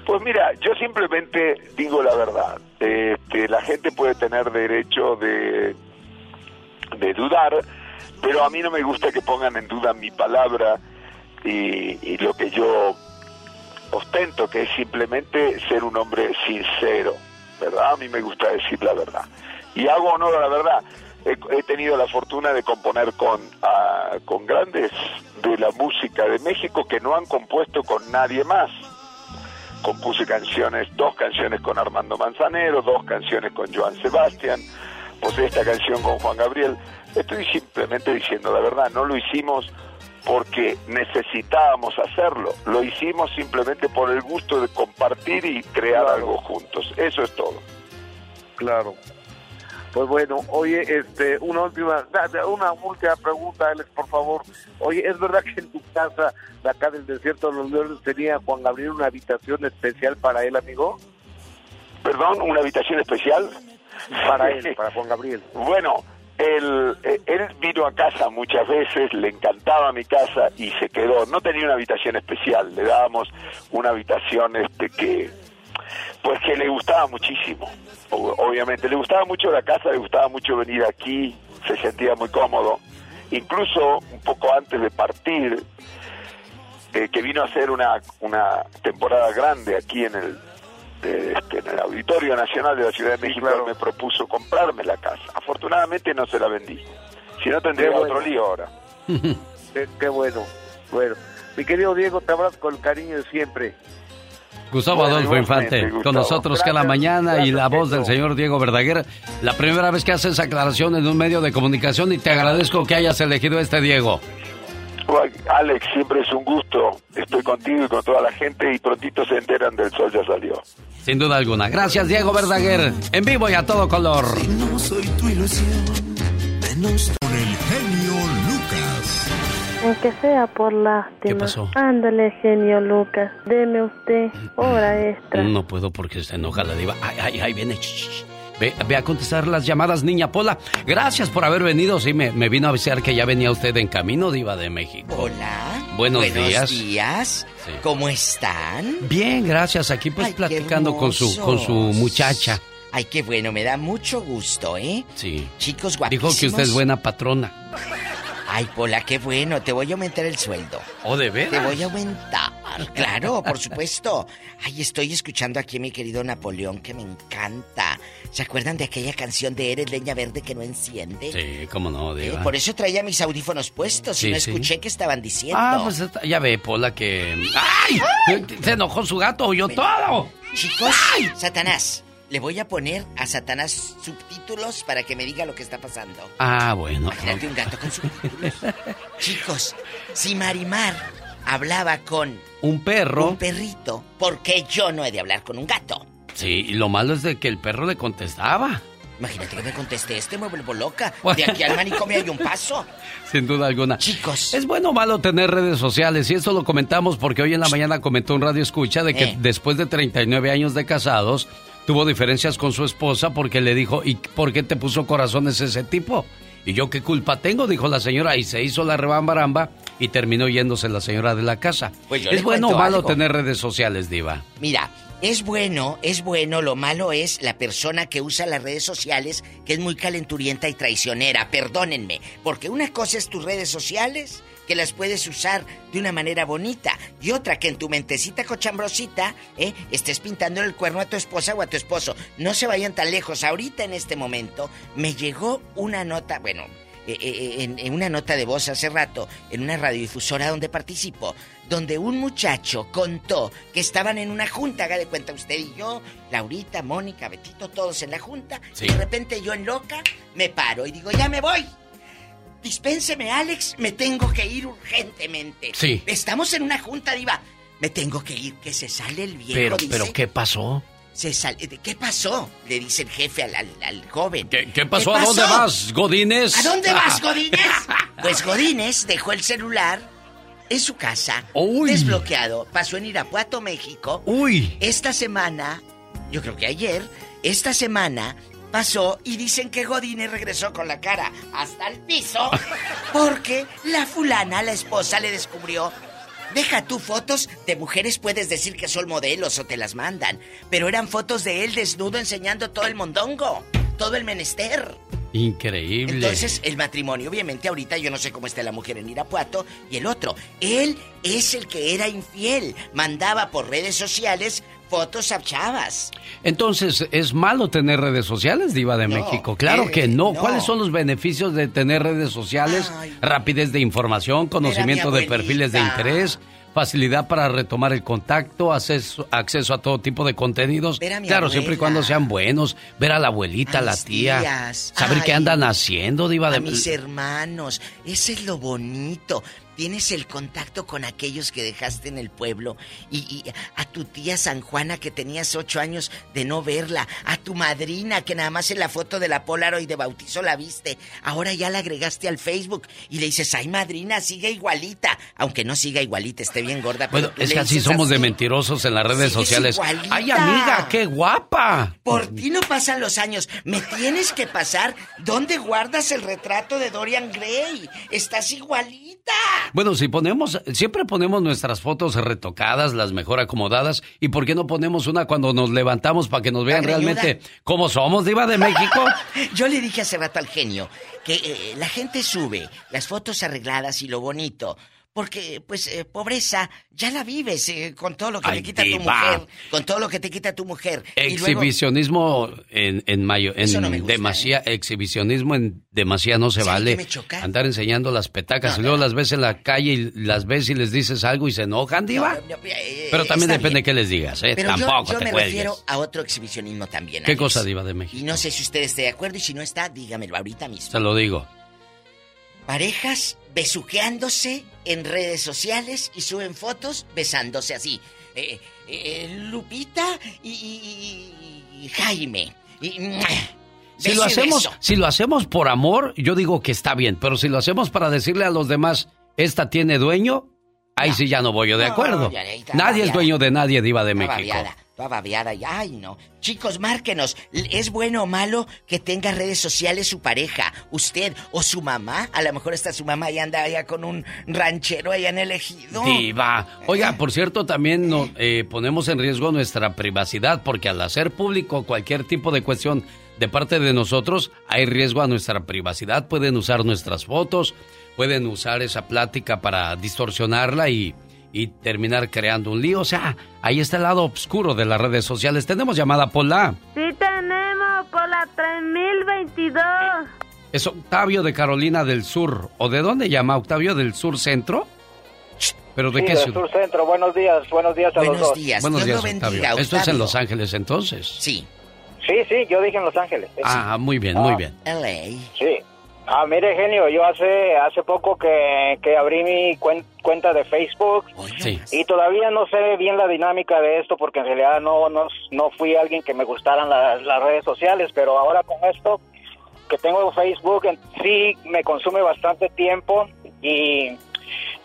Pues mira, yo simplemente digo la verdad. Este, la gente puede tener derecho de, de dudar, pero a mí no me gusta que pongan en duda mi palabra y, y lo que yo ostento, que es simplemente ser un hombre sincero, ¿verdad? A mí me gusta decir la verdad. Y hago honor a la verdad. He, tenido la fortuna de componer con, ah, con grandes de la música de México que no han compuesto con nadie más compuse canciones, dos canciones con Armando Manzanero, dos canciones con Joan Sebastián, pues esta canción con Juan Gabriel. Estoy simplemente diciendo la verdad, no lo hicimos porque necesitábamos hacerlo, lo hicimos simplemente por el gusto de compartir y crear algo juntos, eso es todo. Claro. Pues bueno, oye, este, una última, una última pregunta, Alex, por favor. Oye, ¿es verdad que en tu casa, de acá del desierto de los leones, tenía Juan Gabriel una habitación especial para él, amigo? Perdón, una habitación especial Para él, para Juan Gabriel. Bueno, él, eh, él vino a casa muchas veces, le encantaba mi casa y se quedó. No tenía una habitación especial, le dábamos una habitación este que, pues que le gustaba muchísimo. Obviamente, le gustaba mucho la casa, le gustaba mucho venir aquí, se sentía muy cómodo. Incluso un poco antes de partir, eh, que vino a hacer una, una temporada grande aquí en el, este, en el Auditorio Nacional de la Ciudad de México, me propuso comprarme la casa. Afortunadamente no se la vendí. Si no tendría bueno. otro lío ahora. Qué, qué bueno. Bueno, mi querido Diego, te abrazo con el cariño de siempre. Gustavo Bueno, Adolfo Infante, con nosotros cada Gracias, mañana y la voz del señor Diego Verdaguer. La primera vez que haces esa aclaración en un medio de comunicación y te agradezco que hayas elegido este Diego. Alex, siempre es un gusto. Estoy contigo y con toda la gente y prontito se enteran del sol ya salió. Sin duda alguna. Gracias Diego Verdaguer. En vivo y a todo color. No soy tu ilusión, menos con el genio Lucas. Aunque sea por lástima. ¿Qué pasó? Ándale, genio Lucas. Deme usted hora extra. No puedo porque se enoja la diva. Ay, ay, ay, viene. Shh, shh. Ve, ve a contestar las llamadas, niña Pola. Gracias por haber venido. Sí, me, me vino a avisar que ya venía usted en camino, diva de México. Hola. Buenos, Buenos días. días. ¿Cómo están? Bien, gracias. Aquí pues Ay, platicando con su, con su muchacha. Ay, qué bueno, me da mucho gusto, ¿eh? Sí. Chicos Dijo guapísimos. que usted es buena patrona. Ay, Pola, qué bueno, te voy a aumentar el sueldo. ¿O de veras? Te voy a aumentar, claro, por supuesto. Ay, estoy escuchando aquí a mi querido Napoleón, que me encanta. ¿Se acuerdan de aquella canción de Eres leña verde que no enciende? Sí, cómo no, Eh, Diva. por eso traía mis audífonos puestos y Sí, no sí. escuché qué estaban diciendo. Ah, pues ya ve, Pola, que. ¡Ay! Se enojó su gato, oyó todo. Chicos, Satanás, le voy a poner a Satanás subtítulos para que me diga lo que está pasando. Ah, bueno. Imagínate un gato con subtítulos. Chicos, si Marimar hablaba con Un perro. un perrito, ¿por qué yo no he de hablar con un gato? Sí, y lo malo es de que el perro le contestaba. Imagínate que me conteste este, me vuelvo loca. De aquí al manicomio hay un paso. Sin duda alguna. Chicos. Es bueno o malo tener redes sociales y esto lo comentamos porque hoy en la mañana comentó un radio escucha de que Eh. después de 39 años de casados tuvo diferencias con su esposa porque le dijo, ¿y por qué te puso corazones ese tipo? Y yo qué culpa tengo, dijo la señora, y se hizo la rebambaramba y terminó yéndose la señora de la casa. Pues yo ¿Es bueno o malo algo. tener redes sociales, Diva? Mira, es bueno, es bueno, lo malo es la persona que usa las redes sociales, que es muy calenturienta y traicionera, perdónenme, porque una cosa es tus redes sociales, que las puedes usar de una manera bonita, y otra que en tu mentecita cochambrosita, ¿eh? estés pintando el cuerno a tu esposa o a tu esposo. No se vayan tan lejos, ahorita en este momento me llegó una nota, bueno, eh, eh, en, en una nota de voz hace rato, en una radiodifusora donde participo, donde un muchacho contó que estaban en una junta, haga de cuenta usted y yo, Laurita, Mónica, Betito, todos en la junta, Sí. y de repente yo en loca me paro y digo, ya me voy. Dispénseme, Alex, me tengo que ir urgentemente. Sí. Estamos en una junta, diva. Me tengo que ir, que se sale el viejo, Pero, dice. pero, ¿qué pasó? Se sale... ¿Qué pasó? Le dice el jefe al, al- al joven. ¿Qué, qué pasó? ¿A dónde vas, Godínez? ¿A dónde vas, Godínez? Pues Godínez dejó el celular en su casa, desbloqueado. Pasó en Irapuato, México. Uy. Esta semana, yo creo que ayer, esta semana pasó y dicen que Godínez regresó con la cara hasta el piso porque la fulana, la esposa, le descubrió. Deja tú fotos de mujeres, puedes decir que son modelos o te las mandan, pero eran fotos de él desnudo enseñando todo el mondongo, todo el menester. Increíble. Entonces, el matrimonio, obviamente, ahorita yo no sé cómo está la mujer en Irapuato y el otro. Él es el que era infiel. Mandaba por redes sociales fotos a chavas. Entonces, ¿es malo tener redes sociales, Diva de México? Claro eh, que no. no. ¿Cuáles son los beneficios de tener redes sociales? Rapidez de información, conocimiento de perfiles de interés, facilidad para retomar el contacto, acceso, acceso a todo tipo de contenidos. Claro, siempre y cuando sean buenos. Ver a la abuelita, a la tía. tías. Saber qué Ay. andan haciendo, Diva de A mis hermanos. Ese es lo bonito. Tienes el contacto con aquellos que dejaste en el pueblo. Y, y a tu tía San Juana que tenías ocho años de no verla. A tu madrina que nada más en la foto de la Polaroid de bautizo la viste. Ahora ya la agregaste al Facebook. Y le dices, ay madrina, sigue igualita. Aunque no siga igualita, esté bien gorda. Bueno, pero es que así somos de mentirosos en las redes sociales. igualita. ¡Ay, amiga, qué guapa! Por ti no pasan los años. Me tienes que pasar. ¿Dónde guardas el retrato de Dorian Gray? Estás igualita. Bueno, si ponemos, siempre ponemos nuestras fotos retocadas, las mejor acomodadas, ¿y por qué no ponemos una cuando nos levantamos para que nos vean realmente cómo somos, Diva de México? Yo le dije hace rato al genio que eh, la gente sube las fotos arregladas y lo bonito. Porque, pues, eh, pobreza, ya la vives eh, con todo lo que Ay, te quita tu diva. mujer. Con todo lo que te quita tu mujer. Luego- Exhibicionismo en, en mayo, en no gusta, ¿eh? exhibicionismo en demasía no se ¿Sabe vale. Andar enseñando las petacas No, y luego las ves en la calle y las ves y les dices algo y se enojan, Diva. No, no, eh, Pero también depende bien. qué les digas, ¿eh? Pero yo- Tampoco yo, te me cuelgues. refiero a otro exhibicionismo también. ¿Qué Alex. cosa, Diva de México? Y no sé si usted esté de acuerdo y si no está, dígamelo ahorita mismo. Se lo digo. Parejas besuqueándose en redes sociales y suben fotos besándose así. Eh, eh, Lupita y, y- y Jaime. Y, Si lo hacemos, si lo hacemos por amor, yo digo que está bien, pero si lo hacemos para decirle a los demás, esta tiene dueño, ahí sí ya no voy yo de No, acuerdo. Nadie es dueño de nadie, diva de México. Toda babeada y ay no. Chicos, márquenos. ¿Es bueno o malo que tenga redes sociales su pareja? Usted o su mamá. A lo mejor está su mamá y anda allá con un ranchero allá en el ejido. Diva. Oiga, por cierto, también no, eh, ponemos en riesgo nuestra privacidad porque al hacer público cualquier tipo de cuestión de parte de nosotros, hay riesgo a nuestra privacidad. Pueden usar nuestras fotos, pueden usar esa plática para distorsionarla y, y terminar creando un lío. O sea, ahí está el lado oscuro de las redes sociales. Tenemos llamada Pola. Sí tenemos por la 3022. Es Octavio de Carolina del Sur. ¿O de dónde llama Octavio del Sur Centro? ¿Pero de Sí, qué del ciudad? Sur Centro. Buenos días, buenos días a los dos. Buenos días, Octavio. Esto es en Los Ángeles entonces. Sí. Sí, sí, yo dije en Los Ángeles. Ah, muy bien, muy Ah. bien. LA. Sí. Ah, mire, genio, yo hace hace poco que, que abrí mi cuen- cuenta de Facebook Sí. y todavía no sé bien la dinámica de esto porque en realidad no no, no fui alguien que me gustaran las, las redes sociales, pero ahora con esto que tengo Facebook en- sí me consume bastante tiempo y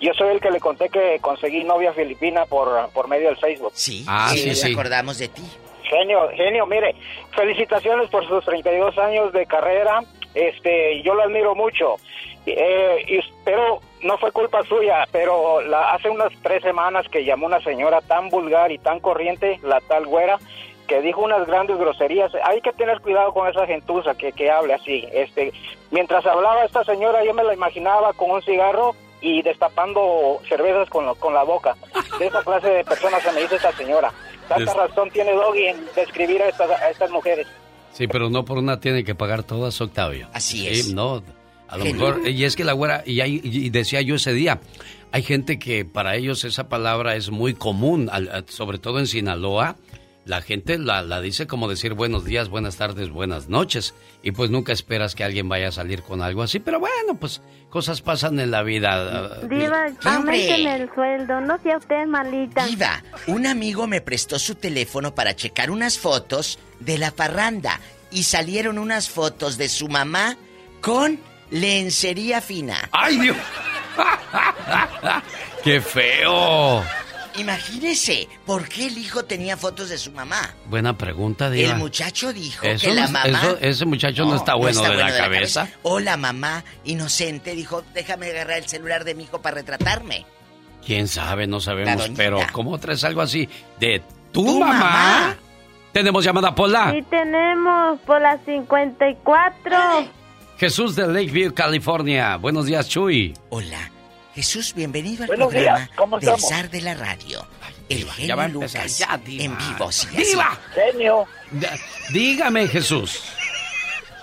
yo soy el que le conté que conseguí novia filipina por, por medio del Facebook. Sí, Ah, sí, nos sí. acordamos de ti. Genio, genio, mire, felicitaciones por sus 32 años de carrera. Este, yo lo admiro mucho. Eh, y- pero no fue culpa suya, pero la, hace unas tres semanas que llamó una señora tan vulgar y tan corriente, la tal güera, que dijo unas grandes groserías. Hay que tener cuidado con esa gentuza que, que hable así. Este, mientras hablaba esta señora, yo me la imaginaba con un cigarro y destapando cervezas con, lo- con la boca. De esa clase de personas se me dice esta señora. Tanta razón tiene Doggy en describir a estas, a estas mujeres. Sí, pero no por una tiene que pagar todas, Octavio. Así Sí, es. No, a lo Genio. mejor, y es que la güera, y, hay- y decía yo ese día, hay gente que para ellos esa palabra es muy común, sobre todo en Sinaloa, la gente la, la dice como decir buenos días, buenas tardes, buenas noches, y pues nunca esperas que alguien vaya a salir con algo así, pero bueno, pues cosas pasan en la vida. Diva, aumenteme el sueldo, no sea usted malita. Diva, un amigo me prestó su teléfono para checar unas fotos de la parranda y salieron unas fotos de su mamá con lencería fina. ¡Ay, Dios! ¡Qué feo! Imagínese, ¿por qué el hijo tenía fotos de su mamá? Buena pregunta, Diva. El muchacho dijo Eso que la no- mamá... eso- ese muchacho no está bueno de la cabeza. O la mamá inocente dijo, déjame agarrar el celular de mi hijo para retratarme. ¿Quién sabe? No sabemos, pero ¿cómo traes algo así de tu, Tu mamá? mamá. Tenemos llamada Pola. Sí tenemos por la 54. Jesús de Lakeview, California. Buenos días, Chuy. Hola. Jesús, bienvenido al Buenos programa días, ¿cómo del zar de la radio. el genio ya va a empezar, Lucas. ya, diva. en vivo, sí, ¡Diva! Genio. Dígame, Jesús.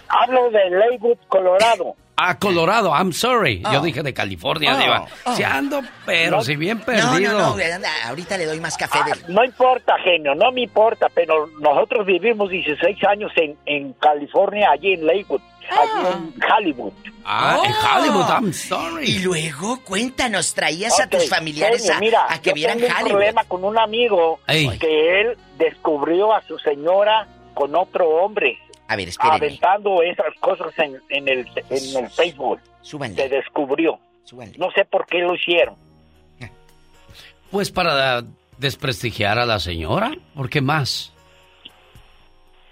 Hablo de Leywood, Colorado. Ah, Colorado, I'm sorry. Yo Oh. dije de California, Oh, Diva. oh. Si ando, pero No. si bien No, perdido. no, no, anda, ahorita le doy más café Ah, del... no importa, genio, no me importa, pero nosotros vivimos 16 años en, en California, allí en Lakewood, allí en Hollywood. Ah, en Hollywood, I'm sorry. Y luego, cuéntanos, traías a Ok, tus familiares genio, a, mira, a que yo vieran tengo un Hollywood. problema con un amigo Ey. que él descubrió a su señora con otro hombre. A ver, espérenme. Aventando esas cosas en, en el, en el Facebook. Súbanle. Se descubrió. Súbanle. No sé por qué lo hicieron. Pues para desprestigiar a la señora, ¿por qué más?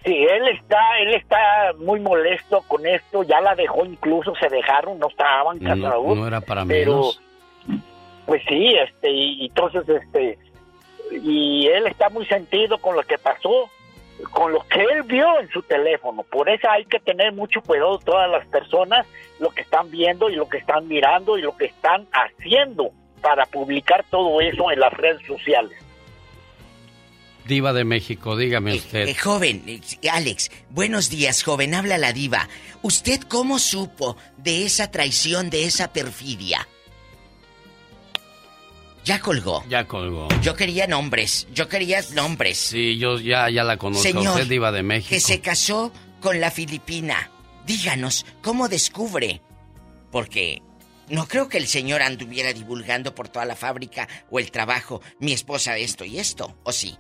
Sí, él está, él está muy molesto con esto, ya la dejó incluso, se dejaron, no estaban No, casados. no era para pero, menos. Pues sí, este, y entonces, este, y él está muy sentido con lo que pasó, con lo que él vio en su teléfono. Por eso hay que tener mucho cuidado todas las personas, lo que están viendo y lo que están mirando y lo que están haciendo para publicar todo eso en las redes sociales. Diva de México, dígame usted. Eh, joven, eh, Alex, buenos días, joven, habla la diva. ¿Usted cómo supo de esa traición, de esa perfidia? Ya colgó. Ya colgó. Yo quería nombres, yo quería nombres. Sí, yo ya, ya la conozco. Señor, usted, Diva de México. que se casó con la filipina. Díganos, ¿cómo descubre? Porque no creo que el señor anduviera divulgando por toda la fábrica o el trabajo, mi esposa esto y esto, ¿o sí?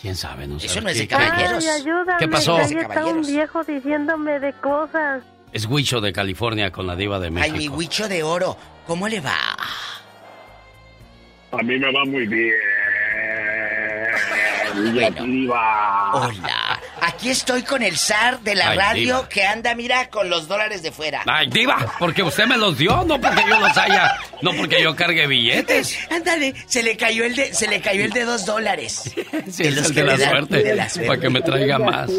¿Quién sabe? No Eso sabe. no es de ¿Qué- caballeros. Ay, ayúdame. ¿Qué pasó? Ahí está un viejo diciéndome de cosas. Es Huicho de California con la Diva de Ay, México. mi huicho de oro, ¿cómo le va? A mí me va muy bien. Bueno. Diva. Hola, aquí estoy con el zar de la Ay, radio diva. que anda, mira, con los dólares de fuera. Ay, Diva, porque usted me los dio, no porque yo los haya, no porque yo cargue billetes. Ándale, se le cayó el de, se le cayó el de dos dólares. Sí, De es los el que de la dan- suerte, de la suerte. para que me traiga más.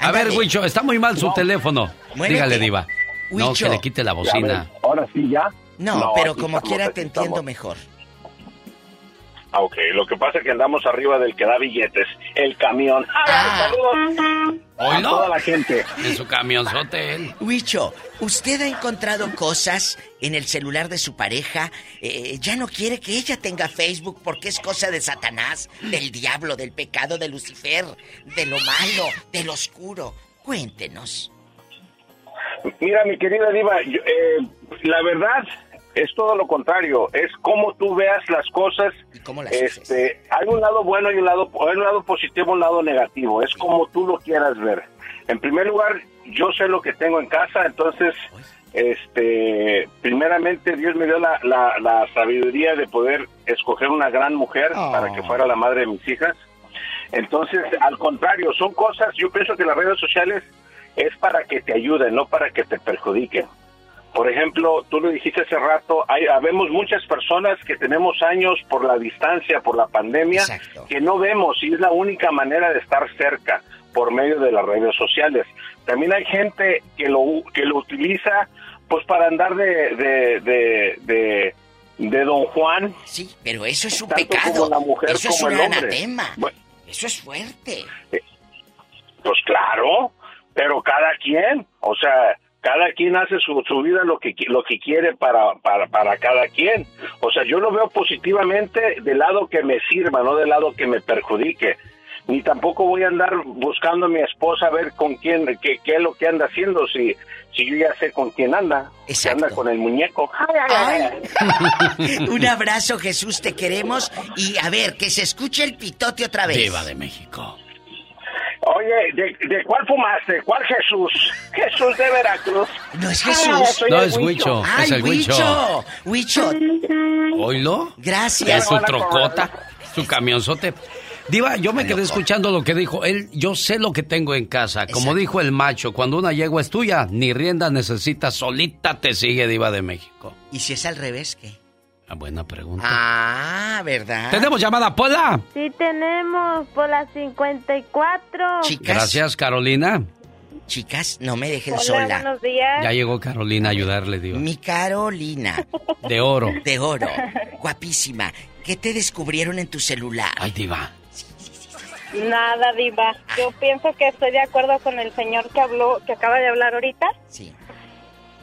A ver, Huicho, está muy mal su teléfono. Muévete. Dígale, Diva. No, que le quite la bocina. Ahora sí, ya. No, pero como estamos, quiera te entiendo estamos. mejor. Ah, ok. Lo que pasa es que andamos arriba del que da billetes, el camión. Ah. Saludos a toda la gente. En su camionzote él. Huicho, ¿usted ha encontrado cosas en el celular de su pareja? Eh, ya no quiere que ella tenga Facebook porque es cosa de Satanás, del diablo, del pecado de Lucifer, de lo malo, del oscuro. Cuéntenos. Mira, mi querida Diva, yo, eh, la verdad es todo lo contrario. Es como tú veas las cosas. este, hay un lado bueno y un lado, hay un lado positivo, un lado negativo. Es como tú lo quieras ver. En primer lugar, yo sé lo que tengo en casa, entonces, este, primeramente Dios me dio la, la, la sabiduría de poder escoger una gran mujer Oh. para que fuera la madre de mis hijas. Entonces, al contrario, son cosas, yo pienso que las redes sociales es para que te ayuden, no para que te perjudiquen. Por ejemplo, tú lo dijiste hace rato, hay, habemos muchas personas que tenemos años por la distancia, por la pandemia, que no vemos y es la única manera de estar cerca por medio de las redes sociales. También hay gente que lo, que lo utiliza pues para andar de, de, de, de, de Don Juan. Sí, pero eso es un pecado. la mujer eso es un anatema. Bueno. Eso es fuerte. Pues claro, pero cada quien, o sea, cada quien hace su, su vida lo que qui- lo que quiere para, para, para cada quien. O sea, yo lo veo positivamente del lado que me sirva, no del lado que me perjudique. Ni tampoco voy a andar buscando a mi esposa a ver con quién, qué, qué es lo que anda haciendo, si, si yo ya sé con quién anda. Si anda con el muñeco. Un abrazo, Jesús, te queremos. Y a ver, que se escuche el pitote otra vez. Diva de México. Oye, ¿de, de cuál fumaste? ¿Cuál Jesús? Jesús de Veracruz. No es Ah, Jesús. soy No, es Huicho, Ay, es el Huicho. Huicho. ¿Oílo? Gracias. Es su trocota, su camionzote. Diva, yo me quedé escuchando lo que dijo él. Yo sé lo que tengo en casa. Como dijo el macho, cuando una yegua es tuya, ni rienda necesitas, solita te sigue, Diva de México. ¿Y si es al revés, qué? Ah, buena pregunta. Ah, ¿verdad? Tenemos llamada, Pola. Sí tenemos por las 54. Gracias, Carolina. Chicas, no me dejen Hola, sola. buenos días. Ya llegó Carolina a ayudarle, Diva. Mi Carolina. De oro. De oro. Guapísima. ¿Qué te descubrieron en tu celular? Ay, Diva. Nada, Diva. Yo pienso que estoy de acuerdo con el señor que habló, que acaba de hablar ahorita. Sí.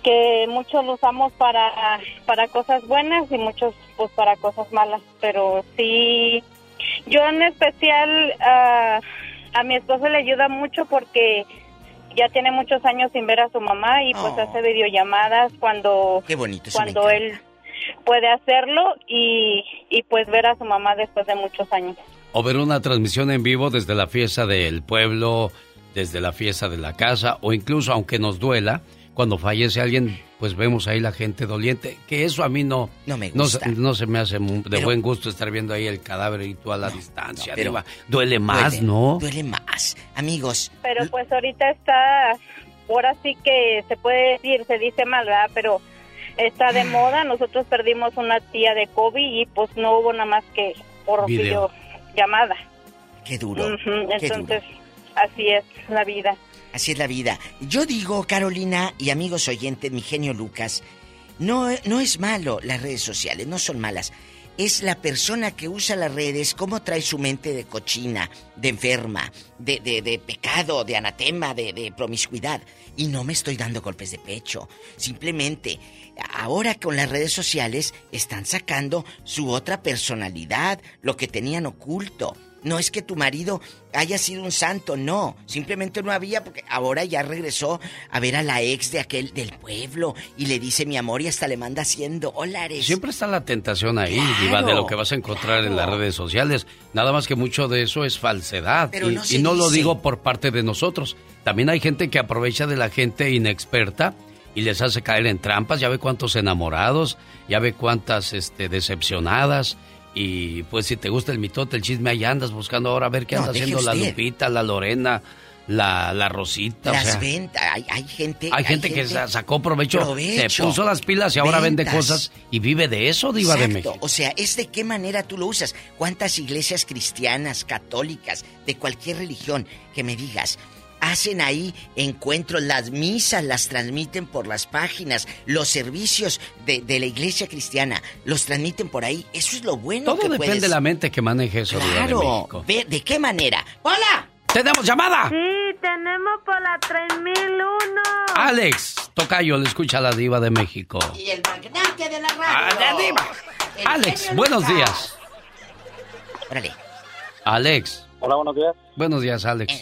Que muchos lo usamos para, para cosas buenas y muchos pues para cosas malas. Pero sí, yo en especial ah, a mi esposo le ayuda mucho porque ya tiene muchos años sin ver a su mamá y pues Oh. hace videollamadas cuando Qué bonito, cuando él puede hacerlo y, y pues ver a su mamá después de muchos años. O ver una transmisión en vivo desde la fiesta del pueblo, desde la fiesta de la casa, o incluso, aunque nos duela, cuando fallece alguien, pues vemos ahí la gente doliente. Que eso a mí no, No me no gusta. se- no se me hace de Pero- buen gusto estar viendo ahí el cadáver y tú a la distancia. pero Diva. duele más, duele, ¿no? Duele más. Amigos, Pero pues ahorita está, ahora sí que se puede decir, se dice mal, ¿verdad? Pero está de moda. Nosotros perdimos una tía de COVID y pues no hubo nada más que por Video. videollamada. qué duro. Ujú, qué duro. Entonces, así es la vida. Así es la vida. Yo digo, Carolina y amigos oyentes, mi genio Lucas, no, no es malo las redes sociales, no son malas. Es la persona que usa las redes, cómo trae su mente de cochina, de enferma, de, de, de pecado, de anatema, de, de promiscuidad. Y no me estoy dando golpes de pecho. Simplemente, ahora con las redes sociales están sacando su otra personalidad, lo que tenían oculto. No es que tu marido haya sido un santo, no. Simplemente no había porque ahora ya regresó a ver a la ex de aquel del pueblo y le dice mi amor y hasta le manda 100 dólares. Siempre está la tentación ahí, Claro. Diva, de lo que vas a encontrar en las redes sociales. Nada más que mucho de eso es falsedad. Pero y no y no lo digo por parte de nosotros. También hay gente que aprovecha de la gente inexperta y les hace caer en trampas. Ya ve cuántos enamorados, ya ve cuántas este, decepcionadas. Y pues si te gusta el mitote, el chisme, ahí andas buscando ahora a ver qué No, anda haciendo la. Lupita, la Lorena, la, la Rosita. o Las sea, ventas, hay, hay gente. hay gente que sa- sacó provecho, provecho. se puso las pilas y ahora vende cosas y vive de eso, Diva de. México. O sea, es de qué manera tú lo usas. ¿Cuántas iglesias cristianas, católicas, de cualquier religión que me digas, hacen ahí encuentros, las misas las transmiten por las páginas, los servicios de, de la iglesia cristiana los transmiten por ahí. Eso es lo bueno Todo que depende puedes- de la mente que maneje eso. De Claro. México. Ve, ¿De qué manera? ¡Hola! ¡Tenemos llamada! Sí, tenemos por la 3001. Alex, Tocayo, le escucha a la diva de México. Y el magnate de la radio. Ah, la diva. El Alex, buenos Lucas. días. Órale. Alex. Hola, buenos días. Buenos días, Alex.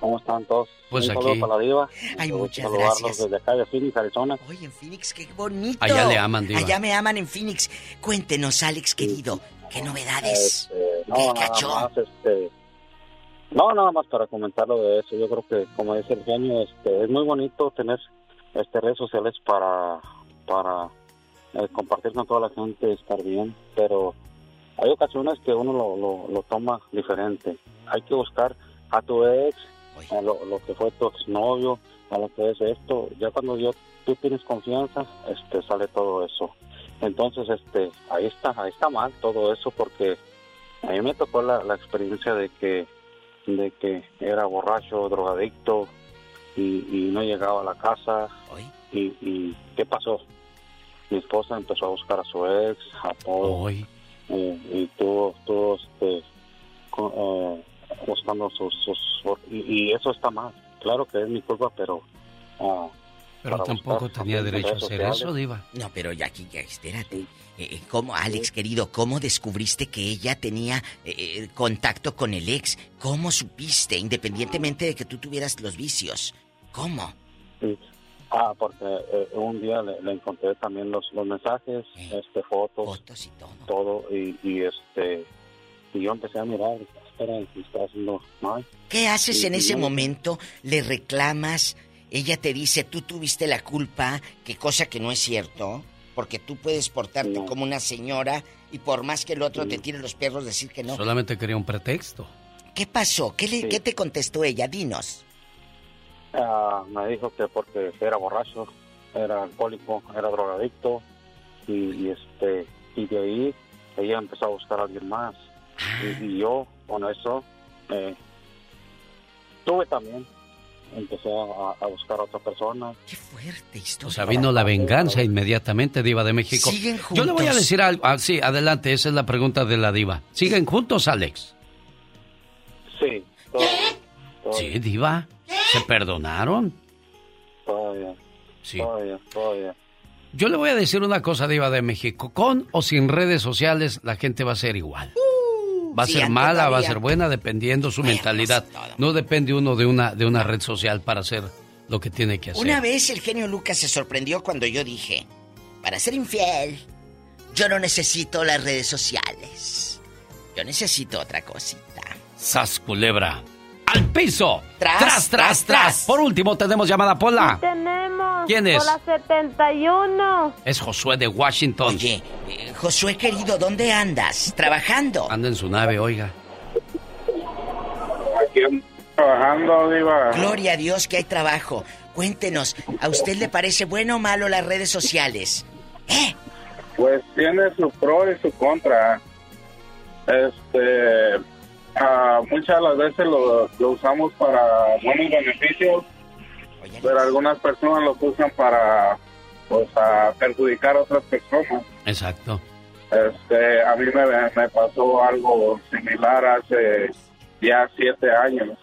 ¿Cómo están todos? Pues Un saludo aquí. para la diva. Ay, muchas saludarlos gracias. desde acá de Phoenix, Arizona. Oye, en Phoenix, qué bonito. Allá le aman, diva. Allá me aman en Phoenix. Cuéntenos, Alex, querido, ¿qué novedades? Este, no, ¿Qué nada cachó? más, este... No, nada más para comentarlo de eso. Yo creo que, como dice el genio, este, es muy bonito tener este redes sociales para, para eh, compartir con toda la gente, estar bien, pero hay ocasiones que uno lo, lo, lo toma diferente. Hay que buscar a tu ex, a lo, lo que fue tu exnovio, a lo que es esto. Ya cuando yo, tú tienes confianza, este sale todo eso. Entonces, este, ahí está, ahí está mal todo eso porque a mí me tocó la, la experiencia de que, de que era borracho, drogadicto y, y no llegaba a la casa. Y, y ¿qué pasó? Mi esposa empezó a buscar a su ex, a todo. eh, y tuvo, tuvo este, eh, buscando sus, sus- y, y eso está mal. Claro que es mi culpa, pero ah, Pero tampoco tenía derecho a hacer sociales. eso, Diva. No, pero ya aquí, ya, espérate. Eh, eh, ¿Cómo, Alex, querido, cómo descubriste que ella tenía eh, eh, contacto con el ex? ¿Cómo supiste, independientemente de que tú tuvieras los vicios? ¿Cómo? Sí. Ah, porque eh, un día le, le encontré también los, los mensajes, este, fotos, y todo, y, y, este, y yo empecé a mirar, ¿qué haces Y- en y ese no- momento? ¿Le reclamas? Ella te dice, tú tuviste la culpa, que cosa que no es cierto, porque tú puedes portarte como una señora y por más que el otro te tire los perros decir que no. Solamente quería un pretexto. ¿Qué pasó? ¿Qué, le, ¿Qué te contestó ella? Dinos. Ah, me dijo que porque era borracho, era alcohólico, era drogadicto, y, y, este, y de ahí ella empezó a buscar a alguien más. Y, y yo, con eso, eh, tuve también, empecé a, a buscar a otra persona. Qué fuerte historia. O sea, vino la venganza inmediatamente, Diva de México. ¿Siguen Yo le voy a juntos? decir algo. Ah, sí, adelante, esa es la pregunta de la Diva. ¿Siguen juntos, Alex? Sí, Sí, Diva. ¿Se perdonaron? todavía, Sí. todavía, todavía. Yo le voy a decir una cosa, Diva de México. Con o sin redes sociales, la gente va a ser igual. Va a sí, ser mala, va a ser buena, dependiendo su mentalidad. No depende uno de una, de una red social para hacer lo que tiene que hacer. Una vez el genio Lucas se sorprendió cuando yo dije, para ser infiel, yo no necesito las redes sociales. Yo necesito otra cosita. ¡Sas, culebra! ¡Al piso! Tras, tras, tras! tras! Por último, tenemos llamada Pola. Tenemos. ¿Quién es? Por la 71. Es Josué de Washington. Oye, eh, Josué querido, ¿dónde andas? ¿Trabajando? Anda en su nave, oiga. Aquí ando trabajando, Diva. Gloria a Dios que hay trabajo. Cuéntenos, ¿a usted le parece bueno o malo las redes sociales? Pues tiene su pro y su contra. Este, ah, muchas de las veces lo, lo usamos para buenos beneficios, pero algunas personas lo usan para, pues, a perjudicar a otras personas. Exacto. Este, a mí me, me pasó algo similar hace ya siete años.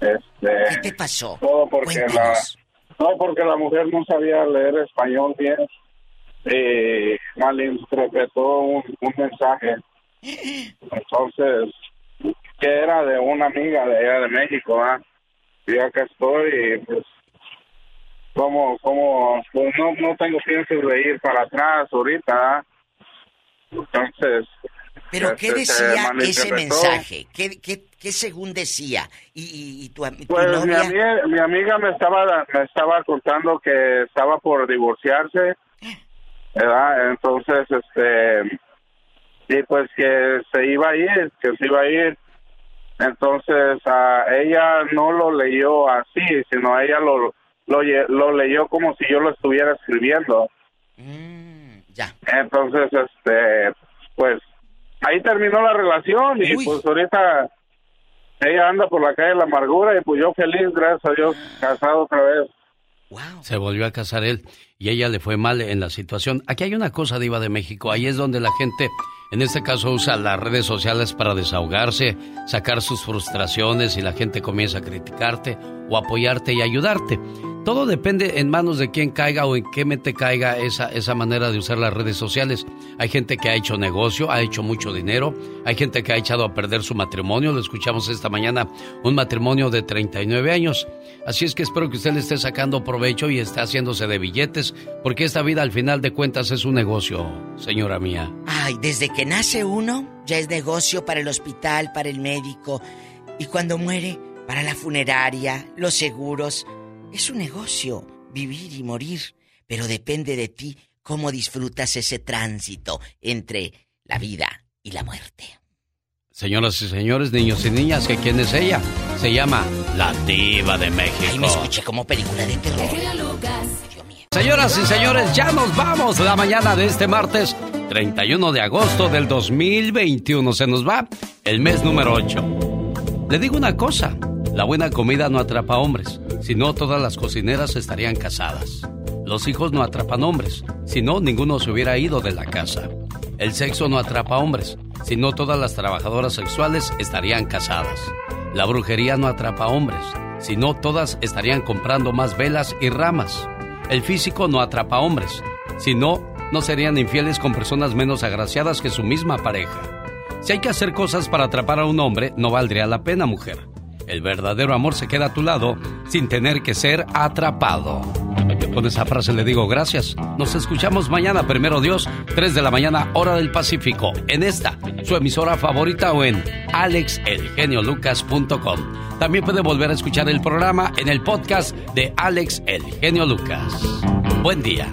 Este, ¿Qué te pasó? Todo porque la, no porque la mujer no sabía leer español bien y malinterpretó un, un mensaje. Entonces, que era de una amiga de allá de México, ¿ah? Y acá estoy y pues como, como, pues no, no tengo pienso de ir para atrás ahorita, ¿ah? Entonces... ¿Pero qué este, decía ese mensaje? ¿Qué, qué, qué según decía? ¿Y, y, y tu, tu Pues mi amiga, mi amiga me estaba me estaba contando que estaba por divorciarse, ¿verdad? Entonces, este, y pues que se iba a ir, que se iba a ir. Entonces, a ella no lo leyó así, sino ella lo, lo, lo leyó como si yo lo estuviera escribiendo. ya. Entonces, este, pues ahí terminó la relación y pues ahorita ella anda por la calle de la amargura y pues yo feliz, gracias a Dios, casado otra vez. Se volvió a casar él y ella le fue mal en la situación. Aquí hay una cosa, Diva de México, ahí es donde la gente, en este caso, usa las redes sociales para desahogarse, sacar sus frustraciones y la gente comienza a criticarte o apoyarte y ayudarte. Todo depende en manos de quién caiga o en qué mente caiga esa, esa manera de usar las redes sociales. Hay gente que ha hecho negocio, ha hecho mucho dinero, hay gente que ha echado a perder su matrimonio, lo escuchamos esta mañana, un matrimonio de 39 años. Así es que espero que usted le esté sacando provecho y esté haciéndose de billetes, porque esta vida al final de cuentas es un negocio, señora mía. Ay, desde que nace uno, ya es negocio para el hospital, para el médico, y cuando muere, para la funeraria, los seguros. Es un negocio, vivir y morir, pero depende de ti cómo disfrutas ese tránsito entre la vida y la muerte. Señoras y señores, niños y niñas, ¿que quién es ella? Se llama La Diva de México. Ay, me escuché como película de terror. Señoras y señores, ya nos vamos la mañana de este martes 31 de agosto del 2021. Se nos va el mes número 8. Le digo una cosa, la buena comida no atrapa hombres, si no todas las cocineras estarían casadas. Los hijos no atrapan hombres, si no ninguno se hubiera ido de la casa. El sexo no atrapa hombres, si no todas las trabajadoras sexuales estarían casadas. La brujería no atrapa hombres, si no todas estarían comprando más velas y ramas. El físico no atrapa hombres, si no, no serían infieles con personas menos agraciadas que su misma pareja. Si hay que hacer cosas para atrapar a un hombre, no valdría la pena, mujer. El verdadero amor se queda a tu lado sin tener que ser atrapado. Con esa frase le digo gracias. Nos escuchamos mañana, primero Dios, 3 de la mañana, hora del Pacífico, en esta, su emisora favorita o en alexelgeniolucas.com. También puede volver a escuchar el programa en el podcast de Alex El Genio Lucas. Buen día.